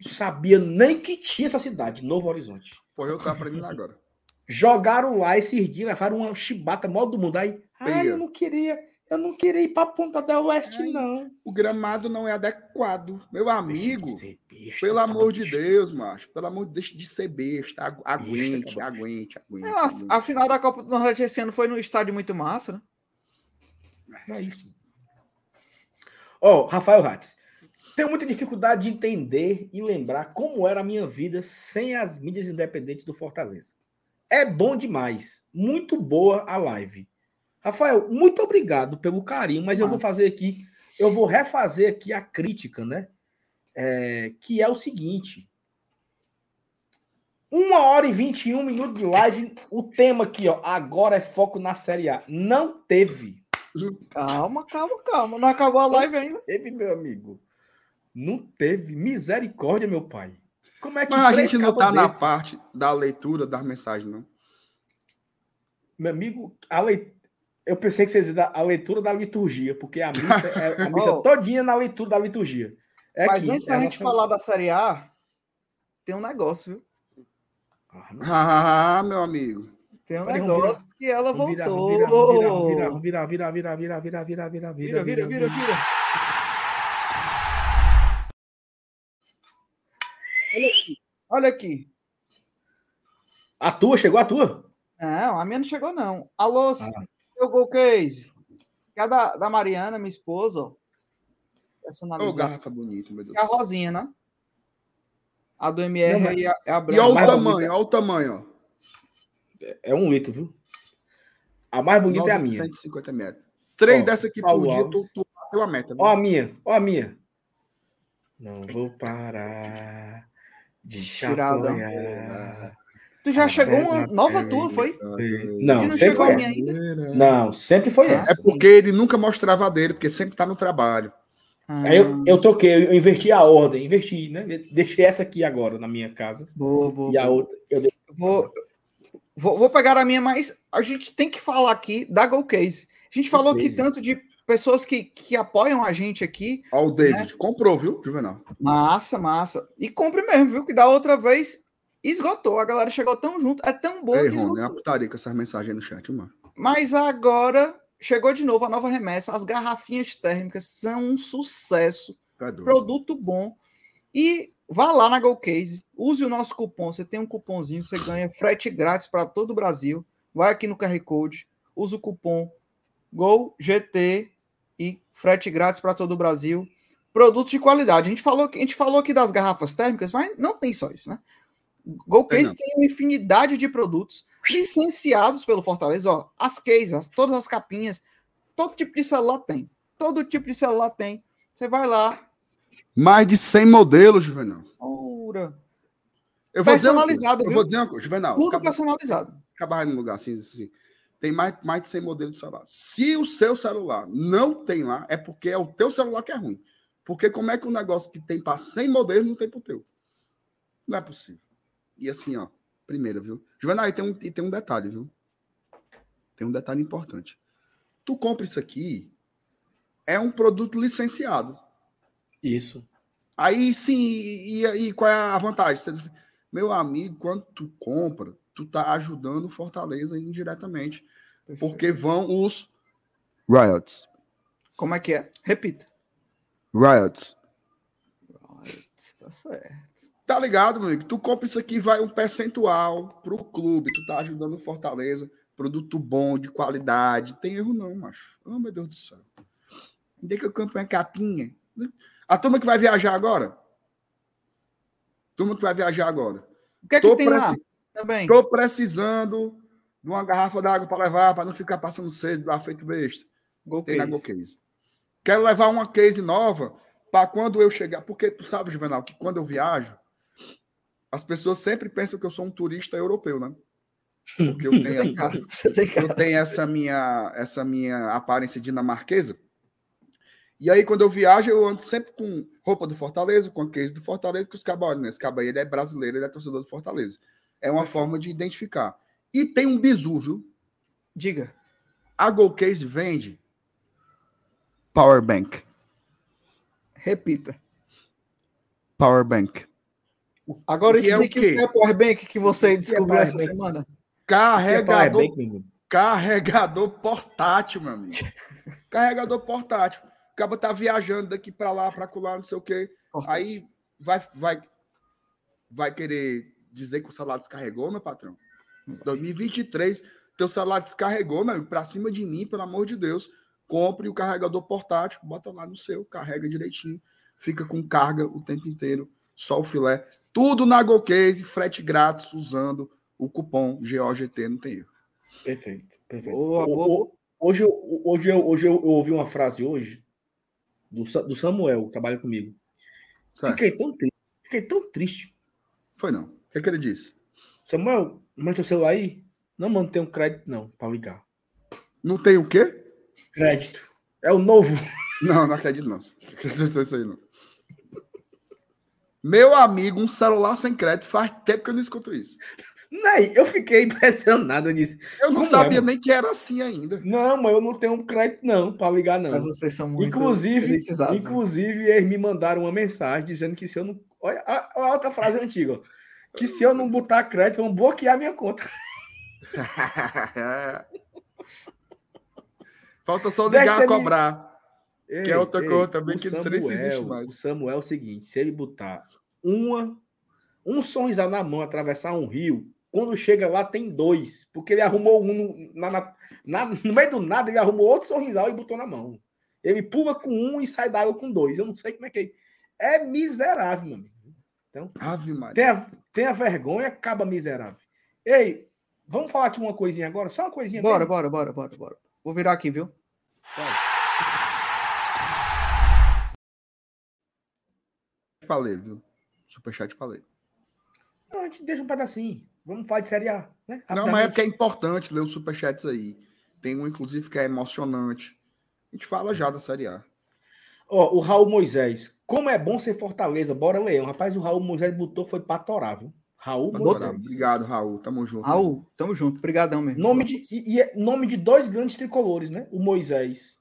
[SPEAKER 3] Sabia nem que tinha essa cidade, Novo Horizonte.
[SPEAKER 2] Pô, eu tô aprendendo agora. <laughs>
[SPEAKER 3] Jogaram lá esses dias, levaram uma chibata mó do mundo. Aí, ai, eu não queria, eu não queria ir pra Ponta del Oeste, ai, não.
[SPEAKER 2] O gramado não é adequado. Meu amigo, besta, pelo amor de Deus, macho. Pelo amor de Deus, deixe de ser besta. Aguente, besta, aguente, aguente,
[SPEAKER 1] é, aguente. A, a, final da Copa do Nordeste esse ano foi no estádio muito massa, né?
[SPEAKER 3] É isso. Ó, oh, Rafael Ratz. Tenho muita dificuldade de entender e lembrar como era a minha vida sem as mídias independentes do Fortaleza. É bom demais. Muito boa a live. Rafael, muito obrigado pelo carinho, mas eu vou fazer aqui, eu vou refazer aqui a crítica, né? É, que é o seguinte. Uma hora e 21 minutos de live. O tema aqui, ó. Agora é foco na Série A. Não teve.
[SPEAKER 1] Calma, calma, calma. Não acabou a live ainda.
[SPEAKER 3] Teve, meu amigo. Não teve. Misericórdia, meu pai.
[SPEAKER 2] Como é que Mas a gente não tá desse... na parte da leitura das mensagens, não.
[SPEAKER 3] Meu amigo, a leit... eu pensei que vocês iam a leitura da liturgia, porque a missa é <laughs> a missa oh. todinha na leitura da liturgia.
[SPEAKER 1] É Mas aqui, antes é da gente nossa... falar da Série A, tem um negócio, viu?
[SPEAKER 2] Ah, meu amigo.
[SPEAKER 1] Tem um negócio virar, que ela voltou.
[SPEAKER 3] Vamos virar, virar, virar, virar, virar, virar, virar, virar,
[SPEAKER 1] virar, vira, vira, vira. Olha aqui. Olha aqui.
[SPEAKER 3] A tua? Chegou a tua?
[SPEAKER 1] Não, a minha não chegou, não. Alô, ah. seu Gol Case. É da, da Mariana, minha esposa, ó.
[SPEAKER 2] Personalizada. Oh, garrafa bonita, meu Deus.
[SPEAKER 1] É a rosinha, né? A do MR não,
[SPEAKER 2] é, é a branca. E olha o tamanho, olha o tamanho,
[SPEAKER 3] ó. É um litro, viu? A mais bonita é a minha.
[SPEAKER 2] 150 metros. Três dessa aqui por dia, tu, tu bateu a meta.
[SPEAKER 3] Viu? Ó a minha, ó a minha. Não vou parar de Tirada.
[SPEAKER 1] Tu já chegou uma nova tua, foi?
[SPEAKER 3] Não, não sempre foi essa. Ainda? Não, sempre foi essa.
[SPEAKER 2] É porque ele nunca mostrava dele, porque sempre tá no trabalho.
[SPEAKER 3] Ah. Aí eu, eu toquei, eu inverti a ordem, inverti, né? Deixei essa aqui agora na minha casa.
[SPEAKER 1] Boa, boa,
[SPEAKER 3] e a outra. Eu
[SPEAKER 1] vou, vou, vou pegar a minha, mas a gente tem que falar aqui da Go Case. A gente falou aqui tanto de pessoas que, que apoiam a gente aqui.
[SPEAKER 2] Ó, o David né? comprou, viu, Juvenal?
[SPEAKER 1] Massa, massa. E compre mesmo, viu? Que da outra vez esgotou. A galera chegou tão junto. É tão bom
[SPEAKER 2] Ei, que esgotou. É a putaria com essas mensagens no chat, mano.
[SPEAKER 1] Mas agora chegou de novo a nova remessa. As garrafinhas térmicas são um sucesso. É produto bom. E vá lá na GoCase, use o nosso cupom. Você tem um cupomzinho, você ganha frete grátis para todo o Brasil. Vai aqui no QR Code, usa o cupom GOLGT e frete grátis para todo o Brasil. Produtos de qualidade. A gente falou, a gente falou aqui das garrafas térmicas, mas não tem só isso, né? Golcase tem uma infinidade de produtos licenciados pelo Fortaleza. Ó, as cases, todas as capinhas, todo tipo de celular tem. Todo tipo de celular tem. Você vai lá.
[SPEAKER 2] Mais de 100 modelos, Juvenal.
[SPEAKER 1] Ora.
[SPEAKER 2] Eu vou personalizado, dizer, eu vou dizer uma coisa, Juvenal.
[SPEAKER 1] Tudo acaba, personalizado.
[SPEAKER 2] Acabar no lugar assim, assim tem mais, mais de 100 modelos de celular. Se o seu celular não tem lá, é porque é o teu celular que é ruim. Porque como é que um negócio que tem para 100 modelos não tem para o teu? Não é possível. E assim, ó, primeiro, viu? Juvenal, tem um, tem um detalhe, viu? Tem um detalhe importante. Tu compra isso aqui, é um produto licenciado.
[SPEAKER 3] Isso.
[SPEAKER 2] Aí sim, e aí qual é a vantagem? Você diz, meu amigo, quando tu compra, tu tá ajudando o Fortaleza indiretamente. Perfeito. Porque vão os riots.
[SPEAKER 1] Como é que é? Repita.
[SPEAKER 2] Riots.
[SPEAKER 1] Riots, tá certo.
[SPEAKER 2] Tá ligado, meu amigo? Tu compra isso aqui, vai um percentual pro clube. Tu tá ajudando o Fortaleza. Produto bom, de qualidade. Tem erro não, macho. Oh, meu Deus do céu. Onde é que eu uma capinha? A turma que vai viajar agora? Turma que vai viajar agora.
[SPEAKER 1] O que é que Tô tem lá?
[SPEAKER 2] Também. Estou precisando de uma garrafa d'água para levar, para não ficar passando sede lá feito besta. Go Tem case. na Go Case. Quero levar uma case nova para quando eu chegar. Porque tu sabe, Juvenal, que quando eu viajo, as pessoas sempre pensam que eu sou um turista europeu, né? Porque eu <laughs> tenho, essa, eu tenho essa, minha, essa minha aparência dinamarquesa. E aí, quando eu viajo, eu ando sempre com roupa do Fortaleza, com a case do Fortaleza, que os cabos né? Esse cabo aí ele é brasileiro, ele é torcedor do Fortaleza. É uma forma de identificar. E tem um bizu, viu?
[SPEAKER 1] Diga.
[SPEAKER 2] A GoCase vende Power Bank.
[SPEAKER 1] Repita.
[SPEAKER 2] Power Bank.
[SPEAKER 1] Agora
[SPEAKER 2] Que é o
[SPEAKER 1] explique o
[SPEAKER 2] quê?
[SPEAKER 1] que é Power Bank que você descobriu
[SPEAKER 3] Power
[SPEAKER 1] essa semana.
[SPEAKER 2] Carregador,
[SPEAKER 3] meu.
[SPEAKER 2] carregador portátil, meu amigo. <laughs> carregador portátil. O cara tá viajando daqui pra lá, pra colar, não sei o quê. Aí vai, vai, vai querer dizer que o celular descarregou, meu patrão? 2023, teu celular descarregou, meu amigo, pra cima de mim, pelo amor de Deus. Compre o carregador portátil, bota lá no seu, carrega direitinho, fica com carga o tempo inteiro, só o filé. Tudo na GoCase, frete grátis, usando o cupom GOGT, não tem erro.
[SPEAKER 3] Perfeito, perfeito.
[SPEAKER 1] Boa, boa.
[SPEAKER 3] Hoje, hoje, eu, hoje eu, eu ouvi uma frase hoje do, do Samuel, que trabalha comigo.
[SPEAKER 2] Certo?
[SPEAKER 3] Fiquei tão triste. Fiquei tão triste.
[SPEAKER 2] Foi não. O que, que ele disse?
[SPEAKER 3] Samuel, manda teu celular aí? Não, mano, tem um crédito não, pra ligar.
[SPEAKER 2] Não tem o quê?
[SPEAKER 3] Crédito. É o novo. <laughs>
[SPEAKER 2] Não, não acredito não. Não acredito nisso aí, não. Meu amigo, um celular sem crédito faz tempo que eu não escuto isso.
[SPEAKER 3] Ney, eu fiquei <laughs> impressionado nisso.
[SPEAKER 2] Eu não
[SPEAKER 3] Como é,
[SPEAKER 2] sabia
[SPEAKER 3] mano?
[SPEAKER 2] nem que era assim ainda.
[SPEAKER 3] Não, mas eu não tenho um crédito não, pra ligar não.
[SPEAKER 1] Mas vocês são muito
[SPEAKER 3] Inclusive,
[SPEAKER 1] né?
[SPEAKER 3] inclusive, eles me mandaram uma mensagem dizendo que se eu não. Olha a, a outra frase antiga, ó. Que se eu não botar crédito, vão bloquear minha conta. <laughs>
[SPEAKER 2] Falta só ligar a cobrar.
[SPEAKER 3] Ei,
[SPEAKER 2] é outra
[SPEAKER 3] ei,
[SPEAKER 2] coisa também
[SPEAKER 3] o
[SPEAKER 2] que não sei nem se existe
[SPEAKER 3] Samuel-
[SPEAKER 2] mais.
[SPEAKER 3] O Samuel é o seguinte: se ele botar uma, um sorrisal na mão, atravessar um rio, quando chega lá tem dois, porque ele arrumou um no, na- na- no meio do nada, ele arrumou outro sorrisal e botou na mão. Ele pula com um e sai da água com dois. Eu não sei como é que é. É miserável, meu amigo.
[SPEAKER 2] Ave Maria.
[SPEAKER 3] Tenha, tenha vergonha, acaba miserável. Ei, vamos falar aqui uma coisinha agora? Só uma coisinha.
[SPEAKER 1] Bora,
[SPEAKER 3] bem-
[SPEAKER 1] bora, bora, bora, bora. Vou virar aqui, viu?
[SPEAKER 2] Pra ler, viu? Superchat pra ler.
[SPEAKER 3] Não, a gente deixa um pedacinho. Vamos falar de Série A, né?
[SPEAKER 2] Não, mas é porque é importante ler os superchats aí. Tem um, inclusive, que é emocionante. A gente fala já da Série A.
[SPEAKER 3] Ó, o Raul Moisés. Como é bom ser Fortaleza. Bora, Leão. Rapaz, o Raul Moisés botou foi pra torar, viu? Raul
[SPEAKER 2] Adorado.
[SPEAKER 3] Moisés.
[SPEAKER 2] Obrigado, Raul. Tamo junto.
[SPEAKER 1] Raul, tamo junto. Obrigadão mesmo.
[SPEAKER 3] Nome de, e, e é nome de dois grandes tricolores, né? O Moisés,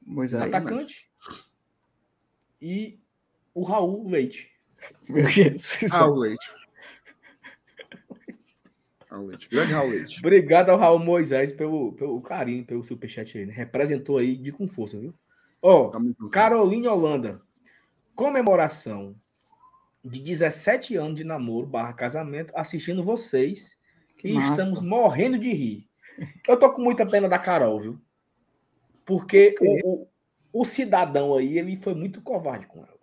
[SPEAKER 1] Moisés.
[SPEAKER 3] atacante, e o Raul Leite.
[SPEAKER 1] Meu Jesus.
[SPEAKER 2] Raul Leite. Raul Leite. Grande Raul Leite.
[SPEAKER 3] Obrigado ao Raul Moisés pelo, pelo carinho, pelo superchat aí, né? Representou aí de com força, viu? Ó,
[SPEAKER 2] junto.
[SPEAKER 3] Caroline Holanda. Comemoração de 17 anos de namoro barra casamento, assistindo vocês e estamos morrendo de rir. Eu tô com muita pena da Carol, viu? Porque o, o, o cidadão aí, ele foi muito covarde com ela.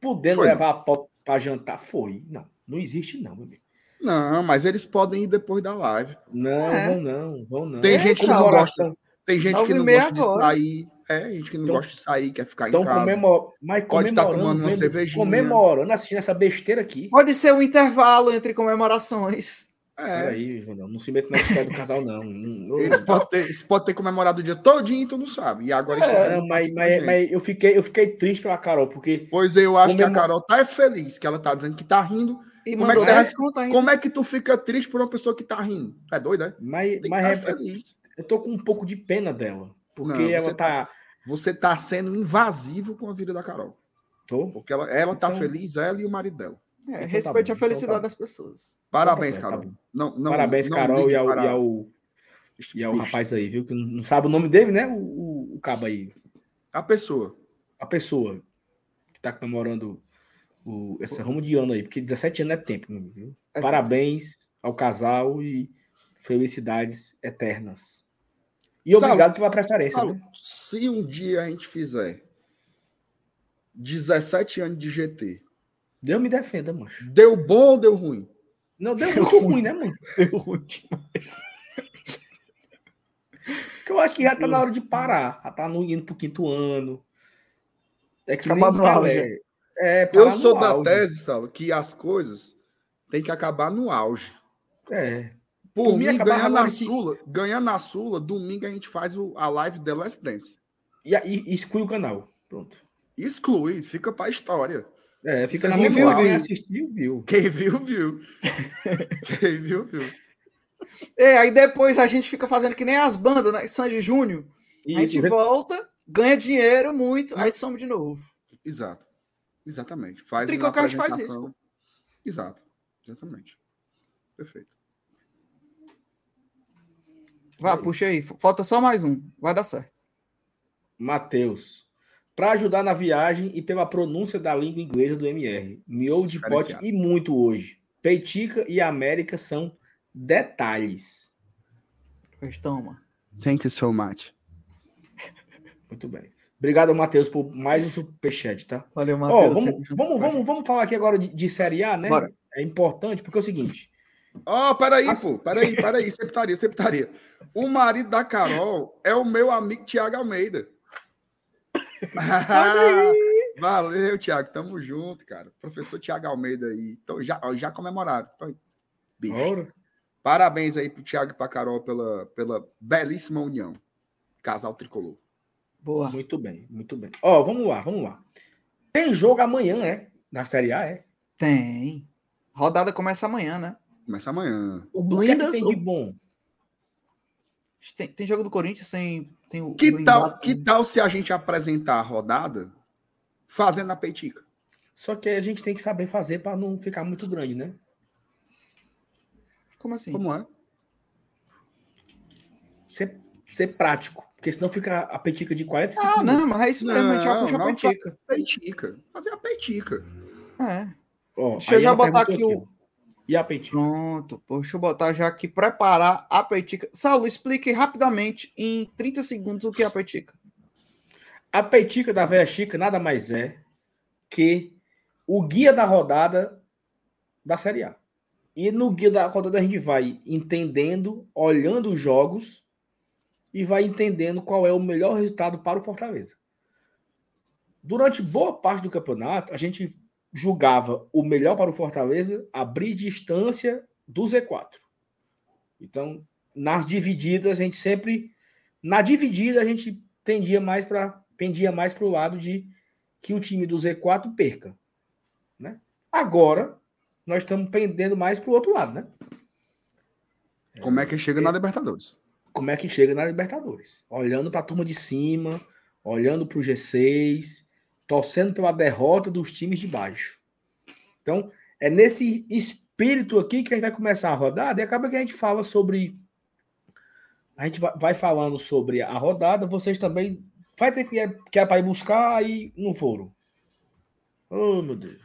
[SPEAKER 3] Podendo
[SPEAKER 2] Foi.
[SPEAKER 3] levar a pau pra jantar, foi. Não, não existe não, meu amigo.
[SPEAKER 2] Não, mas eles podem ir depois da live.
[SPEAKER 3] Não,
[SPEAKER 1] É.
[SPEAKER 3] vão não, vão não.
[SPEAKER 2] Tem
[SPEAKER 3] É
[SPEAKER 2] gente que não
[SPEAKER 3] comemoração.
[SPEAKER 2] Tem gente que não gosta de
[SPEAKER 1] agora.
[SPEAKER 2] sair. É, gente que não
[SPEAKER 3] Então-
[SPEAKER 2] gosta de sair, quer ficar
[SPEAKER 3] Então,
[SPEAKER 2] em casa.
[SPEAKER 3] comemor... mas
[SPEAKER 2] Pode estar
[SPEAKER 3] comemorando,
[SPEAKER 2] tomando uma
[SPEAKER 3] vendo-
[SPEAKER 2] cervejinha.
[SPEAKER 3] comemorando, assistindo essa besteira aqui.
[SPEAKER 1] Pode ser um intervalo entre comemorações.
[SPEAKER 2] É.
[SPEAKER 3] Peraí, Vandão, não se meta na história do casal, não.
[SPEAKER 2] Eles podem ter, eles podem ter comemorado o dia todinho e tu não sabe. E agora isso
[SPEAKER 3] É,
[SPEAKER 2] aqui
[SPEAKER 3] mas,
[SPEAKER 2] tá
[SPEAKER 3] mas, mas eu, fiquei, eu fiquei triste pela Carol, porque
[SPEAKER 2] Pois eu acho que a Carol tá feliz, que ela tá dizendo que tá rindo.
[SPEAKER 1] E
[SPEAKER 2] Como é que você
[SPEAKER 1] 10
[SPEAKER 2] vai-
[SPEAKER 1] conto ainda.
[SPEAKER 2] Como é que tu fica triste por uma pessoa que tá rindo? É doido, é?
[SPEAKER 3] mas, mas
[SPEAKER 2] estar
[SPEAKER 3] é-
[SPEAKER 2] feliz.
[SPEAKER 3] eu tô com um pouco de pena dela. Porque
[SPEAKER 2] Não,
[SPEAKER 3] ela tá.
[SPEAKER 2] Você tá sendo invasivo com a vida da Carol.
[SPEAKER 3] Tô?
[SPEAKER 2] Porque ela, ela tá
[SPEAKER 3] Então-
[SPEAKER 2] feliz, ela e o marido dela.
[SPEAKER 1] É,
[SPEAKER 3] Então tá
[SPEAKER 1] respeite
[SPEAKER 3] bom,
[SPEAKER 1] a felicidade
[SPEAKER 3] então tá
[SPEAKER 1] das pessoas.
[SPEAKER 2] Parabéns,
[SPEAKER 3] certo, tá
[SPEAKER 2] Carol. não, não,
[SPEAKER 3] Parabéns,
[SPEAKER 2] não
[SPEAKER 3] Carol, e ao,
[SPEAKER 2] para
[SPEAKER 3] e ao, e ao rapaz aí, viu? Que não sabe o nome dele, né? O, o, o cabo aí.
[SPEAKER 2] A pessoa.
[SPEAKER 3] A pessoa que tá comemorando o, esse rumo de ano aí, porque 17 anos é tempo, meu amigo, viu?
[SPEAKER 1] É
[SPEAKER 3] Parabéns ao casal e felicidades eternas. E obrigado pela preferência, né?
[SPEAKER 2] se um dia a gente fizer 17 anos de GT,
[SPEAKER 3] Deus me defenda, macho.
[SPEAKER 2] deu bom ou deu ruim?
[SPEAKER 3] Não, deu muito ruim, né, mano?
[SPEAKER 1] Deu ruim.
[SPEAKER 3] Porque eu acho que já tá na hora de parar. Já tá no, indo pro quinto ano. É que
[SPEAKER 1] Acabar no auge.
[SPEAKER 3] É,
[SPEAKER 2] Eu sou da
[SPEAKER 3] auge.
[SPEAKER 2] tese, Saulo, que as coisas têm que acabar no auge.
[SPEAKER 3] É.
[SPEAKER 2] Por,
[SPEAKER 3] Por mim,
[SPEAKER 2] mim, ganhando na Sula, ganhando na Sula, domingo a gente faz o, a live The Last Dance.
[SPEAKER 3] E, aí exclui o canal. Pronto.
[SPEAKER 2] Exclui, fica pra história.
[SPEAKER 3] É, fica
[SPEAKER 2] Você
[SPEAKER 3] na memória.
[SPEAKER 1] viu,
[SPEAKER 3] Quem
[SPEAKER 1] viu?
[SPEAKER 3] assistiu, viu.
[SPEAKER 2] Quem viu, viu. <laughs> Quem viu, viu.
[SPEAKER 1] É, aí depois a gente fica fazendo que nem as bandas, né? Sandy Júnior. A gente
[SPEAKER 3] Isso,
[SPEAKER 1] volta ganha dinheiro muito, aí some de novo.
[SPEAKER 2] Exato. Exatamente. Faz
[SPEAKER 1] O
[SPEAKER 2] uma
[SPEAKER 1] Tricocast faz
[SPEAKER 2] apresentação. Exato. Exatamente. Perfeito.
[SPEAKER 1] Vá,
[SPEAKER 3] É
[SPEAKER 1] puxa aí. Falta só mais um. Vai dar certo.
[SPEAKER 3] Matheus. Para ajudar na viagem e pela pronúncia da língua inglesa do MR. Miolo de pote e muito hoje. Peitica e América são detalhes.
[SPEAKER 1] Pois toma.
[SPEAKER 2] Thank you so much.
[SPEAKER 3] Muito bem. Obrigado, Matheus, por mais um superchat, tá?
[SPEAKER 1] Valeu, Matheus.
[SPEAKER 3] vamos,
[SPEAKER 1] junto
[SPEAKER 3] vamos,
[SPEAKER 1] a
[SPEAKER 3] vamos, vamos falar aqui agora de, de Série A, né?
[SPEAKER 1] Bora.
[SPEAKER 3] É importante, porque é o seguinte.
[SPEAKER 2] Ó, peraí,
[SPEAKER 3] As-
[SPEAKER 2] pô. Peraí, peraí. Septaria, septaria. O marido da Carol é o meu amigo Tiago Almeida. <laughs> Valeu, Tiago. Tamo junto, cara. Professor Tiago Almeida aí. Então, já, já comemoraram. Então, bicho. Parabéns aí pro Tiago e pra Carol pela, pela belíssima união. Casal tricolor.
[SPEAKER 1] Boa.
[SPEAKER 3] muito bem, muito bem. Ó, vamos lá, vamos lá. Tem jogo amanhã, né? Na Série A, é?
[SPEAKER 1] Tem. Rodada começa amanhã, né?
[SPEAKER 2] Começa amanhã.
[SPEAKER 1] O
[SPEAKER 3] O que é que
[SPEAKER 1] Blindas.
[SPEAKER 3] tem de bom?
[SPEAKER 1] Tem, tem jogo do Corinthians, tem, tem o.
[SPEAKER 2] Que
[SPEAKER 1] o
[SPEAKER 2] tal,
[SPEAKER 1] embate.
[SPEAKER 2] que tal se a gente apresentar a rodada fazendo a peitica?
[SPEAKER 3] Só que a gente tem que saber fazer para não ficar muito grande, né?
[SPEAKER 1] Como assim?
[SPEAKER 2] Como é?
[SPEAKER 3] Ser, ser prático. Porque senão fica a petica de 45
[SPEAKER 1] Ah,
[SPEAKER 3] minutos.
[SPEAKER 1] não, mas é isso mesmo, a gente vai
[SPEAKER 2] Não,
[SPEAKER 1] puxar
[SPEAKER 2] não,
[SPEAKER 1] pra tica.
[SPEAKER 2] Peitica. Fazer a peitica.
[SPEAKER 1] É.
[SPEAKER 3] Ó,
[SPEAKER 1] Deixa eu já
[SPEAKER 3] ela
[SPEAKER 1] botar
[SPEAKER 3] perguntou
[SPEAKER 1] aqui
[SPEAKER 3] ó. E a petica?
[SPEAKER 1] Pronto, pô, deixa eu botar já aqui, preparar a petica. Saulo, explique rapidamente, em 30 segundos, o que é a petica.
[SPEAKER 3] A petica da Véia Chica nada mais é que o guia da rodada da Série A. E no guia da rodada a gente vai entendendo, olhando os jogos e vai entendendo qual é o melhor resultado para o Fortaleza. Durante boa parte do campeonato, a gente julgava o melhor para o Fortaleza abrir distância do Z4. Então, nas divididas, a gente sempre. Na dividida, a gente tendia mais para pendia mais para o lado de que o time do Z4 perca. Né? Agora, nós estamos pendendo mais para o outro lado, né?
[SPEAKER 2] Como é que chega na Libertadores?
[SPEAKER 3] Como é que chega na Libertadores? Olhando para a turma de cima, olhando para o G6, torcendo pela derrota dos times de baixo. Então, é nesse espírito aqui que a gente vai começar a rodada e acaba que a gente fala sobre. A gente vai- falando sobre a rodada, vocês também. Vai ter que ir, que é para ir buscar, aí não foram. Oh, meu Deus.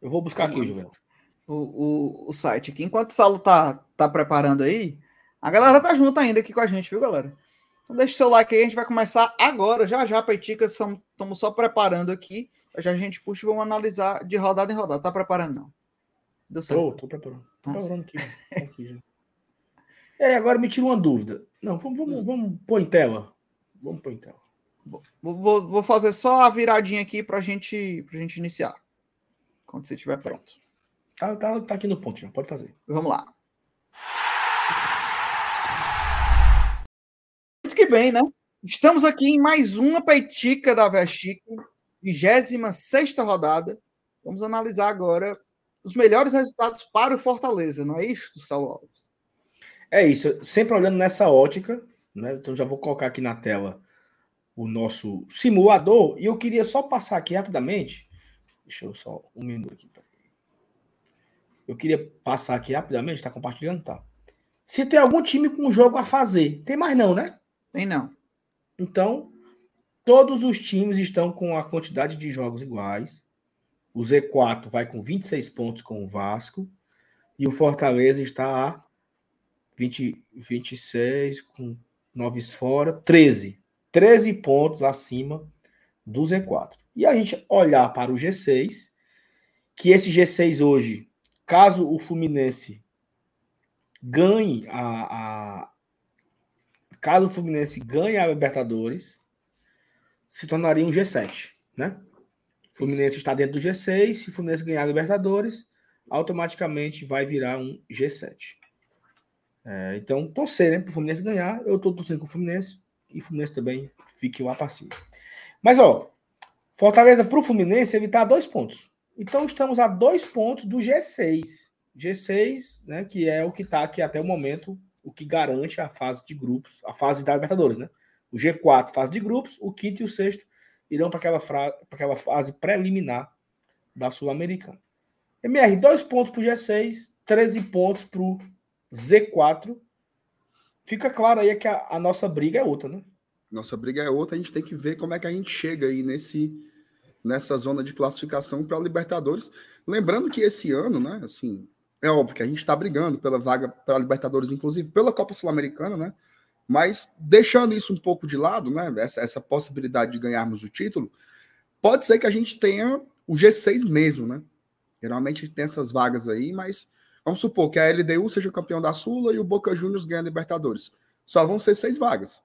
[SPEAKER 3] Eu vou buscar aqui, Juvel.
[SPEAKER 1] O, o, o site aqui. Enquanto o Saulo tá, tá preparando aí, a galera tá junto ainda aqui com a gente, viu, galera? Então deixa o seu like aí, a gente vai começar agora, já já, Petica, estamos só preparando aqui. Já a gente puxa e vamos analisar de rodada em rodada. Tá preparando, não? Deu certo.
[SPEAKER 3] Tô, tô preparando. Tô preparando aqui. Aqui já. É, agora me tira uma dúvida. Não, vamos, vamos, vamos pôr em tela. Vamos pôr em tela.
[SPEAKER 1] Vou, vou, vou fazer só a viradinha aqui pra gente, pra gente iniciar. Quando você estiver pronto.
[SPEAKER 3] Tá, tá, tá aqui no ponto já, pode fazer.
[SPEAKER 1] Vamos lá. Bem, né? Estamos aqui em mais uma peitica da Vestica, 26 rodada. Vamos analisar agora os melhores resultados para o Fortaleza, não é isso, Saulo Alves?
[SPEAKER 3] É isso, sempre olhando nessa ótica, né? Então já vou colocar aqui na tela o nosso simulador e eu queria só passar aqui rapidamente. Deixa eu só um minuto aqui. Eu queria passar aqui rapidamente, tá compartilhando? Tá. Se tem algum time com jogo a fazer, tem mais não, né?
[SPEAKER 1] Tem não.
[SPEAKER 3] Então, todos os times estão com a quantidade de jogos iguais. O Z4 vai com 26 pontos com o Vasco. E o Fortaleza está a 20, 26, com 9 fora, 13. 13 pontos acima do Z4. E a gente olhar para o G6, que esse G6 hoje, caso o Fluminense ganhe a, a caso o Fluminense ganhe a Libertadores, se tornaria um G7, né? O Fluminense está dentro do G6, se o Fluminense ganhar a Libertadores, automaticamente vai virar um G7. É, então, torcer, né, para o Fluminense ganhar, eu estou torcendo com o Fluminense, e o Fluminense também fique lá para cima. Mas, ó, Fortaleza para o Fluminense evitar dois pontos. Então, estamos a dois pontos do G6. G6, né, que é o que está aqui até o momento, o que garante a fase de grupos, a fase da Libertadores, né? O G4, fase de grupos, o quinto e o sexto irão para aquela, aquela fase preliminar da Sul-Americana. MR, dois pontos para o G6, 13 pontos para o Z4. Fica claro aí que a, a, nossa briga é outra, né?
[SPEAKER 2] Nossa briga é outra, a gente tem que ver como é que a gente chega aí nesse, nessa zona de classificação para a Libertadores. Lembrando que esse ano, né, assim, é óbvio que a gente está brigando pela vaga para Libertadores, inclusive pela Copa Sul-Americana, né? Mas deixando isso um pouco de lado, né? Essa, essa possibilidade de ganharmos o título, pode ser que a gente tenha o G6 mesmo, né? Geralmente tem essas vagas aí, mas vamos supor que a LDU seja campeão da Sula e o Boca Juniors ganha a Libertadores. Só vão ser seis vagas.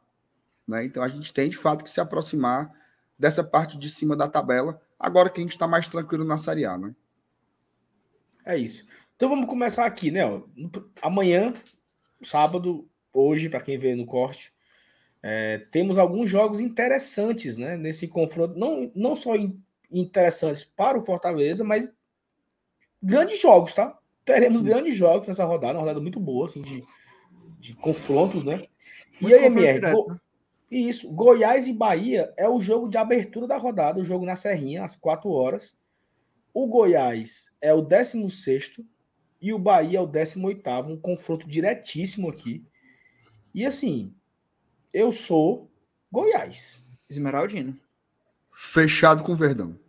[SPEAKER 2] Né? Então a gente tem de fato que se aproximar dessa parte de cima da tabela, agora que a gente está mais tranquilo na Série A, né?
[SPEAKER 3] É isso. Então vamos começar aqui, né? Amanhã, sábado, hoje, para quem vê no corte, é, temos alguns jogos interessantes né, nesse confronto. Não, não só interessantes para o Fortaleza, mas grandes jogos, tá? Teremos Sim. grandes jogos nessa rodada, uma rodada muito boa, assim, de, de confrontos, né? Muito e aí, MR, Go... né? isso, Goiás e Bahia é o jogo de abertura da rodada, o jogo na Serrinha, às 4 horas. O Goiás é o 16 e o Bahia é o 18 um confronto diretíssimo aqui. E assim, eu sou Goiás.
[SPEAKER 1] Esmeraldino.
[SPEAKER 2] Fechado com Verdão.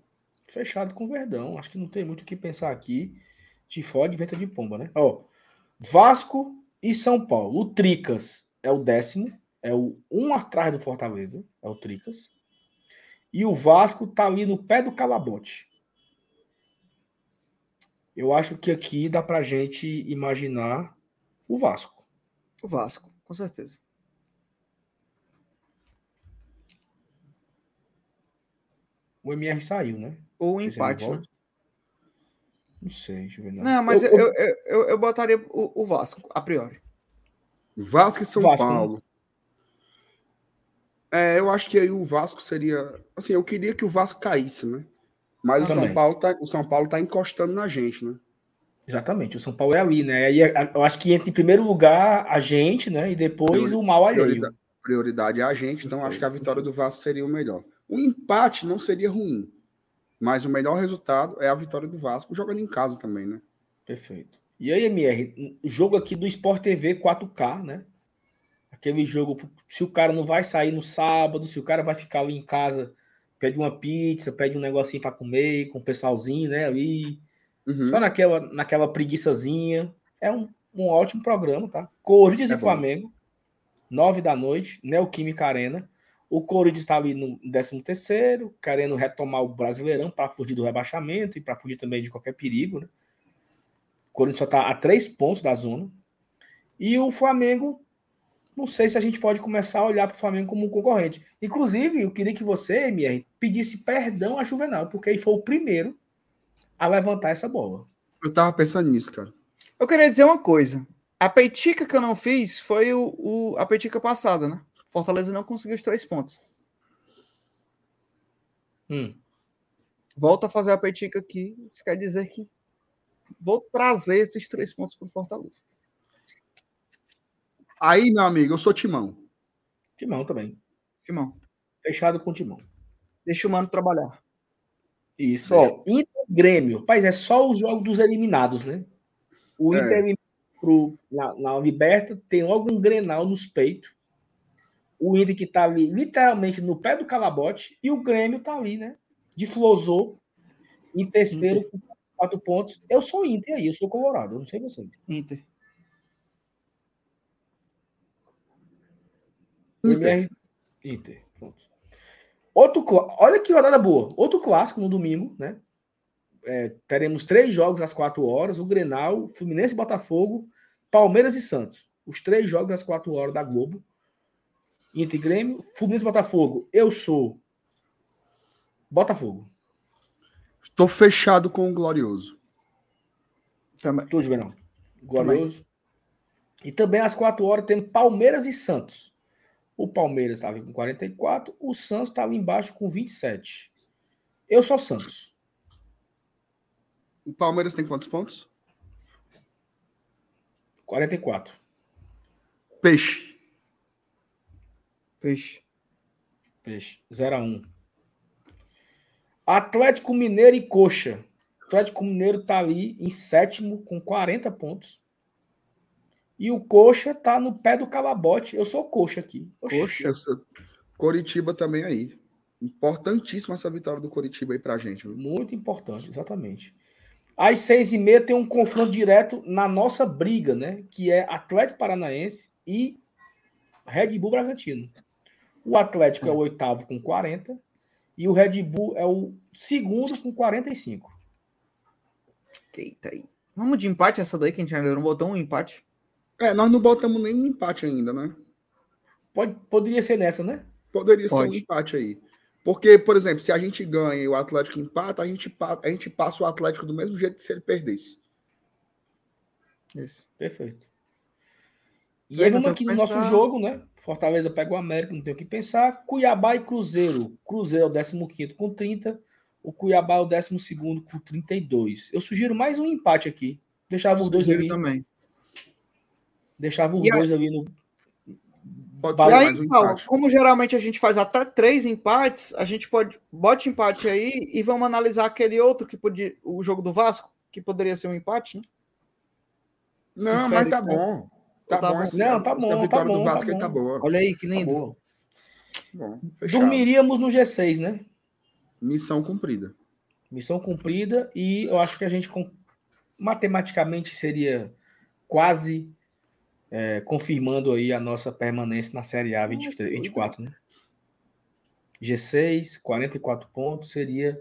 [SPEAKER 3] Fechado com Verdão. Acho que não tem muito o que pensar aqui. Te fode, venta de pomba, né? Ó, Vasco e São Paulo. O Tricas é o décimo. É o um atrás do Fortaleza. É o Tricas. E o Vasco tá ali no pé do calabote. Eu acho que aqui dá pra gente imaginar o Vasco.
[SPEAKER 1] O Vasco, com certeza.
[SPEAKER 3] O MR saiu, né?
[SPEAKER 1] Ou o empate,
[SPEAKER 3] né? Não sei, deixa eu ver.
[SPEAKER 1] Não, não mas eu, eu, eu, eu, eu botaria o, o, Vasco, a priori.
[SPEAKER 2] Vasco e São Vasco? Paulo. Né? É, eu acho que aí o Vasco seria. Assim, eu queria que o Vasco caísse, né? Mas o São, Paulo tá, o São Paulo tá encostando na gente, né?
[SPEAKER 3] Exatamente, o São Paulo é ali, né? Aí eu acho que entra em primeiro lugar a gente, né? E depois o mal alheio.
[SPEAKER 2] Prioridade, prioridade é a gente, então acho que a vitória do Vasco seria o melhor. O empate não seria ruim, mas o melhor resultado é a vitória do Vasco, jogando em casa também, né?
[SPEAKER 3] Perfeito. E aí, MR, jogo aqui do Sport TV 4K, né? Aquele jogo, se o cara não vai sair no sábado, se o cara vai ficar ali em casa, pede uma pizza, pede um negocinho para comer com o pessoalzinho, né? Ali, uhum. só naquela, naquela preguiçazinha. É um, um ótimo programa, tá? Corinthians é e Flamengo, nove da noite, Neoquímica Arena. O Corinthians está ali no 13 terceiro, querendo retomar o Brasileirão para fugir do rebaixamento e para fugir também de qualquer perigo, né? O Corinthians só está a três pontos da zona. E o Flamengo, não sei se a gente pode começar a olhar para o Flamengo como um concorrente. Inclusive, eu queria que você, MR, pedisse perdão a Juvenal, porque ele foi o primeiro a levantar essa bola.
[SPEAKER 2] Eu tava pensando nisso, cara.
[SPEAKER 1] Eu queria dizer uma coisa. A peitica que eu não fiz foi o, o a peitica passada, né? Fortaleza não conseguiu os três pontos. Hum. Volto a fazer a petica aqui. Isso quer dizer que vou trazer esses três pontos para o Fortaleza.
[SPEAKER 2] Aí, meu amigo, eu sou Timão.
[SPEAKER 3] Timão também.
[SPEAKER 1] Timão.
[SPEAKER 3] Fechado com Timão.
[SPEAKER 1] Deixa o mano trabalhar.
[SPEAKER 3] Isso. Ó, Inter Grêmio. Rapaz, é só o jogo dos eliminados, né? O é. Inter pro, na, na Liberta tem logo um grenal nos peitos o Inter que está ali literalmente no pé do calabote e o Grêmio está ali, né? De Flosou em terceiro Inter. com quatro pontos. Eu sou Inter aí, eu sou Colorado, eu não sei você.
[SPEAKER 1] Inter.
[SPEAKER 3] Inter. Inter. Pronto. Outro, olha que rodada boa. Outro clássico no domingo, né? É, teremos três jogos às quatro horas: o Grenal, Fluminense Botafogo, Palmeiras e Santos. Os três jogos às quatro horas da Globo. Inter Grêmio, Fluminense Botafogo. Eu sou Botafogo.
[SPEAKER 2] Estou fechado com o Glorioso.
[SPEAKER 3] Também. Tu, Juvenal. Glorioso. Também. E também às 4 horas tem Palmeiras e Santos. O Palmeiras estava com 44, o Santos estava embaixo com 27. Eu sou Santos.
[SPEAKER 2] O Palmeiras tem quantos pontos?
[SPEAKER 3] 44.
[SPEAKER 2] Peixe.
[SPEAKER 1] Peixe.
[SPEAKER 3] Peixe. 0x1. Atlético Mineiro e Coxa. Atlético Mineiro tá ali em sétimo com 40 pontos. E o Coxa tá no pé do calabote. Eu sou coxa aqui.
[SPEAKER 2] Coxa. Coritiba também aí. Importantíssima essa vitória do Coritiba aí pra gente. Viu?
[SPEAKER 3] Muito importante, exatamente. Às seis e meia tem um confronto direto na nossa briga, né? Que é Atlético Paranaense e Red Bull Bragantino. O Atlético é o oitavo com 40 e o Red Bull é o segundo com 45.
[SPEAKER 1] Eita aí. Vamos de empate essa daí que a gente ainda não botou um empate.
[SPEAKER 2] É, nós não botamos nem empate ainda, né?
[SPEAKER 3] Pode, poderia ser nessa, né?
[SPEAKER 2] Poderia Pode. ser um empate aí. Porque, por exemplo, se a gente ganha e o Atlético empata, a gente, a gente passa o Atlético do mesmo jeito que se ele perdesse.
[SPEAKER 3] Isso. Perfeito. E aí vamos aqui no nosso jogo, né? Fortaleza pega o América, não tem o que pensar. Cuiabá e Cruzeiro. Cruzeiro é o 15 com 30. O Cuiabá é o 12 com 32. Eu sugiro mais um empate aqui. Deixava os dois ali.
[SPEAKER 1] também.
[SPEAKER 3] Deixava os e dois ali no,
[SPEAKER 1] Pode ser aí, um Saulo, como geralmente a gente faz até três empates, a gente pode bote empate aí e vamos analisar aquele outro que podia, o jogo do Vasco, que poderia ser um empate, né?
[SPEAKER 2] Não, mas tá bom.
[SPEAKER 3] Tá, tá bom. Assim, não, tá bom, a vitória tá bom, do Vasco tá, bom. tá boa.
[SPEAKER 1] Olha aí que lindo.
[SPEAKER 3] Tá bom, Dormiríamos no G6, né?
[SPEAKER 2] Missão cumprida.
[SPEAKER 3] Missão cumprida e eu acho que a gente matematicamente seria quase é, confirmando aí a nossa permanência na Série A 23, 24, né? G6, 44 pontos, seria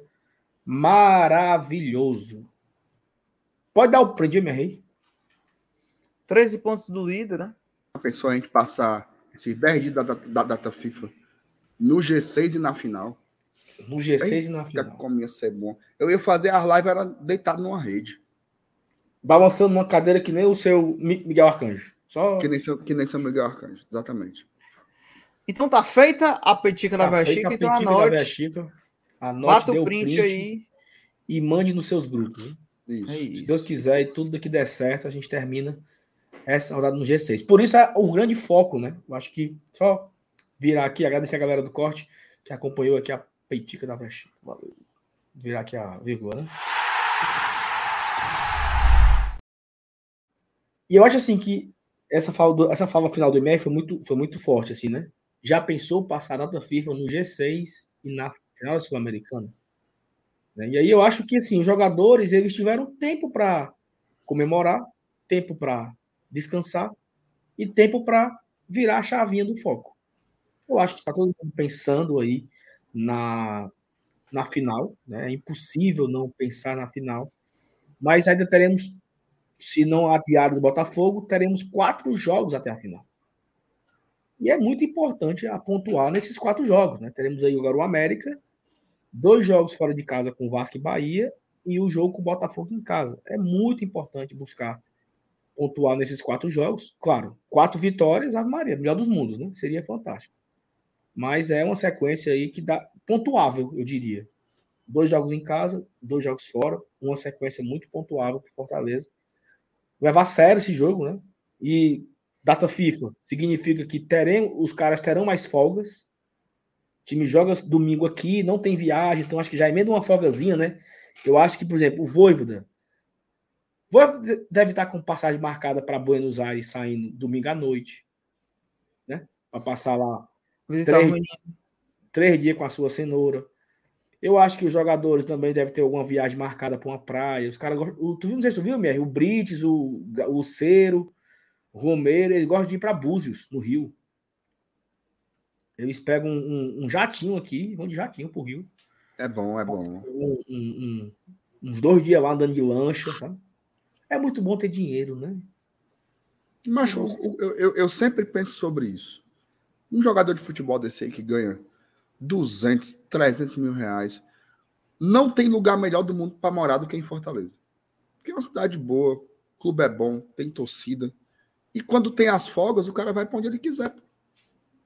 [SPEAKER 3] maravilhoso. Pode dar o prêmio, minha rei?
[SPEAKER 1] 13 pontos do líder, né?
[SPEAKER 2] A pessoa a gente passar esses 10 dias da, da, data FIFA no G6 e na final.
[SPEAKER 3] No G6 e na final.
[SPEAKER 2] Como ia ser bom. Eu ia fazer as lives era deitado numa rede.
[SPEAKER 3] Balançando numa cadeira que nem o seu Miguel Arcanjo. Só...
[SPEAKER 2] Que, nem São, que nem São Miguel Arcanjo, exatamente.
[SPEAKER 1] Então tá feita a petica tá da Chica, então anote.
[SPEAKER 3] anote
[SPEAKER 1] bata o print, print, aí.
[SPEAKER 3] E mande nos seus grupos. Né? Isso. É isso. Se Deus quiser e tudo que der certo, a gente termina essa rodada no G6. Por isso é o grande foco, né? Eu acho que só virar aqui, agradecer a galera do corte que acompanhou aqui a peitica da Chica. Valeu. Virar aqui a vírgula, né? E eu acho assim que essa fala, do, essa fala final do e-mail foi muito, foi muito forte, assim, né? Já pensou passar data FIFA no G6 e na final sul-americana? Né? E aí eu acho que, assim, os jogadores, eles tiveram tempo para comemorar, tempo para descansar e tempo para virar a chavinha do foco. Eu acho que está todo mundo pensando aí na, na final, né? É impossível não pensar na final, mas ainda teremos se não adiado do Botafogo, teremos quatro jogos até a final. E é muito importante a pontuar nesses quatro jogos. Né? Teremos aí agora o América, dois jogos fora de casa com Vasco e Bahia e o jogo com o Botafogo em casa. É muito importante buscar pontuar nesses quatro jogos. Claro, quatro vitórias, Ave Maria, melhor dos mundos, né? Seria fantástico. Mas é uma sequência aí que dá pontuável, eu diria. Dois jogos em casa, dois jogos fora, uma sequência muito pontuável para Fortaleza levar a sério esse jogo, né? E data FIFA significa que teremos, os caras terão mais folgas. O time joga domingo aqui, não tem viagem, então acho que já emenda uma folgazinha, né? Eu acho que, por exemplo, o Voivoda, Voivoda deve estar com passagem marcada para Buenos Aires saindo domingo à noite, né? Para passar lá três, três dias com a sua cenoura. Eu acho que os jogadores também devem ter alguma viagem marcada para uma praia. Os caras gostam. Tu viu, não sei se tu viu, Mier? O Brites, o, o Cero, o Romero, eles gostam de ir para Búzios, no Rio. Eles pegam um, um, um jatinho aqui vão de jatinho pro Rio.
[SPEAKER 2] É bom, é bom.
[SPEAKER 3] Um, uns dois dias lá andando de lancha, sabe? É muito bom ter dinheiro, né?
[SPEAKER 2] Mas eu, eu, eu sempre penso sobre isso. Um jogador de futebol desse aí que ganha 200, 300 mil reais. Não tem lugar melhor do mundo para morar do que em Fortaleza. Porque é uma cidade boa, o clube é bom, tem torcida. E quando tem as folgas, o cara vai para onde ele quiser.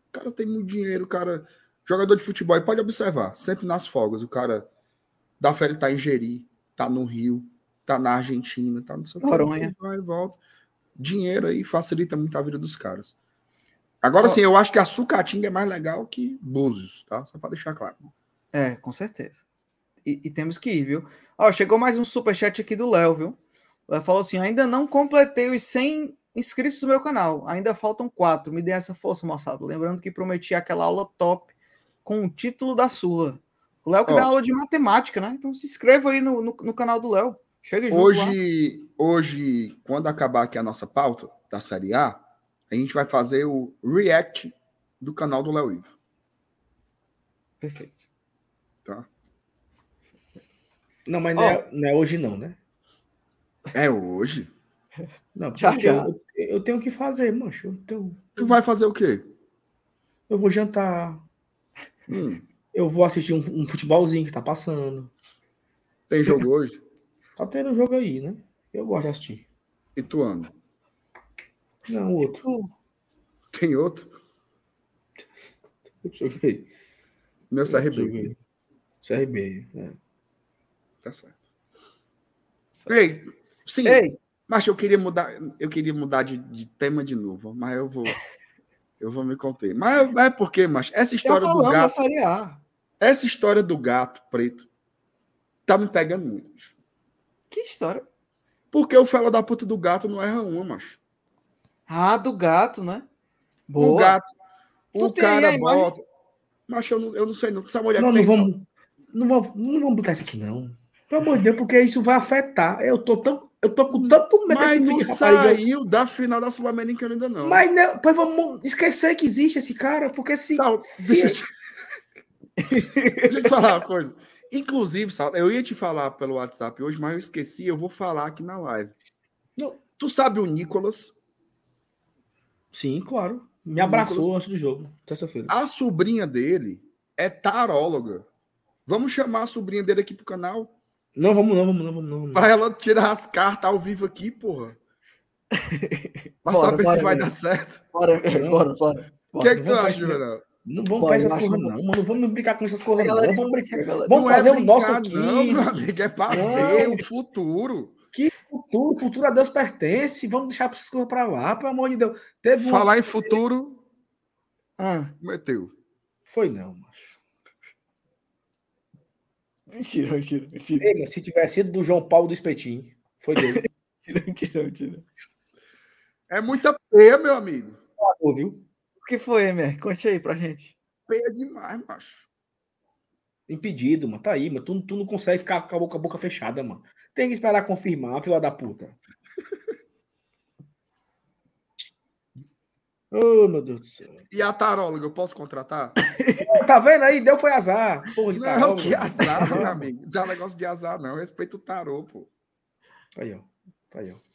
[SPEAKER 2] O cara tem muito dinheiro, o cara. Jogador de futebol, e pode observar, sempre nas folgas, o cara da férias tá em Jeri, tá no Rio, tá na Argentina, tá no
[SPEAKER 1] seu Noronha.
[SPEAKER 2] Vai e volta. Dinheiro aí facilita muito a vida dos caras. Agora sim, eu acho que a Sucatinga é mais legal que Búzios, tá? Só para deixar claro.
[SPEAKER 1] É, com certeza. E, e, temos que ir, viu? Ó, chegou mais um superchat aqui do Léo, viu? Ela falou assim: ainda não completei os 100 inscritos do meu canal, ainda faltam quatro. Me dê essa força, moçada. Lembrando que prometi aquela aula top com o título da Sula. O Léo que dá aula de matemática, né? Então se inscreva aí no, no, no canal do Léo. Chega junto
[SPEAKER 2] hoje, lá. hoje, quando acabar aqui a nossa pauta da Série A, a gente vai fazer o react do canal do Léo Ivo.
[SPEAKER 1] Perfeito.
[SPEAKER 2] Tá?
[SPEAKER 3] Não, mas oh. não, é, não, é, hoje não, né?
[SPEAKER 2] É hoje.
[SPEAKER 3] Não, já, já. Eu, eu, tenho que fazer, mancho. Eu tenho...
[SPEAKER 2] Tu vai fazer o quê?
[SPEAKER 3] Eu vou jantar. Hum. Eu vou assistir um, um, futebolzinho que tá passando.
[SPEAKER 2] Tem jogo hoje?
[SPEAKER 3] Tá tendo jogo aí, né? Eu gosto de assistir.
[SPEAKER 2] E tu anda?
[SPEAKER 3] Não, outro.
[SPEAKER 2] Tem outro?
[SPEAKER 3] Joguei.
[SPEAKER 2] Meu CRB.
[SPEAKER 3] CRB, é.
[SPEAKER 2] Tá certo. Ei, sim. Ei. Mas eu queria mudar, eu queria mudar de, de, tema de novo, mas eu vou eu vou me conter. Mas é porque, mas essa história do gato, essa história do gato preto tá me pegando muito.
[SPEAKER 1] Que história?
[SPEAKER 2] Porque o fela da puta do gato não erra uma, macho.
[SPEAKER 1] Ah, do gato, né?
[SPEAKER 2] Boa. O gato. Tu o cara bota. Mas eu não, eu não sei, não. Essa mulher
[SPEAKER 3] não, não vamos, não, vamos, não vamos botar isso aqui, não. Pelo amor de Deus, porque isso vai afetar. Eu tô tão. Eu tô com tanto
[SPEAKER 2] medo Mas não saiu da final da Sul-Americana ainda não.
[SPEAKER 3] Mas não, pois vamos esquecer que existe esse cara, porque se. Sal, se...
[SPEAKER 2] Deixa, eu te... deixa eu te falar uma coisa. Inclusive, Sal, eu ia te falar pelo WhatsApp hoje, mas eu esqueci, eu vou falar aqui na live. Não. Tu sabe o Nicolas?
[SPEAKER 3] Sim, claro. Me abraçou Nicolas... antes do jogo, terça-feira.
[SPEAKER 2] A sobrinha dele é taróloga. Vamos chamar a sobrinha dele aqui pro canal?
[SPEAKER 3] Não, vamos não, vamos não, vamos não.
[SPEAKER 2] Pra ela tirar as cartas ao vivo aqui, porra. <laughs> Pra bora, saber bora, se vai dar certo.
[SPEAKER 1] Bora, <laughs> bora, bora.
[SPEAKER 2] O que é que tu acha, Juvenal?
[SPEAKER 3] Não vamos fazer essas coisas, não, mano. Vamos brincar com essas coisas, não. Vamos, brincar. vamos fazer é brincar, o nosso aqui. Não,
[SPEAKER 2] meu amigo, é para ver o futuro.
[SPEAKER 3] Que futuro? Futuro a Deus pertence. Vamos deixar essas coisas para lá, pelo amor de Deus.
[SPEAKER 2] Teve Falar em futuro. Ah. Meteu.
[SPEAKER 3] Foi não, macho.
[SPEAKER 1] Mentira, mentira, mentira. Ei,
[SPEAKER 3] mas se tivesse sido do João Paulo do Espetinho, foi dele. <laughs>
[SPEAKER 1] mentira, mentira, mentira.
[SPEAKER 2] É muita peia, meu amigo.
[SPEAKER 3] Ah, viu?
[SPEAKER 1] O que foi, Emer? Conte aí pra gente.
[SPEAKER 2] Peia demais, macho.
[SPEAKER 3] Impedido, mano. Tá aí, mano. Tu, tu não consegue ficar com a boca, a boca fechada, mano. Tem que esperar confirmar, filha da puta. <laughs> Oh, meu Deus do céu.
[SPEAKER 2] E a taróloga, eu posso contratar? <laughs>
[SPEAKER 3] tá vendo aí? Deu foi azar.
[SPEAKER 2] Porra de não, taróloga. que azar, meu amigo. Não dá negócio de azar, não. Respeito o tarô, pô.
[SPEAKER 3] Aí, ó. Tá aí, ó.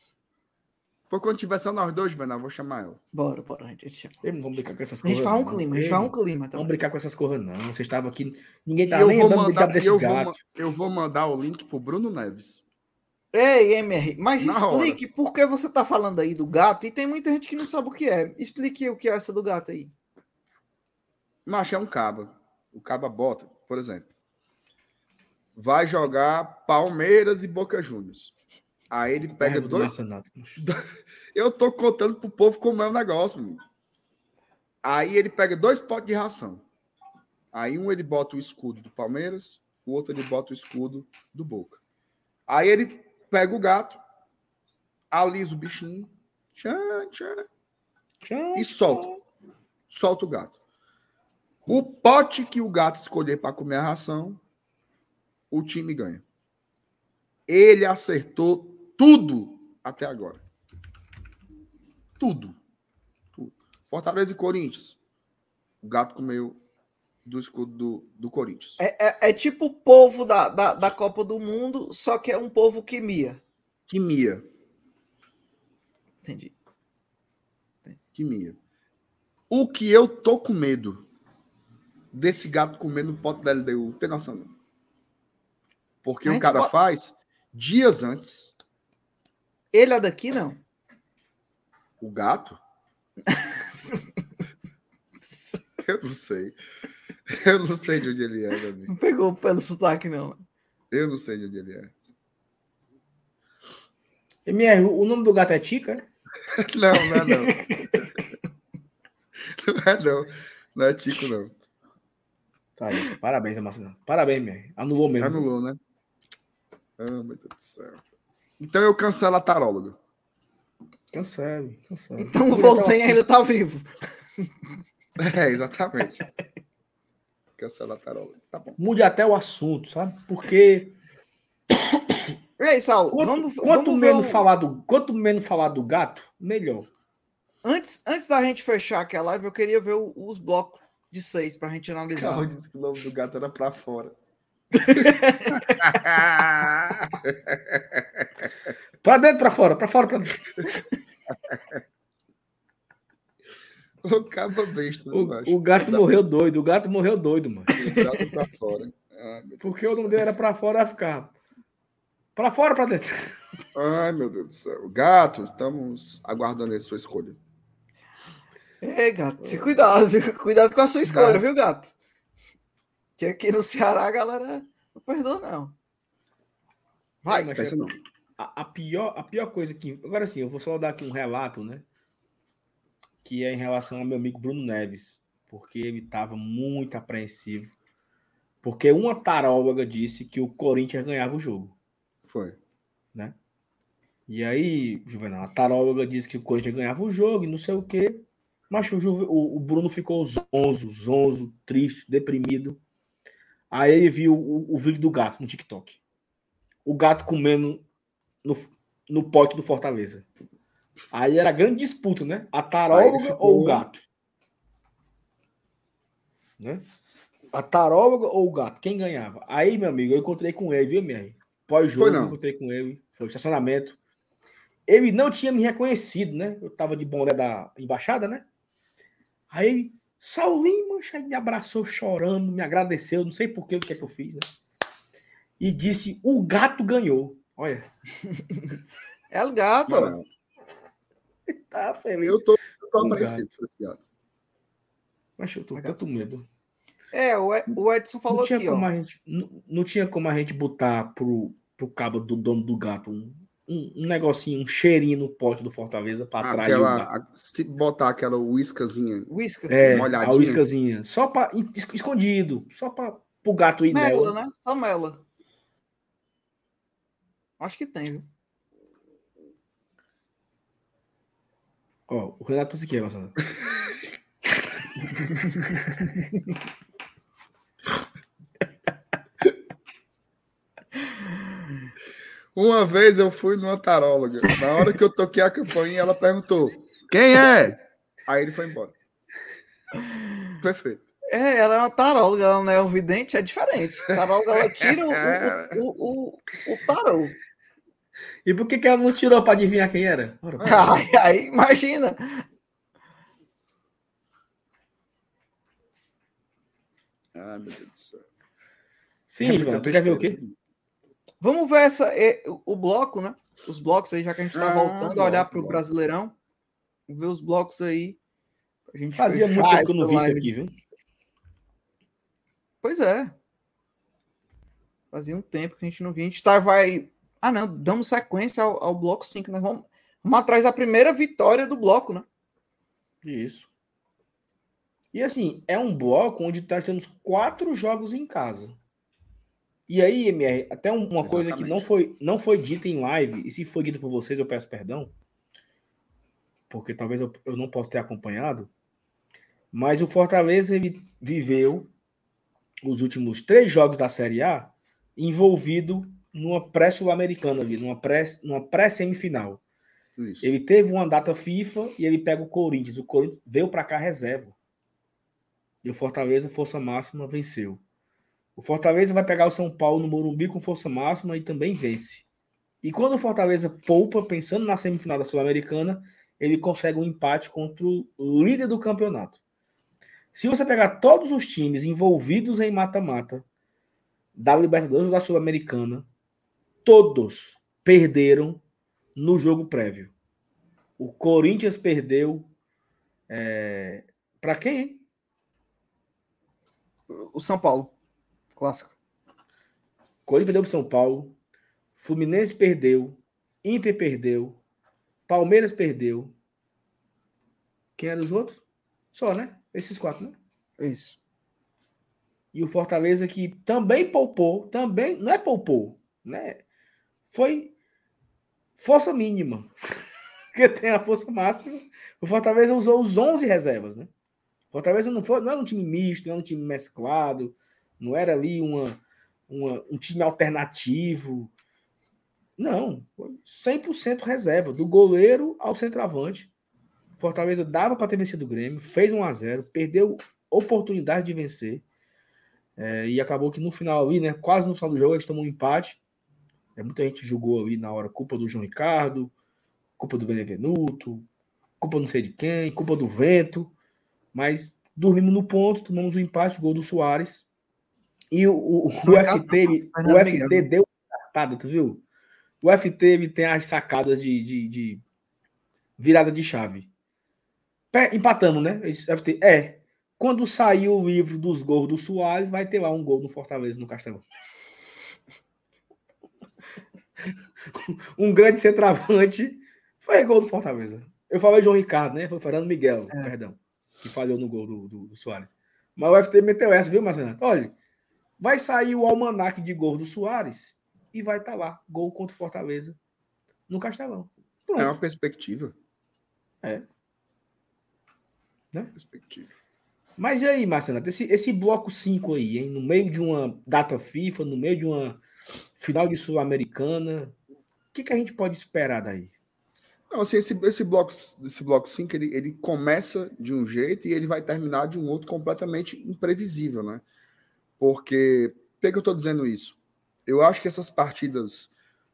[SPEAKER 2] Por quando tiver só nós dois, Bernardo, vou chamar ela.
[SPEAKER 1] Bora, bora, a gente
[SPEAKER 3] chama. Não vamos brincar com essas
[SPEAKER 1] coisas. A gente faz um clima, a gente faz um clima.
[SPEAKER 3] Também. Vamos brincar com essas coisas, não. Você estava aqui, ninguém tá nem
[SPEAKER 2] dando mandar, eu gato. Vou, eu vou mandar o link pro Bruno Neves.
[SPEAKER 1] Ei, MR, mas Na explique hora. por que você tá falando aí do gato e tem muita gente que não sabe o que é. Explique o que é essa do gato aí.
[SPEAKER 2] Macho é um caba. O caba bota, por exemplo. Vai jogar Palmeiras e Boca Juniors. Aí ele pega dois. <laughs> Eu tô contando pro povo como é o negócio, meu. Aí ele pega dois potes de ração. Aí um ele bota o escudo do Palmeiras, o outro ele bota o escudo do Boca. Aí ele pega o gato, alisa o bichinho, tchan, tchan, e solta. Solta o gato. O pote que o gato escolher para comer a ração, o time ganha. Ele acertou tudo até agora. Tudo. tudo. Fortaleza e Corinthians. O gato comeu do escudo do, do Corinthians.
[SPEAKER 1] É, é, é, tipo o povo da, da, da, Copa do Mundo, só que é um povo que mia.
[SPEAKER 2] Que mia.
[SPEAKER 1] Entendi.
[SPEAKER 2] Entendi. Que mia. O que eu tô com medo desse gato comendo no pote da LDU, tem noção não. Porque o cara pode... faz dias antes.
[SPEAKER 1] Ele é daqui, não?
[SPEAKER 2] O gato? <laughs> eu não sei. <laughs> Eu não sei de onde ele é, Davi.
[SPEAKER 1] Não pegou pelo sotaque, não.
[SPEAKER 2] Eu não sei de onde ele é.
[SPEAKER 3] MR, o nome do gato é Tica? <laughs>
[SPEAKER 2] não, não, é não. <laughs> Não é não. Não é Tico, não.
[SPEAKER 3] Tá aí. Parabéns, Marcelo. Parabéns, mesmo. Anulou mesmo.
[SPEAKER 2] Anulou, né? Ah, meu Deus do céu. Então eu cancelo a taróloga.
[SPEAKER 3] Cancele, cancele.
[SPEAKER 1] Então o Volzen ainda tá vivo.
[SPEAKER 2] É, exatamente. Cancela a taróloga. Tá bom.
[SPEAKER 3] Mude até o assunto, sabe? Porque
[SPEAKER 1] E aí, Saulo,
[SPEAKER 3] quanto,
[SPEAKER 1] vamos,
[SPEAKER 3] quanto
[SPEAKER 1] vamos ver
[SPEAKER 3] menos
[SPEAKER 1] o-
[SPEAKER 3] falar do, quanto menos falar do gato, melhor.
[SPEAKER 1] Antes, antes da gente fechar aqui a live, eu queria ver o- os blocos de seis pra gente analisar.
[SPEAKER 2] Carro disse que o nome do gato era pra fora. <laughs>
[SPEAKER 3] Pra dentro, pra fora, pra fora, pra dentro. <laughs>
[SPEAKER 2] o cabo besta.
[SPEAKER 3] O, o gato morreu doido, o gato morreu doido, mano.
[SPEAKER 2] O gato pra fora. Ai,
[SPEAKER 3] Porque o nome dele era pra fora, ia ficar. Pra fora, pra dentro.
[SPEAKER 2] Ai, meu Deus do céu. Gato, estamos aguardando a sua escolha.
[SPEAKER 1] Ei, gato, se cuidado, <laughs> cuidado com a sua escolha,
[SPEAKER 2] Tá.
[SPEAKER 1] viu, gato? Que aqui no Ceará a galera não perdoa, não. Vai,
[SPEAKER 3] Mas
[SPEAKER 2] Pensa não.
[SPEAKER 3] A, a pior, a pior coisa que. Agora sim, eu vou só dar aqui um relato, né? Que é em relação ao meu amigo Bruno Neves. Porque ele estava muito apreensivo. Porque uma taróloga disse que o Corinthians ganhava o jogo.
[SPEAKER 2] Foi.
[SPEAKER 3] E aí, Juvenal, a taróloga disse que o Corinthians ganhava o jogo e não sei o quê. Mas o, Juve- o- o Bruno ficou zonzo, zonzo, triste, deprimido. Aí ele viu o, o vídeo do gato no TikTok. O gato comendo no, no pote do Fortaleza. Aí era grande disputa, né? A taróloga
[SPEAKER 2] ficou-
[SPEAKER 3] ou o gato? Né? A taróloga ou o gato? Quem ganhava? Aí, meu amigo, eu encontrei com ele, viu, minha? Pós-jogo, encontrei com ele. Foi estacionamento. Ele não tinha me reconhecido, né? Eu tava de boné da embaixada, né? Aí ele, Saulinho, mancha, aí me abraçou chorando, me agradeceu, não sei por que, o que é que eu fiz, né? E disse: o gato ganhou. Olha, <laughs>
[SPEAKER 1] é o gato. ó. <laughs>
[SPEAKER 3] Tá feliz.
[SPEAKER 2] eu tô, eu tô gato.
[SPEAKER 3] Mas eu tô com tanto medo.
[SPEAKER 1] É, o Ed- o Edson falou
[SPEAKER 3] Não tinha,
[SPEAKER 1] aqui,
[SPEAKER 3] como
[SPEAKER 1] ó.
[SPEAKER 3] a gente, não, não tinha como a gente botar pro, pro cabo do dono do gato um, um, um negocinho, um cheirinho no pote do Fortaleza para.
[SPEAKER 2] Aquela, a- se botar aquela uíscazinha.
[SPEAKER 1] Whisky.
[SPEAKER 3] É,
[SPEAKER 2] uma
[SPEAKER 3] a uíscazinha. Só para escondido. Só para o gato ir
[SPEAKER 1] Mela,
[SPEAKER 3] nela.
[SPEAKER 1] né? Só mela. Acho que tem, viu?
[SPEAKER 3] Ó, o Renato aqui, Marcelo. <laughs>
[SPEAKER 2] Uma vez eu fui numa taróloga. Na hora que eu toquei a campainha, ela perguntou: Quem é? Aí ele foi embora. Perfeito.
[SPEAKER 1] É, ela é uma taróloga, ela não é vidente, é diferente. Taróloga, ela tira o, o, <laughs> o, o, o tarô.
[SPEAKER 3] E por que, que ela não tirou para adivinhar quem era? Ora, <laughs>
[SPEAKER 1] Aí, aí, imagina.
[SPEAKER 2] Ai, meu Deus do céu.
[SPEAKER 3] Sim, Ivan, tu quer ver o quê?
[SPEAKER 1] Vamos ver essa, é, o- bloco, né? Os blocos aí, já que a gente está
[SPEAKER 2] Ah,
[SPEAKER 1] voltando a olhar para o. Brasileirão. Ver os blocos aí. A gente
[SPEAKER 3] Fazia muito tempo que eu não vi isso aqui, viu?
[SPEAKER 1] Pois é. Fazia um tempo que a gente não via. A gente tá, vai. Ah, não, damos sequência ao, ao bloco 5, né? Vamos, vamos atrás da primeira vitória do bloco, né?
[SPEAKER 3] Isso. E assim, é um bloco onde nós temos quatro jogos em casa. E aí, MR, até um- uma coisa que não
[SPEAKER 2] Exatamente.
[SPEAKER 3] foi, não foi dita em live, e se foi dito por vocês, eu peço perdão, porque talvez eu, eu não possa ter acompanhado, mas o Fortaleza viveu os últimos três jogos da Série A envolvido numa pré-sul-americana ali, numa pré- numa pré-semifinal.
[SPEAKER 2] Isso.
[SPEAKER 3] Ele teve uma data FIFA e ele pega o Corinthians. O Corinthians veio para cá reserva. E o Fortaleza, força máxima, venceu. O Fortaleza vai pegar o São Paulo no Morumbi com força máxima e também vence. E quando o Fortaleza poupa, pensando na semifinal da Sul-Americana, ele consegue um empate contra o líder do campeonato. Se você pegar todos os times envolvidos em mata-mata da Libertadores ou da Sul-Americana, todos perderam no jogo prévio. O Corinthians perdeu é, para quem?
[SPEAKER 1] O São Paulo. Clássico.
[SPEAKER 3] Corinthians perdeu para São Paulo, Fluminense perdeu, Inter perdeu, Palmeiras perdeu. Quem eram os outros? Só, né? Esses quatro, né?
[SPEAKER 1] Isso.
[SPEAKER 3] E o Fortaleza que também poupou, também, não é poupou, né? Foi força mínima. <laughs> que tem a força máxima. O Fortaleza usou os 11 reservas, né? O Fortaleza não, foi, não era um time misto, não era um time mesclado, não era ali uma, uma um time alternativo. Não, 100% reserva, do goleiro ao centroavante. Fortaleza dava para ter vencido o Grêmio, fez 1 a 0 perdeu oportunidade de vencer. É, e acabou que no final ali, né? Quase no final do jogo, eles tomam um empate. É, muita gente julgou ali na hora culpa do João Ricardo, culpa do Benevenuto, culpa não sei de quem, culpa do vento. Mas dormimos no ponto, tomamos o um empate, gol do Soares. E o, o, o FT, o FT deu uma cartada, tu viu? O FT tem as sacadas de, de, de virada de chave. Empatamos, né? FT, é. Quando sair o livro dos gols do Soares, vai ter lá um gol no Fortaleza, no Castelão. <laughs> um grande centroavante foi gol do Fortaleza. Eu falei João Ricardo, né? Foi Fernando Miguel, é. perdão, que falhou no gol do, do, do Soares. Mas o FT meteu essa, viu, Marcelo? Olha, vai sair o almanac de gol do Soares e vai estar tá lá, gol contra o Fortaleza no Castelão.
[SPEAKER 2] Pronto. É uma perspectiva.
[SPEAKER 3] É.
[SPEAKER 2] Né? Perspectiva.
[SPEAKER 3] Mas e aí, Marcelo, esse, esse bloco 5 aí, hein? no meio de uma data FIFA, no meio de uma final de Sul-Americana, o que, que a gente pode esperar daí?
[SPEAKER 2] Não, assim, esse, esse bloco 5 esse bloco ele, ele começa de um jeito e ele vai terminar de um outro completamente imprevisível, né? Porque, por que eu estou dizendo isso? Eu acho que essas partidas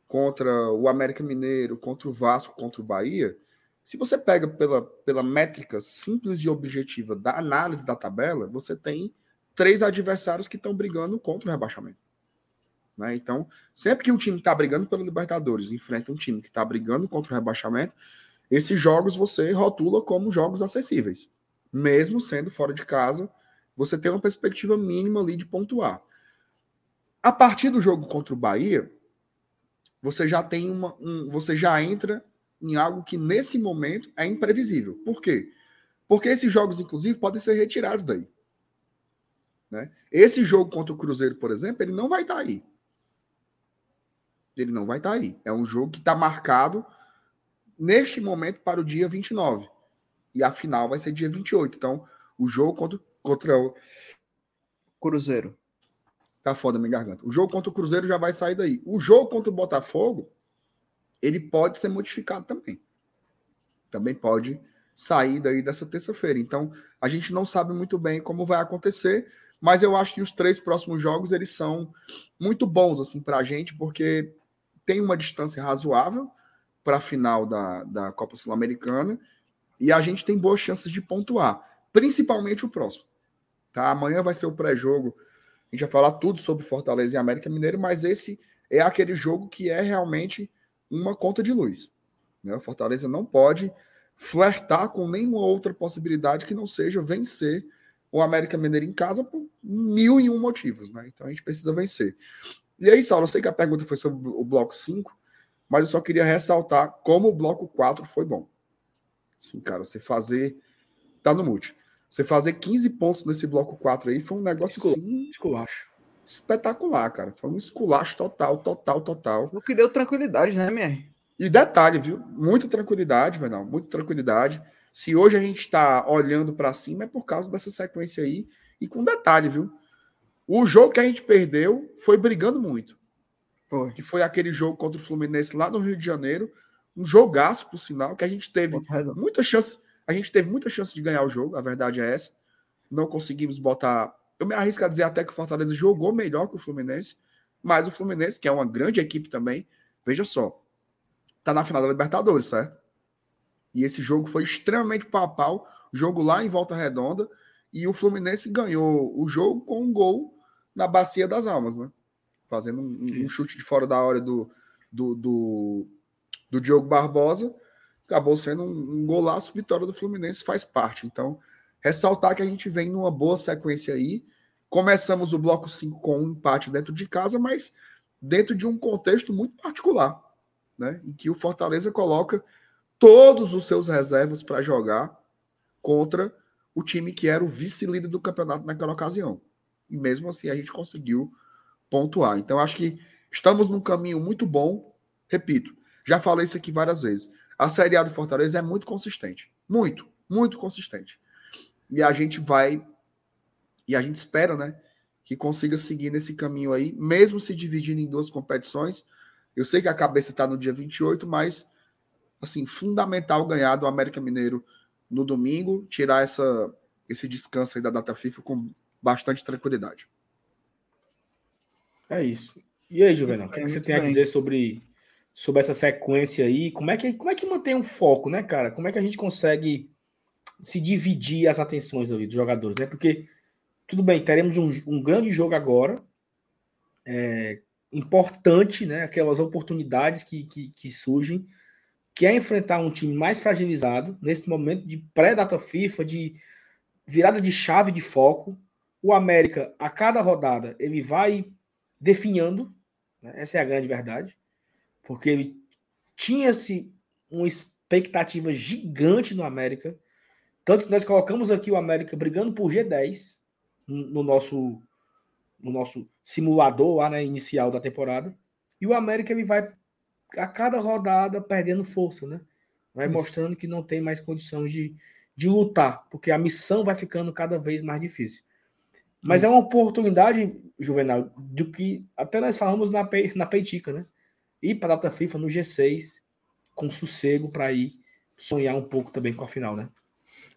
[SPEAKER 2] contra o América Mineiro, contra o Vasco, contra o Bahia, se você pega pela, pela métrica simples e objetiva da análise da tabela, você tem três adversários que estão brigando contra o rebaixamento. Né? Então, sempre que um time está brigando pelo Libertadores enfrenta um time que está brigando contra o rebaixamento, esses jogos você rotula como jogos acessíveis. Mesmo sendo fora de casa, você tem uma perspectiva mínima ali de pontuar. A partir do jogo contra o Bahia, você já tem uma. Um, você já entra em algo que nesse momento é imprevisível. Por quê? Porque esses jogos, inclusive, podem ser retirados daí. Né? Esse jogo contra o Cruzeiro, por exemplo, ele não vai estar tá aí. Ele não vai estar tá aí. É um jogo que está marcado neste momento para o dia 29. E a final vai ser dia 28. Então, o jogo contra, contra o
[SPEAKER 1] Cruzeiro.
[SPEAKER 2] Tá foda minha garganta. O jogo contra o Cruzeiro já vai sair daí. O jogo contra o Botafogo ele pode ser modificado também. Também pode sair daí dessa terça-feira. Então, a gente não sabe muito bem como vai acontecer, mas eu acho que os três próximos jogos eles são muito bons assim para a gente, porque tem uma distância razoável para a final da, da Copa Sul-Americana e a gente tem boas chances de pontuar, principalmente o próximo. Tá? Amanhã vai ser o pré-jogo. A gente vai falar tudo sobre Fortaleza e América Mineiro, mas esse é aquele jogo que é realmente uma conta de luz. Né? Fortaleza não pode flertar com nenhuma outra possibilidade que não seja vencer o América Mineiro em casa por mil e um motivos. Né? Então a gente precisa vencer. E aí, Saulo, eu sei que a pergunta foi sobre o bloco 5, mas eu só queria ressaltar como o bloco 4 foi bom. Sim, cara, você fazer. Tá no mute. Você fazer 15 pontos nesse bloco 4 aí foi um negócio
[SPEAKER 3] Escul... assim. Esculacho
[SPEAKER 2] espetacular, cara. Foi um esculacho total, total, total.
[SPEAKER 1] O que deu tranquilidade, né, MR?
[SPEAKER 2] E detalhe, viu? Muita tranquilidade, Venal, muita tranquilidade. Se hoje a gente está olhando para cima é por causa dessa sequência aí. E com detalhe, viu? O jogo que a gente perdeu foi brigando muito. Foi. Que foi aquele jogo contra o Fluminense lá no Rio de Janeiro. Um jogaço, por sinal, que a gente teve muita chance. A gente teve muita chance de ganhar o jogo, a verdade é essa. Não conseguimos botar eu me arrisco a dizer até que o Fortaleza jogou melhor que o Fluminense, mas o Fluminense, que é uma grande equipe também, veja só, tá na final da Libertadores, certo? E esse jogo foi extremamente pau a pau, jogo lá em Volta Redonda, e o Fluminense ganhou o jogo com um gol na Bacia das Almas, né? Fazendo um, um chute de fora da hora do, do, do, do Diogo Barbosa, acabou sendo um, um golaço, vitória do Fluminense faz parte. Então, ressaltar que a gente vem numa boa sequência aí, Começamos o bloco 5 com um empate dentro de casa, mas dentro de um contexto muito particular, né? Em que o Fortaleza coloca todos os seus reservas para jogar contra o time que era o vice-líder do campeonato naquela ocasião. E mesmo assim a gente conseguiu pontuar. Então acho que estamos num caminho muito bom. Repito, já falei isso aqui várias vezes. A Série A do Fortaleza é muito consistente. Muito, muito consistente. E a gente vai. E a gente espera, né? Que consiga seguir nesse caminho aí, mesmo se dividindo em duas competições. Eu sei que a cabeça está no dia 28, mas, assim, fundamental ganhar do América Mineiro no domingo, tirar essa, esse descanso aí da data FIFA com bastante tranquilidade.
[SPEAKER 3] É isso. E aí, Juvenal, o que, é que você tem bem. a dizer sobre, sobre essa sequência aí? Como é, que, como é que mantém um foco, né, cara? Como é que a gente consegue se dividir as atenções ali dos jogadores, né? Porque, tudo bem, teremos um, um grande jogo agora, é, importante, né? Aquelas oportunidades que, que, que surgem, que é enfrentar um time mais fragilizado nesse momento de pré-data FIFA, de virada de chave de foco. O América, a cada rodada, ele vai definhando, né? essa é a grande verdade, porque ele tinha-se uma expectativa gigante no América, tanto que nós colocamos aqui o América brigando por G10 no nosso no nosso simulador lá né, inicial da temporada, e o América ele vai a cada rodada perdendo força, né? Vai Isso. mostrando que não tem mais condições de, de lutar, porque a missão vai ficando cada vez mais difícil. Mas é Isso. é uma oportunidade, Juvenal, do que até nós falamos na, na Peitica, né? Ir para a data FIFA no G6 com sossego para ir sonhar um pouco também com a final, né?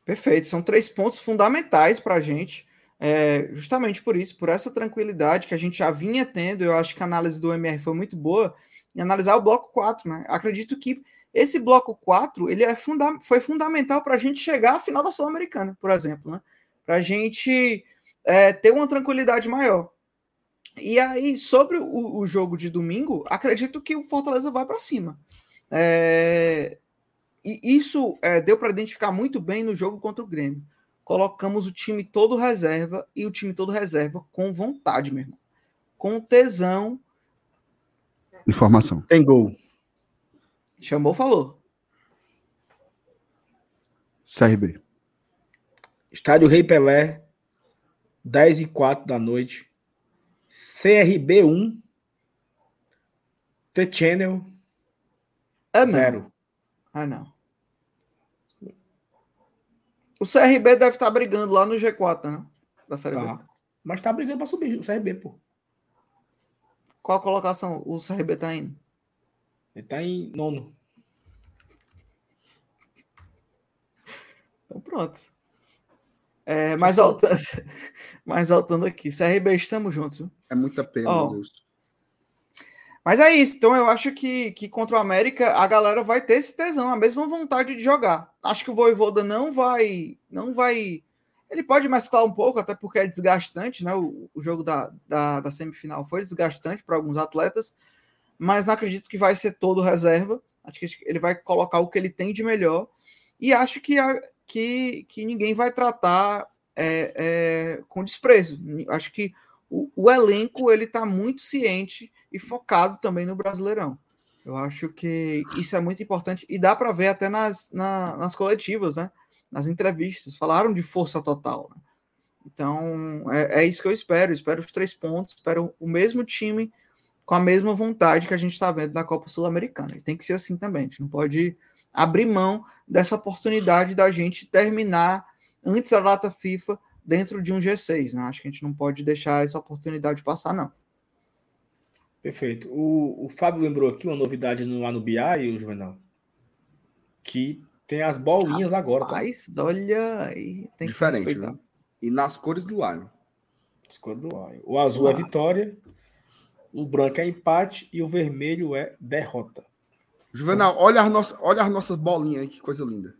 [SPEAKER 1] Perfeito, são três pontos fundamentais para a gente, é, justamente por isso, por essa tranquilidade que a gente já vinha tendo. Eu acho que a análise do MR foi muito boa em analisar o bloco 4, né? Acredito que esse bloco 4 ele é funda foi fundamental para a gente chegar à final da Sul-Americana, por exemplo, né? Para a gente é, ter uma tranquilidade maior. E aí, sobre o, o, jogo de domingo, acredito que o Fortaleza vai para cima. É, e isso é, deu para identificar muito bem no jogo contra o Grêmio. Colocamos o time todo reserva e o time todo reserva com vontade, meu irmão. Com tesão
[SPEAKER 2] Informação.
[SPEAKER 3] Tem gol.
[SPEAKER 1] Chamou, falou.
[SPEAKER 2] CRB.
[SPEAKER 3] Estádio Rei Pelé, 10 e 4 da noite. CRB 1. The Channel.
[SPEAKER 1] É zero. Ah, não. O CRB deve estar brigando lá no G4, né?
[SPEAKER 3] Da Série tá. B. Mas tá brigando para subir o CRB, pô.
[SPEAKER 1] Qual a colocação o CRB tá indo?
[SPEAKER 3] Ele tá em nono.
[SPEAKER 1] Então pronto. É, mas, voltando, <laughs> mas voltando aqui, CRB, estamos juntos. Viu?
[SPEAKER 2] É muita pena, oh. meu Deus.
[SPEAKER 1] Mas é isso. Então eu acho que, que contra o América a galera vai ter esse tesão, a mesma vontade de jogar. Acho que o Voivoda não vai, não vai ele pode mesclar um pouco, até porque é desgastante, né? O, o jogo da, da, da, semifinal foi desgastante para alguns atletas, mas não acredito que vai ser todo reserva. Acho que ele vai colocar o que ele tem de melhor. E acho que, a, que, que ninguém vai tratar é, é, com desprezo. Acho que o, o elenco ele está muito ciente e focado também no Brasileirão. Eu acho que isso é muito importante e dá para ver até nas, na, nas coletivas, né? nas entrevistas, falaram de força total. Né? Então, é, é, isso que eu espero. Espero os três pontos, espero o mesmo time com a mesma vontade que a gente está vendo na Copa Sul-Americana. E tem que ser assim também. A gente não pode abrir mão dessa oportunidade da gente terminar antes da data FIFA dentro de um G6. Né? Acho que a gente não pode deixar essa oportunidade passar, não.
[SPEAKER 3] Perfeito. O, o Fábio lembrou aqui uma novidade no, lá no BI, o Juvenal, que tem as bolinhas Rapaz, agora.
[SPEAKER 1] Tá? olha aí. Tem
[SPEAKER 2] Diferente, que respeitar. E nas cores do Lion.
[SPEAKER 3] As cores do Lion. O azul é vitória, o branco é empate e o vermelho é derrota.
[SPEAKER 2] Juvenal, olha as, nossas, olha as nossas bolinhas aí, que coisa linda.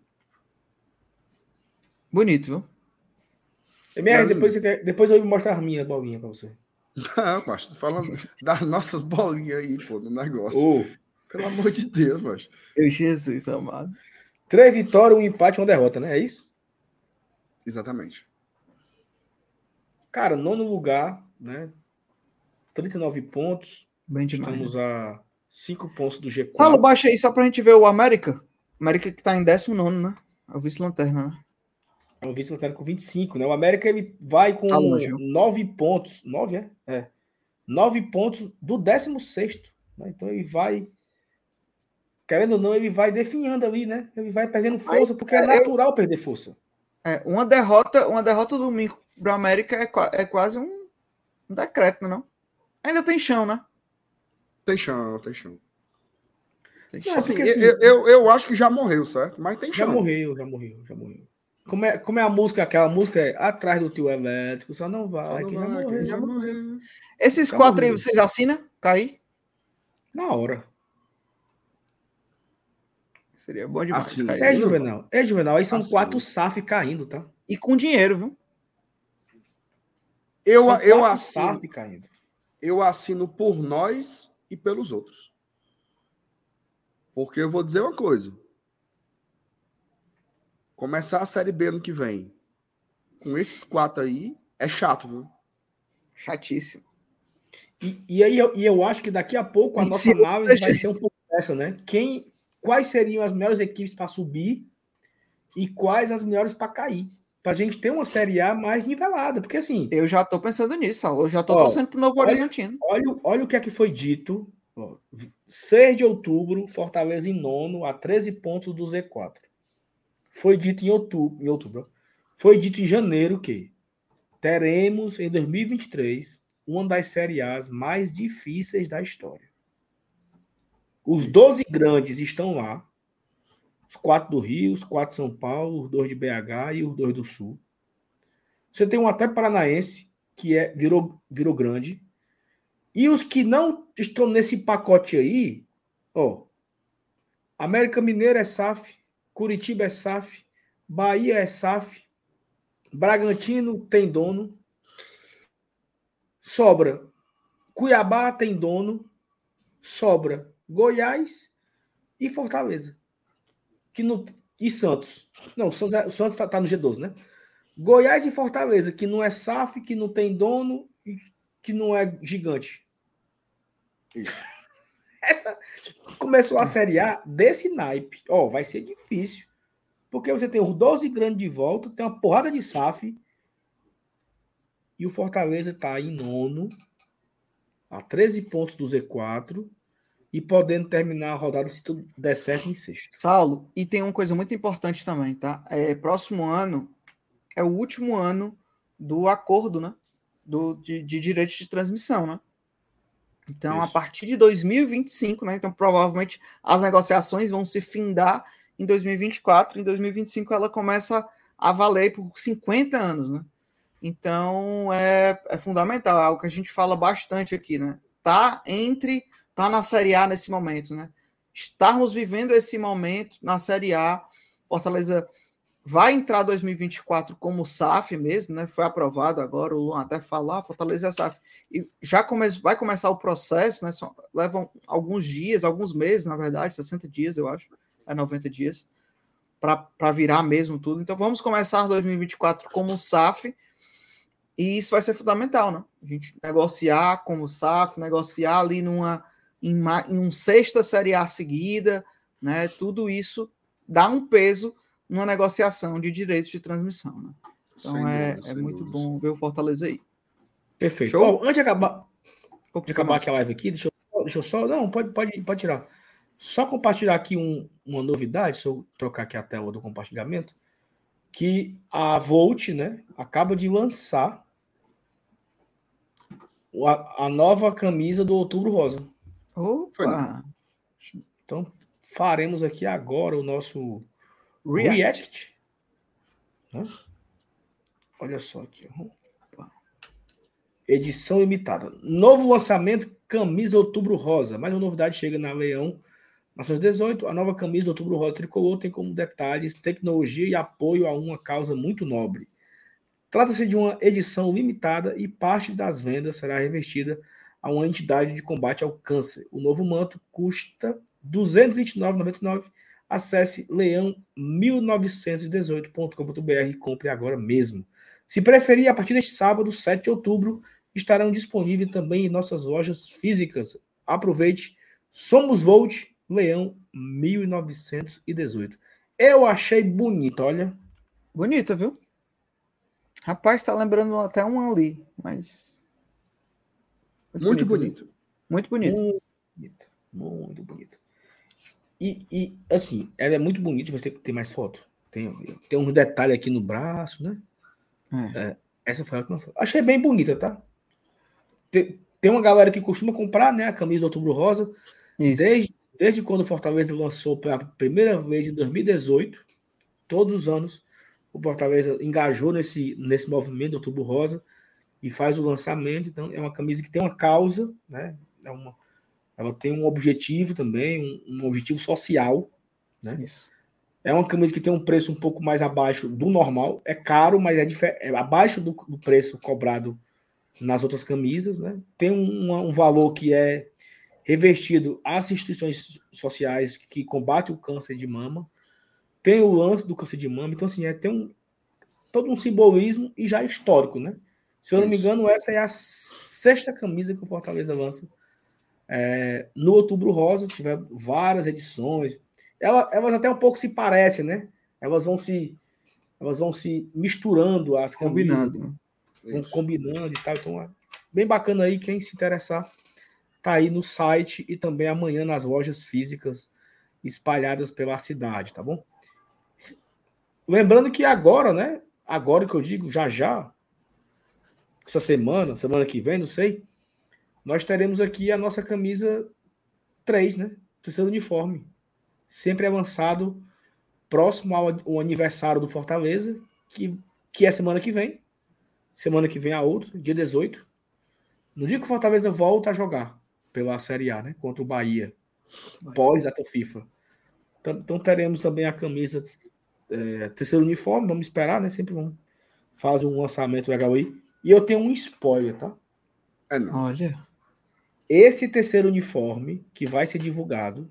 [SPEAKER 1] Bonito, viu?
[SPEAKER 3] MR, é depois, depois eu vou mostrar a minha bolinha pra você.
[SPEAKER 2] Não, macho, tô falando das nossas bolinhas aí, pô, no negócio. Oh. Pelo amor de Deus, macho.
[SPEAKER 1] Meu Jesus amado.
[SPEAKER 3] Três vitórias, um empate e uma derrota, né? É isso?
[SPEAKER 2] Exatamente.
[SPEAKER 3] Cara, nono lugar, né? 39 pontos.
[SPEAKER 1] Bem demais.
[SPEAKER 3] Estamos a 5 pontos do G4.
[SPEAKER 1] Salo, baixa aí só pra gente ver o América. América que tá em 19, né? É o vice-lanterna, né?
[SPEAKER 3] É um vice-lanterna com 25, né? O América ele vai com tá 9 pontos. 9, é? É. 9 pontos do 16. Né? Então ele vai. Querendo ou não, ele vai definhando ali, né? Ele vai perdendo força, porque é, é natural eu... perder força.
[SPEAKER 1] É, uma derrota, uma derrota domingo pro América é, é quase um, um decreto, não? Ainda tem chão, né?
[SPEAKER 2] Tem chão, tem chão. Tem chão. Não, assim, assim, eu, eu, eu, acho que já morreu, certo? Mas tem
[SPEAKER 3] chão. Já morreu, já morreu, já morreu. Como é, como é a música, aquela música é atrás do tio elétrico, só não vai, só não que vai, já, morreu, já morreu.
[SPEAKER 1] Esses já quatro morreu. aí, vocês assinam? Cair?
[SPEAKER 3] Na hora.
[SPEAKER 1] Seria bom demais.
[SPEAKER 3] Assim, é, Juvenal. É, Juvenal. Aí são assim. quatro SAF caindo, tá?
[SPEAKER 1] E com dinheiro, viu?
[SPEAKER 2] Eu, eu assino. SAF caindo. Eu assino por nós e pelos outros. Porque eu vou dizer uma coisa. Começar a Série B ano que vem com esses quatro aí é chato, viu?
[SPEAKER 1] Chatíssimo.
[SPEAKER 3] E, e aí eu, e eu acho que daqui a pouco a nossa análise vai ser um pouco dessa, né? Quem, quais seriam as melhores equipes para subir e quais as melhores para cair? Para a gente ter uma Série A mais nivelada. Porque assim.
[SPEAKER 1] Eu já estou pensando nisso, Saulo. Eu já estou torcendo para o Novo Horizontino.
[SPEAKER 3] Olha, olha, olha o que é que foi dito. Ó, 6 de outubro, Fortaleza em nono, a 13 pontos do Z4. Foi dito em outubro, em outubro. Foi dito em janeiro que teremos em 2023 uma das Série A's mais difíceis da história. Os 12 grandes estão lá. Os quatro do Rio, os quatro de São Paulo, os dois de BH e os dois do Sul. Você tem um até paranaense, que é virou, virou grande. E os que não estão nesse pacote aí, ó, América Mineira é SAF, Curitiba é SAF, Bahia é SAF, Bragantino tem dono, sobra Cuiabá tem dono, sobra Goiás e Fortaleza. Que no, e Santos. Não, o Santos está tá no G12, né? Goiás e Fortaleza, que não é SAF, que não tem dono e que não é gigante. <laughs> Essa, começou a Série A desse naipe. Ó, oh, vai ser difícil. Porque você tem os 12 grandes de volta, tem uma porrada de SAF. E o Fortaleza está em nono, a 13 pontos do Z4 e podendo terminar a rodada se tudo der certo em sexto.
[SPEAKER 1] Saulo, e tem uma coisa muito importante também, tá? É, próximo ano é o último ano do acordo, né? Do, de, de direitos de transmissão, né? Então, Isso. a partir de 2025, né? Então, provavelmente as negociações vão se findar em 2024. Em 2025, ela começa a valer por 50 anos, né? Então, é, é fundamental, é algo que a gente fala bastante aqui, né? Tá entre, tá na Série A nesse momento, né? Estarmos vivendo esse momento na Série A, Fortaleza vai entrar 2024 como SAF mesmo, né? Foi aprovado agora, o Luan até falar, Fortaleza é SAF. E já come, vai começar o processo, né? Levam alguns dias, alguns meses, na verdade, 60 dias, eu acho, é 90 dias, para virar mesmo tudo. Então vamos começar 2024 como SAF. E isso vai ser fundamental, né? A gente negociar como SAF, negociar ali numa em, em um sexta série A seguida, né? Tudo isso dá um peso numa negociação de direitos de transmissão. Né? Então é, é muito dúvida. bom ver o Fortaleza aí.
[SPEAKER 3] Perfeito. Oh, antes de acabar, de acabar aqui a live aqui, deixa eu, deixa eu só. Não, pode, pode, pode tirar. Só compartilhar aqui um, uma novidade, se eu trocar aqui a tela do compartilhamento, que a Volt né, acaba de lançar a, a nova camisa do Outubro Rosa.
[SPEAKER 1] Opa!
[SPEAKER 3] Então, faremos aqui agora o nosso React. React. Né? Olha só aqui. Edição limitada. Novo lançamento, camisa Outubro Rosa. Mais uma novidade chega na Leão. Nações 18, a nova camisa Outubro Rosa Tricolor tem como detalhes tecnologia e apoio a uma causa muito nobre. Trata-se de uma edição limitada e parte das vendas será revestida a uma entidade de combate ao câncer. O novo manto custa R$ 229,99 Acesse leão1918.com.br e compre agora mesmo. Se preferir, a partir deste sábado, 7 de outubro, estarão disponíveis também em nossas lojas físicas. Aproveite. Somos Volt Leão 1918. Eu achei bonito, olha.
[SPEAKER 1] Bonita, viu? Rapaz, tá lembrando até um ali, mas.
[SPEAKER 2] Muito bonito.
[SPEAKER 1] Muito bonito.
[SPEAKER 3] Muito bonito. Muito bonito. E, e, assim, ela é muito bonita. Você tem mais foto? Tem, tem uns detalhes aqui no braço, né?
[SPEAKER 1] É.
[SPEAKER 3] É, essa foi a que não foi. Achei bem bonita, tá? Tem, tem uma galera que costuma comprar, né? A camisa do Outubro Rosa.
[SPEAKER 1] Isso.
[SPEAKER 3] Desde, desde quando o Fortaleza lançou pela primeira vez em 2018, todos os anos, o Fortaleza engajou nesse, nesse movimento do Outubro Rosa e faz o lançamento. Então, é uma camisa que tem uma causa, né? É uma, ela tem um objetivo também, um, um objetivo social, né?
[SPEAKER 1] Isso.
[SPEAKER 3] É uma camisa que tem um preço um pouco mais abaixo do normal. É caro, mas é, é abaixo do, do preço cobrado nas outras camisas, né? Tem um, um valor que é revestido às instituições sociais que combatem o câncer de mama. Tem o lance do câncer de mama. Então, assim, é, tem um, todo um simbolismo e já histórico, né? Se eu não me engano, essa é a sexta camisa que o Fortaleza lança é, no Outubro Rosa. Tiver várias edições. Ela- elas até um pouco se parecem, né? Elas vão se, elas vão se misturando as camisas,
[SPEAKER 1] Combinado. né?
[SPEAKER 3] vão
[SPEAKER 2] Isso.
[SPEAKER 3] combinando e tal. Então, é bem bacana aí. Quem se interessar, tá aí no site e também amanhã nas lojas físicas espalhadas pela cidade, tá bom? Lembrando que agora, né? Agora que eu digo, já já, essa semana, semana que vem, não sei, nós teremos aqui a nossa camisa 3, né? Terceiro uniforme. Sempre avançado, próximo ao, ao aniversário do Fortaleza, que, que é semana que vem. Semana que vem a outra, dia 18. No dia que o Fortaleza volta a jogar pela Série A, né? Contra o Bahia. Pós data FIFA. Então, então teremos também a camisa é, terceiro uniforme, vamos esperar, né? Sempre vamos fazer um lançamento legal aí. E eu tenho um spoiler, tá?
[SPEAKER 2] É não.
[SPEAKER 1] Olha.
[SPEAKER 3] Esse terceiro uniforme que vai ser divulgado,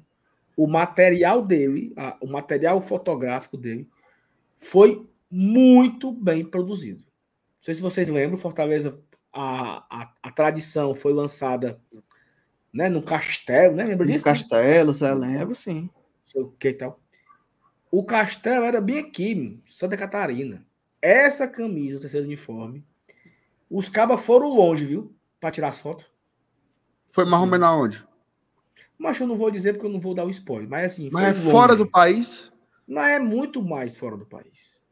[SPEAKER 3] o material dele, a- o material fotográfico dele, foi muito bem produzido. Não sei se vocês lembram, Fortaleza, a, a, a tradição foi lançada né, no castelo, né? Lembra
[SPEAKER 1] Nos
[SPEAKER 3] disso?
[SPEAKER 1] castelos, eu lembro, sim.
[SPEAKER 3] Não sei o que tal. O castelo era bem aqui, Santa Catarina. Essa camisa, o terceiro uniforme, os cabas foram longe, viu? Para tirar as fotos.
[SPEAKER 2] Foi mais ou menos aonde?
[SPEAKER 3] Mas eu não vou dizer porque eu não vou dar o spoiler. Mas assim,
[SPEAKER 2] Mas é
[SPEAKER 3] foi
[SPEAKER 2] fora
[SPEAKER 3] longe.
[SPEAKER 2] do país?
[SPEAKER 3] Mas é muito mais fora do país.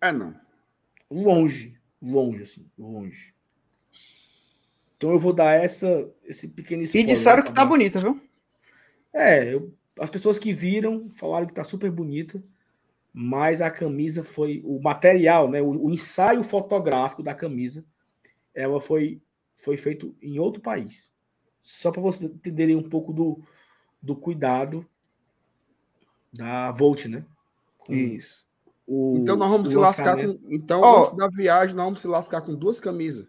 [SPEAKER 2] É não.
[SPEAKER 3] Longe. Longe, assim. Longe. Então eu vou dar essa, esse pequeno
[SPEAKER 1] E
[SPEAKER 3] spoiler.
[SPEAKER 1] disseram que tá bonita, viu?
[SPEAKER 3] É, eu- as pessoas que viram falaram que tá super bonita, mas a camisa foi o material, né, o, o ensaio fotográfico da camisa, ela foi foi feito em outro país. Só para vocês entenderem um pouco do, do cuidado da Volt, né? Com
[SPEAKER 1] Isso.
[SPEAKER 3] o-
[SPEAKER 2] Então nós vamos se lascar com. Então,
[SPEAKER 1] Ó.
[SPEAKER 2] antes da viagem, nós vamos se lascar com duas camisas.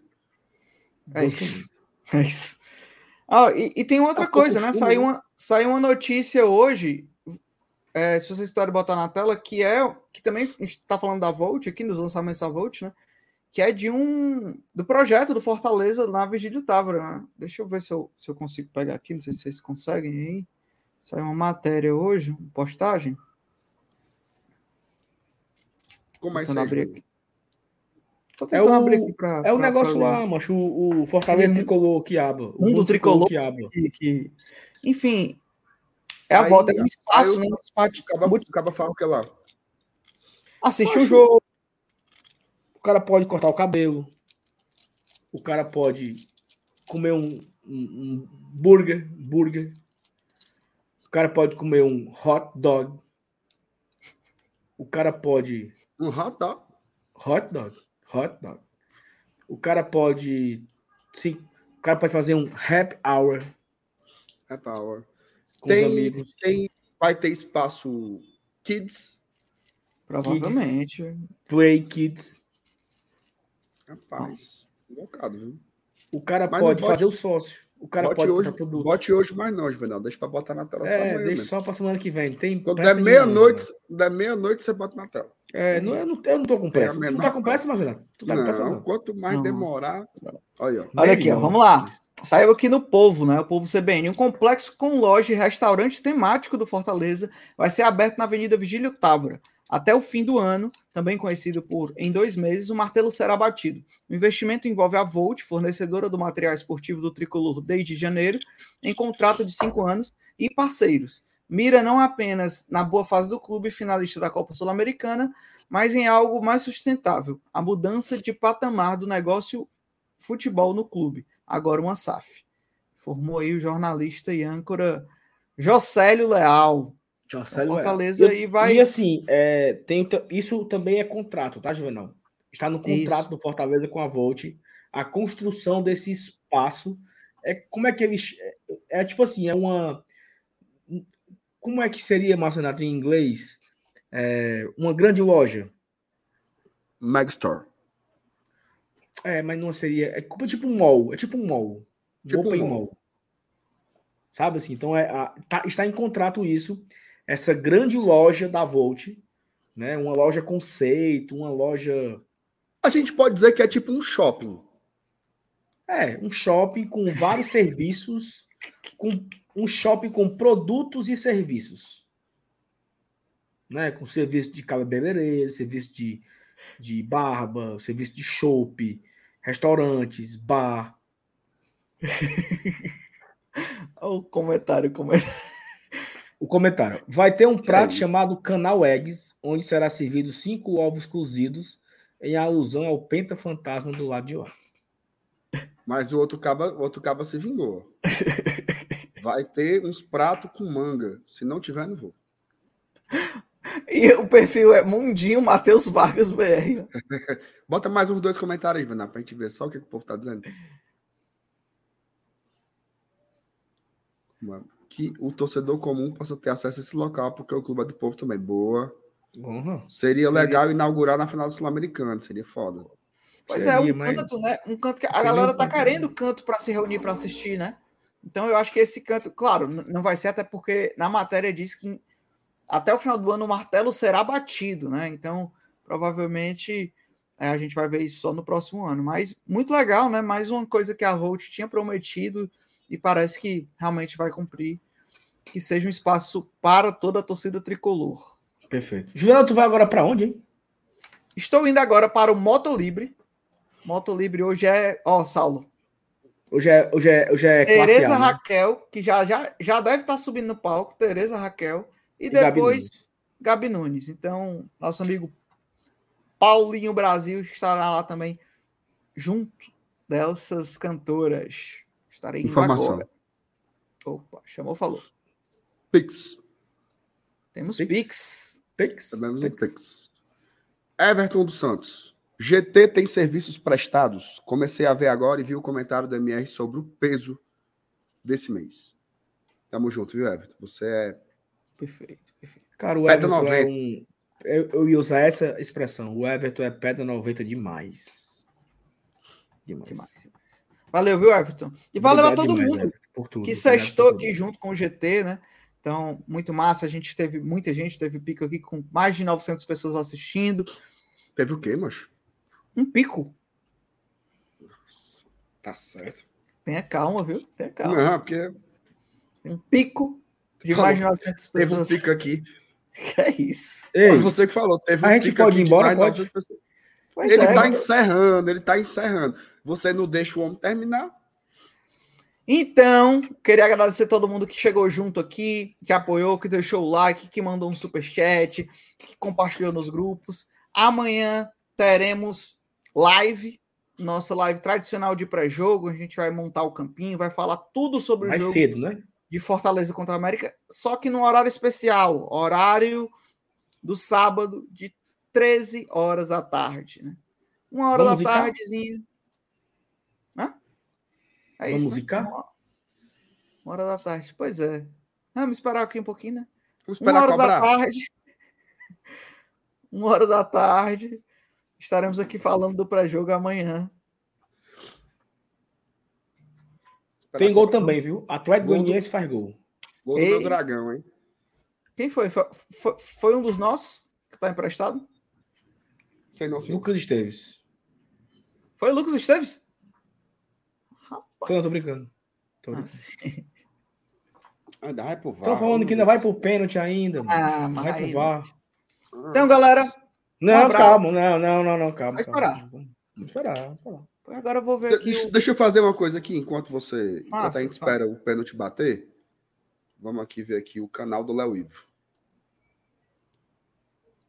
[SPEAKER 1] É
[SPEAKER 3] Duas
[SPEAKER 1] isso. <laughs> É isso. Ah, e, e tem outra
[SPEAKER 3] É pouco
[SPEAKER 1] coisa, né? Saiu
[SPEAKER 3] né?
[SPEAKER 1] uma, saiu uma notícia hoje, é, se vocês puderem botar na tela, que é que também a gente tá falando da Volt aqui, nos lançamentos da Volt, né? Que é de um do projeto do Fortaleza na Virgílio Távora, né? Deixa eu ver se eu, se eu consigo pegar aqui, não sei se vocês conseguem aí. Saiu uma matéria hoje, uma postagem.
[SPEAKER 2] Como é isso
[SPEAKER 1] abrir aqui. Tô
[SPEAKER 3] É o-
[SPEAKER 1] abrir aqui pra.
[SPEAKER 3] É o
[SPEAKER 1] pra-
[SPEAKER 3] negócio
[SPEAKER 1] pra
[SPEAKER 3] lá, macho, o, o Fortaleza
[SPEAKER 1] Uhum.
[SPEAKER 3] tricolor quiaba. O
[SPEAKER 1] Mundo
[SPEAKER 3] mundo
[SPEAKER 1] tricolor.
[SPEAKER 3] quiaba.
[SPEAKER 1] que- que- enfim, é a
[SPEAKER 2] Aí-
[SPEAKER 1] volta, é um espaço,
[SPEAKER 2] aí o-
[SPEAKER 1] né? Um espaço
[SPEAKER 2] Acaba, acaba falando que é lá.
[SPEAKER 1] Assistir o
[SPEAKER 3] Acho-
[SPEAKER 1] jogo.
[SPEAKER 3] O cara pode cortar o cabelo. O cara pode comer um, um, um burger, burger. O cara pode comer um hot dog. O cara pode
[SPEAKER 2] Um hot dog.
[SPEAKER 3] hot dog, hot dog. O cara pode sim, o cara pode fazer um happy hour
[SPEAKER 2] É power.
[SPEAKER 3] Com os
[SPEAKER 2] Tem,
[SPEAKER 3] amigos.
[SPEAKER 2] tem, vai ter espaço kids.
[SPEAKER 1] Provavelmente.
[SPEAKER 3] Play kids.
[SPEAKER 2] Rapaz, invocado, viu?
[SPEAKER 3] O cara
[SPEAKER 2] Mas
[SPEAKER 3] pode
[SPEAKER 2] bote-
[SPEAKER 3] fazer o sócio. O cara
[SPEAKER 2] bote,
[SPEAKER 3] pode
[SPEAKER 2] hoje,
[SPEAKER 3] produto.
[SPEAKER 2] bote hoje mais não, Juvenal. Deixa pra botar na tela só
[SPEAKER 3] É,
[SPEAKER 2] amanhã
[SPEAKER 3] deixa
[SPEAKER 2] mesmo.
[SPEAKER 3] só pra semana que vem. Tem
[SPEAKER 2] Quando der meia-noite, der meia-noite, você bota na tela.
[SPEAKER 3] É, não, eu, não, eu não tô com pressa.
[SPEAKER 2] a
[SPEAKER 3] tu
[SPEAKER 2] menor
[SPEAKER 3] tá com pressa, mas Renato? Tu tá com pressa,
[SPEAKER 2] Não,
[SPEAKER 3] mas
[SPEAKER 2] quanto mais
[SPEAKER 1] Não.
[SPEAKER 2] demorar. Olha, ó.
[SPEAKER 1] Olha aqui, ó, vamos lá. Saiu aqui no Povo, né? O Povo CBN. Um complexo com loja e restaurante temático do Fortaleza vai ser aberto na Avenida Vigílio Távora. Até o fim do ano, também conhecido por em dois meses, o martelo será batido. O investimento envolve a Volt, fornecedora do material esportivo do tricolor desde janeiro, em contrato de cinco anos, e parceiros. Mira não apenas na boa fase do clube, finalista da Copa Sul-Americana, mas em algo mais sustentável: a mudança de patamar do negócio futebol no clube. Agora uma SAF. Formou aí o jornalista e âncora Jocélio Leal.
[SPEAKER 3] Jocélio
[SPEAKER 1] Fortaleza
[SPEAKER 3] Leal. E, vai... e assim, é, tem, isso também é contrato, tá, Juvenal? Está no contrato isso. do Fortaleza com a Volt. A construção desse espaço é como é que eles. É, é tipo assim, é uma. Como é que seria, Marcenato, em inglês? É, uma grande loja.
[SPEAKER 2] Megstore.
[SPEAKER 3] É, mas não seria. É tipo um mall. É tipo um mall. Tipo Open um mall. mall. Sabe assim? Então é, a, tá, está em contrato isso. Essa grande loja da Volt, né? Uma loja conceito, uma loja.
[SPEAKER 2] A gente pode dizer que é tipo um shopping.
[SPEAKER 3] É, um shopping com vários <laughs> serviços, com um shopping com produtos e serviços. Né? Com serviço de cabeleireiro, serviço de, de barba, serviço de chopp, restaurantes, bar. <laughs>
[SPEAKER 1] o comentário, comentário.
[SPEAKER 3] O comentário. Vai ter um prato é chamado Canal Eggs, onde será servido cinco ovos cozidos, em alusão ao Penta Fantasma do lado de lá.
[SPEAKER 2] Mas o outro caba, o outro caba se vingou. <laughs> Vai ter uns pratos com manga. Se não tiver, não vou. <laughs>
[SPEAKER 1] E o perfil é Mundinho Matheus Vargas BR. <laughs>
[SPEAKER 2] Bota mais uns dois comentários, Vana, pra gente ver só o que, que o povo tá dizendo. Que o torcedor comum possa ter acesso a esse local, porque o clube é do povo também. Boa. Uhum. Seria, seria, legal inaugurar na final do Sul-Americano, seria foda.
[SPEAKER 1] Pois seria, é, um mas... canto, né? Um canto que a galera tá querendo canto para se reunir para assistir, né? Então eu acho que esse canto, claro, não vai ser até porque na matéria diz que até o final do ano o martelo será batido, né? Então, provavelmente é, a gente vai ver isso só no próximo ano. Mas muito legal, né? Mais uma coisa que a Volt tinha prometido e parece que realmente vai cumprir. Que seja um espaço para toda a torcida tricolor.
[SPEAKER 3] Perfeito. Juliano, tu vai agora para onde, hein?
[SPEAKER 1] Estou indo agora para o Moto Libre. Moto Libre hoje é. Ó, Saulo.
[SPEAKER 3] Hoje é, hoje é, hoje é
[SPEAKER 1] Tereza né? Raquel, que já, já, já deve estar subindo no palco. Tereza Raquel e, depois Gabi Nunes. Gabi Nunes. Então, nosso amigo Paulinho Brasil estará lá também, junto dessas cantoras. Estarei Informação. agora. Opa, chamou, falou.
[SPEAKER 2] Pix.
[SPEAKER 1] Temos Pix. Pix.
[SPEAKER 2] Pix. Temos um Pix. Everton dos Santos. GT tem serviços prestados. Comecei a ver agora e vi o comentário do MR sobre o peso desse mês. Tamo junto, viu, Everton? Você é
[SPEAKER 3] Perfeito, perfeito. Cara, o Everton 90. é um. Eu, eu, ia usar essa expressão. O Everton é pedra 90 demais.
[SPEAKER 1] Demais. demais. Valeu, viu, Everton? E valeu Obrigado a todo demais, mundo tudo, que sextou aqui junto com o GT, né? Então, muito massa. A gente teve muita gente, teve pico aqui com mais de 900 pessoas assistindo.
[SPEAKER 2] Teve o quê, macho?
[SPEAKER 1] Um pico.
[SPEAKER 2] Nossa, tá certo.
[SPEAKER 1] Tenha calma, viu? Tenha calma.
[SPEAKER 2] Não, porque.
[SPEAKER 1] Um pico de mais de 900
[SPEAKER 2] pessoas. Teve um pico aqui. <laughs>
[SPEAKER 1] Que é isso?
[SPEAKER 2] Ei, Foi você que falou. Teve
[SPEAKER 3] a um gente pode ir embora, pode?
[SPEAKER 2] Pois ele é, tá encerrando, ele tá encerrando. Você não deixa o homem terminar?
[SPEAKER 1] Então, queria agradecer todo mundo que chegou junto aqui, que apoiou, que deixou o like, que mandou um super chat, que compartilhou nos grupos. Amanhã teremos live, nossa live tradicional de pré-jogo. A gente vai montar o campinho, vai falar tudo sobre
[SPEAKER 3] Mais
[SPEAKER 1] o jogo.
[SPEAKER 3] cedo, né?
[SPEAKER 1] de Fortaleza contra a América, só que no horário especial, horário do sábado, de 13 horas da tarde. Né? Uma hora Vamos da tardezinha. Hã?
[SPEAKER 3] É Vamos isso. Né?
[SPEAKER 1] Uma, uma hora da tarde. Pois é. Vamos esperar aqui um pouquinho, né? Vamos esperar uma hora cobrar. da tarde. <laughs> Uma hora da tarde. Estaremos aqui falando do pré-jogo amanhã.
[SPEAKER 3] Tem gol também, viu? Atlético Goianiense faz gol.
[SPEAKER 2] Gol do Ei. meu dragão, hein?
[SPEAKER 1] Quem foi? Foi, foi? foi, um dos nossos que está emprestado?
[SPEAKER 2] Sei não, sim.
[SPEAKER 3] Lucas Esteves.
[SPEAKER 1] Foi o Lucas Esteves?
[SPEAKER 3] Rapaz. Não, tô brincando. Tô
[SPEAKER 2] brincando. Ah, Ainda vai pro
[SPEAKER 3] VAR. Tô falando que ainda vai pro pênalti ainda.
[SPEAKER 1] Ah, mas
[SPEAKER 3] vai pro VAR.
[SPEAKER 1] Então, galera.
[SPEAKER 3] Não,
[SPEAKER 1] abraço.
[SPEAKER 3] calma, não, não, não, não, calma.
[SPEAKER 1] Vai
[SPEAKER 3] calma.
[SPEAKER 1] esperar.
[SPEAKER 3] Vamos esperar, vamos esperar.
[SPEAKER 1] Agora eu vou ver aqui.
[SPEAKER 2] Deixa,
[SPEAKER 1] o-
[SPEAKER 2] deixa eu fazer uma coisa aqui enquanto você. Enquanto
[SPEAKER 1] Faça,
[SPEAKER 2] a gente
[SPEAKER 1] faça.
[SPEAKER 2] espera o pênalti bater. Vamos aqui ver aqui o canal do Léo Ivo.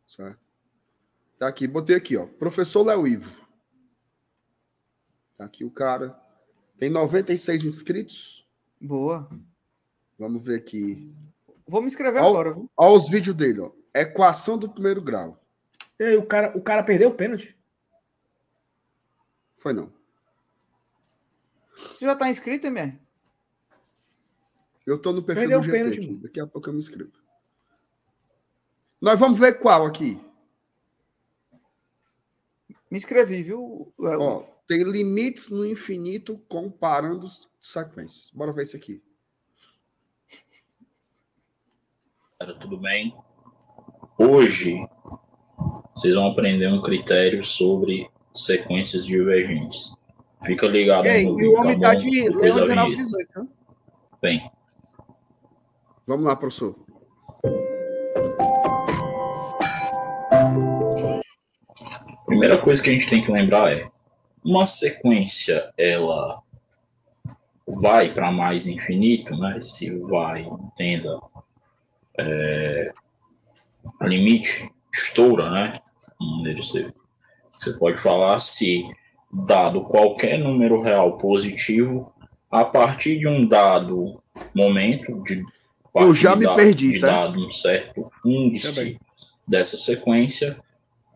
[SPEAKER 2] Certo? Tá aqui, botei aqui, ó. Professor Léo Ivo. Tá aqui o cara. Tem 96 inscritos.
[SPEAKER 1] Boa.
[SPEAKER 2] Vamos ver aqui.
[SPEAKER 1] Vou me inscrever
[SPEAKER 2] Ó,
[SPEAKER 1] agora?
[SPEAKER 2] Olha os vídeos dele, ó. Equação do primeiro grau.
[SPEAKER 3] E aí, o cara, o cara perdeu o pênalti.
[SPEAKER 2] Foi não.
[SPEAKER 1] Você já tá inscrito, MR?
[SPEAKER 2] Eu tô no perfil
[SPEAKER 3] Perdeu
[SPEAKER 2] do
[SPEAKER 3] o
[SPEAKER 2] GT
[SPEAKER 3] pênalti.
[SPEAKER 2] Daqui a pouco eu me inscrevo. Nós vamos ver qual aqui.
[SPEAKER 1] Me inscrevi, viu, Léo?
[SPEAKER 2] Ó, tem limites no infinito comparando as sequências. Bora ver esse aqui.
[SPEAKER 6] Galera, tudo bem? Hoje vocês vão aprender um critério sobre sequências divergentes. Fica ligado
[SPEAKER 1] e aí,
[SPEAKER 6] no
[SPEAKER 1] e
[SPEAKER 6] vídeo,
[SPEAKER 1] o homem tá
[SPEAKER 6] bom?
[SPEAKER 1] de
[SPEAKER 6] Depois
[SPEAKER 1] Leão
[SPEAKER 6] a
[SPEAKER 1] 19
[SPEAKER 6] vinheta.
[SPEAKER 1] 18, viu?
[SPEAKER 6] Bem,
[SPEAKER 2] Vamos lá, professor.
[SPEAKER 6] primeira coisa que a gente tem que lembrar é uma sequência ela vai para mais infinito, né? Se vai, entenda, é, limite, estoura, né? Você pode falar se dado qualquer número real positivo, a partir de um dado momento, de
[SPEAKER 2] Eu já me
[SPEAKER 6] da-
[SPEAKER 2] perdi,
[SPEAKER 6] de
[SPEAKER 2] certo?
[SPEAKER 6] dado um certo índice dessa sequência,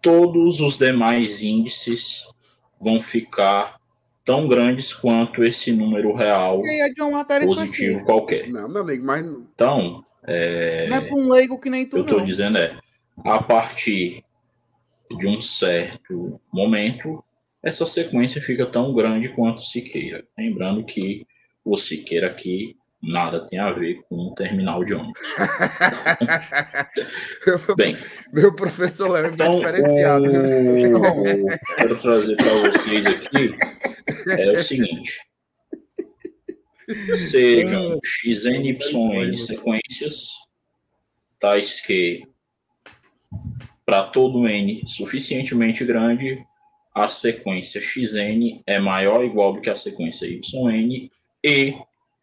[SPEAKER 6] todos os demais índices vão ficar tão grandes quanto esse número real
[SPEAKER 1] E é de uma matéria
[SPEAKER 6] positivo
[SPEAKER 1] específica.
[SPEAKER 6] qualquer.
[SPEAKER 2] Não, meu amigo, mas
[SPEAKER 6] Então, é,
[SPEAKER 1] Não é pra um leigo que nem tu,
[SPEAKER 6] eu estou dizendo é, a partir de um certo momento, essa sequência fica tão grande quanto Siqueira. Lembrando que o Siqueira aqui nada tem a ver com o terminal de ônibus. <laughs> Bem,
[SPEAKER 2] meu professor Léo tá
[SPEAKER 6] então,
[SPEAKER 2] diferenciado.
[SPEAKER 6] o... quero trazer para vocês aqui é o seguinte. Sejam xn, yn sequências, tais que para todo n suficientemente grande, a sequência xn é maior ou igual do que a sequência yn e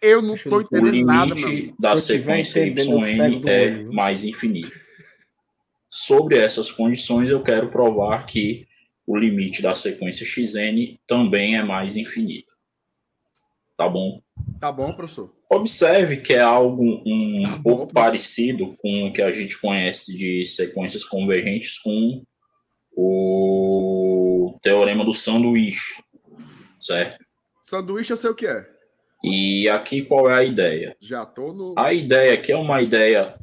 [SPEAKER 2] Eu não
[SPEAKER 6] o
[SPEAKER 2] entendendo nada, meu
[SPEAKER 6] limite
[SPEAKER 2] amigo.
[SPEAKER 6] da sequência yn é
[SPEAKER 3] olho,
[SPEAKER 6] mais infinito. Sobre essas condições, eu quero provar que o limite da sequência xn também é mais infinito. Tá bom?
[SPEAKER 2] Tá bom, professor.
[SPEAKER 6] Observe que é algo um <laughs> pouco parecido com o que a gente conhece de sequências convergentes com o teorema do sanduíche, certo?
[SPEAKER 2] Sanduíche eu sei o que é.
[SPEAKER 6] E aqui qual é a ideia?
[SPEAKER 2] Já tô no.
[SPEAKER 6] A ideia aqui é uma ideia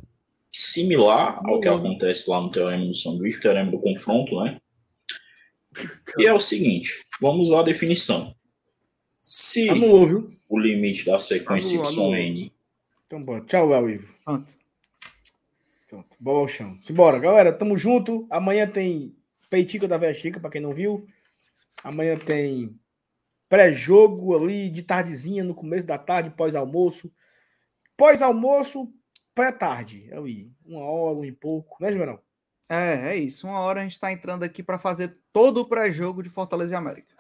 [SPEAKER 6] similar ao que
[SPEAKER 1] Uhum.
[SPEAKER 6] acontece lá no teorema do sanduíche, teorema do confronto, né? <laughs> E é o seguinte, vamos à definição. Se
[SPEAKER 3] Anulou, viu?
[SPEAKER 6] O limite da sequência yn
[SPEAKER 3] Então, bora. Tchau, Léo Ivo.
[SPEAKER 1] Pronto.
[SPEAKER 3] Pronto, bola ao chão. Simbora, galera, tamo junto. Amanhã tem Peitica da Véia Chica, pra quem não viu. Amanhã tem pré-jogo ali de tardezinha, no começo da tarde, pós-almoço. Pós-almoço, pré-tarde. Ali, uma hora, um e pouco, né, João?
[SPEAKER 1] É, é isso. Uma hora a gente tá entrando aqui para fazer todo o pré-jogo de Fortaleza e América.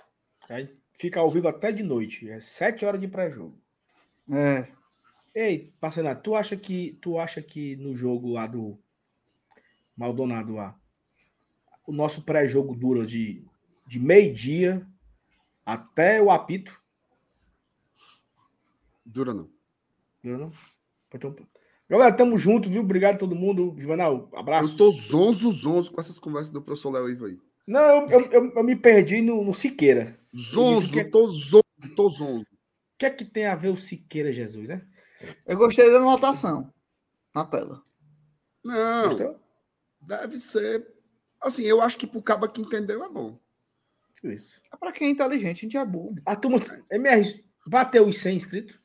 [SPEAKER 3] Aí fica ao vivo até de noite. É sete horas de pré-jogo.
[SPEAKER 1] É.
[SPEAKER 3] Ei, Marcenato, tu acha que tu acha que no jogo lá do Maldonado lá, o nosso pré-jogo dura de, de meio-dia até o apito?
[SPEAKER 2] Dura não.
[SPEAKER 3] Dura não? Então, galera, tamo junto, viu? Obrigado a todo mundo. Juvenal, abraço.
[SPEAKER 2] Eu tô zonzo, zonzo com essas conversas do professor Léo Ivo aí.
[SPEAKER 3] Não, eu, eu, eu- eu me perdi no, no Siqueira.
[SPEAKER 2] Zonzo,
[SPEAKER 3] que é-
[SPEAKER 2] tô zonzo, tô zonzo.
[SPEAKER 3] O que é que tem a ver o Siqueira, Jesus, né?
[SPEAKER 1] Eu gostei da anotação na tela.
[SPEAKER 2] Não,
[SPEAKER 3] Gostou?
[SPEAKER 2] deve ser. Assim, eu acho que pro cabo que entendeu é bom.
[SPEAKER 3] Isso.
[SPEAKER 1] É para quem é inteligente, a gente é burro.
[SPEAKER 3] A turma, MR, bateu os 100 inscritos?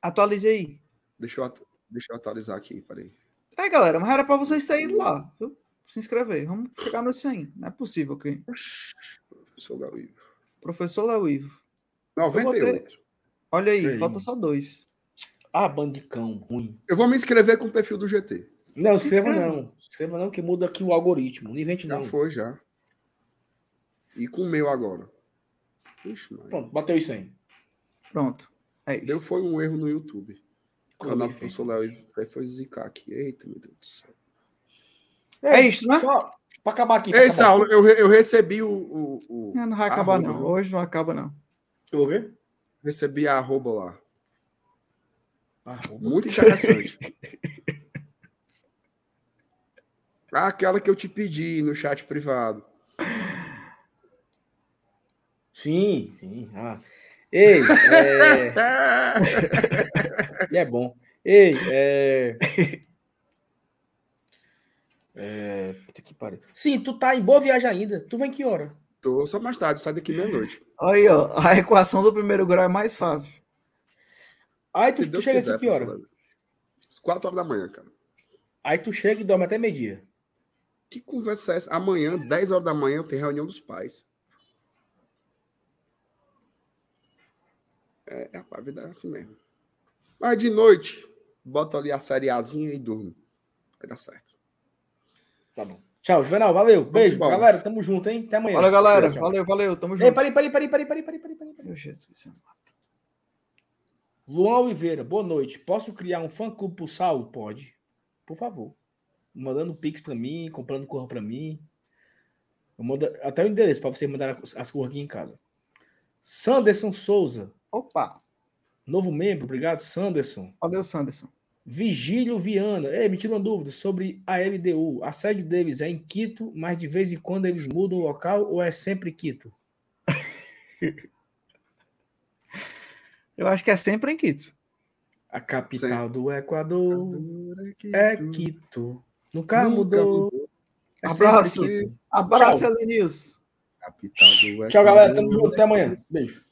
[SPEAKER 1] Atualize aí.
[SPEAKER 2] Deixa eu, atu- deixa eu atualizar aqui, peraí.
[SPEAKER 1] É, galera, mas era para vocês terem ido lá, viu? Se inscrever. Vamos chegar nos 100. Não é possível que.
[SPEAKER 2] Professor Léo Ivo.
[SPEAKER 1] Professor Léo Ivo.
[SPEAKER 2] 98.
[SPEAKER 1] Olha aí, falta só dois.
[SPEAKER 3] Ah, bandicão, ruim.
[SPEAKER 2] Eu vou me inscrever com o perfil do GT.
[SPEAKER 3] Não, escreva não. Escreva não, que muda aqui o algoritmo. Não invente
[SPEAKER 2] Já
[SPEAKER 3] não.
[SPEAKER 2] foi, já. E com o meu agora. Ixi.
[SPEAKER 3] Pronto, bateu isso aí.
[SPEAKER 1] Pronto. É isso.
[SPEAKER 2] Deu foi um erro no YouTube. O canal do professor Léo foi zicar aqui. Eita, meu Deus do céu.
[SPEAKER 1] É isso, né?
[SPEAKER 3] Só pra acabar aqui. pra
[SPEAKER 2] Ei,
[SPEAKER 3] acabar
[SPEAKER 2] Saulo, eu, eu recebi o. o, o-
[SPEAKER 1] Não, não vai acabar,
[SPEAKER 2] arroba,
[SPEAKER 1] não. Hoje não acaba, não.
[SPEAKER 3] vou ver.
[SPEAKER 2] Recebi a arroba lá.
[SPEAKER 3] Arroba.
[SPEAKER 2] Muito interessante. <laughs> Aquela que eu te pedi no chat privado.
[SPEAKER 3] Sim, sim. Ah. Ei, é... <laughs> e é bom. Ei, é... <laughs> é... Puta que pariu. Sim, tu tá em boa viagem ainda. Tu vem que hora?
[SPEAKER 2] Tô só mais tarde, sai daqui meia-noite.
[SPEAKER 1] Aí, ó. A equação do primeiro grau é mais fácil.
[SPEAKER 3] Aí tu, tu chega
[SPEAKER 2] quiser,
[SPEAKER 3] aqui que hora?
[SPEAKER 2] Às Quatro horas da manhã, cara.
[SPEAKER 3] Aí tu chega e dorme até meio-dia.
[SPEAKER 2] Que conversa é essa? Amanhã, 10 horas da manhã, eu tenho reunião dos pais. É, rapaz, a vida é assim mesmo. Mas de noite, bota ali a série Azinha e durmo. Vai dar certo.
[SPEAKER 3] Tá bom. Tchau, Juvenal. Valeu. Beijo.
[SPEAKER 2] embora.
[SPEAKER 3] Galera, tamo junto, hein? Até amanhã.
[SPEAKER 1] Valeu, galera.
[SPEAKER 3] Tchau.
[SPEAKER 1] Valeu, valeu. Tamo
[SPEAKER 3] Ei,
[SPEAKER 1] junto.
[SPEAKER 3] peraí, peraí, peraí, peraí, peraí, peraí, peraí, peraí.
[SPEAKER 1] Meu Jesus.
[SPEAKER 3] Luan Oliveira, boa noite. Posso criar um fã clube pro Saulo? Pode. Por favor. Mandando pix pra mim, comprando cor pra mim. Eu mando até o endereço para você mandar as- cores aqui em casa. Sanderson Souza,
[SPEAKER 1] Opa.
[SPEAKER 3] novo membro, obrigado, Sanderson.
[SPEAKER 1] Valeu, Sanderson.
[SPEAKER 3] Vigílio Viana, Ei, me tira uma dúvida sobre a LDU. A sede deles é em Quito, mas de vez em quando eles mudam o local ou é sempre Quito? <laughs>
[SPEAKER 1] Eu acho que é sempre em Quito.
[SPEAKER 3] A capital
[SPEAKER 2] Sim.
[SPEAKER 3] do Equador é Quito. Nunca,
[SPEAKER 2] Nunca
[SPEAKER 3] mudou. É
[SPEAKER 1] Abraço.
[SPEAKER 3] Quito.
[SPEAKER 1] Abraço. Elenils.
[SPEAKER 2] Capital do
[SPEAKER 3] Tchau, galera. Tamo junto. Até amanhã. Beijo.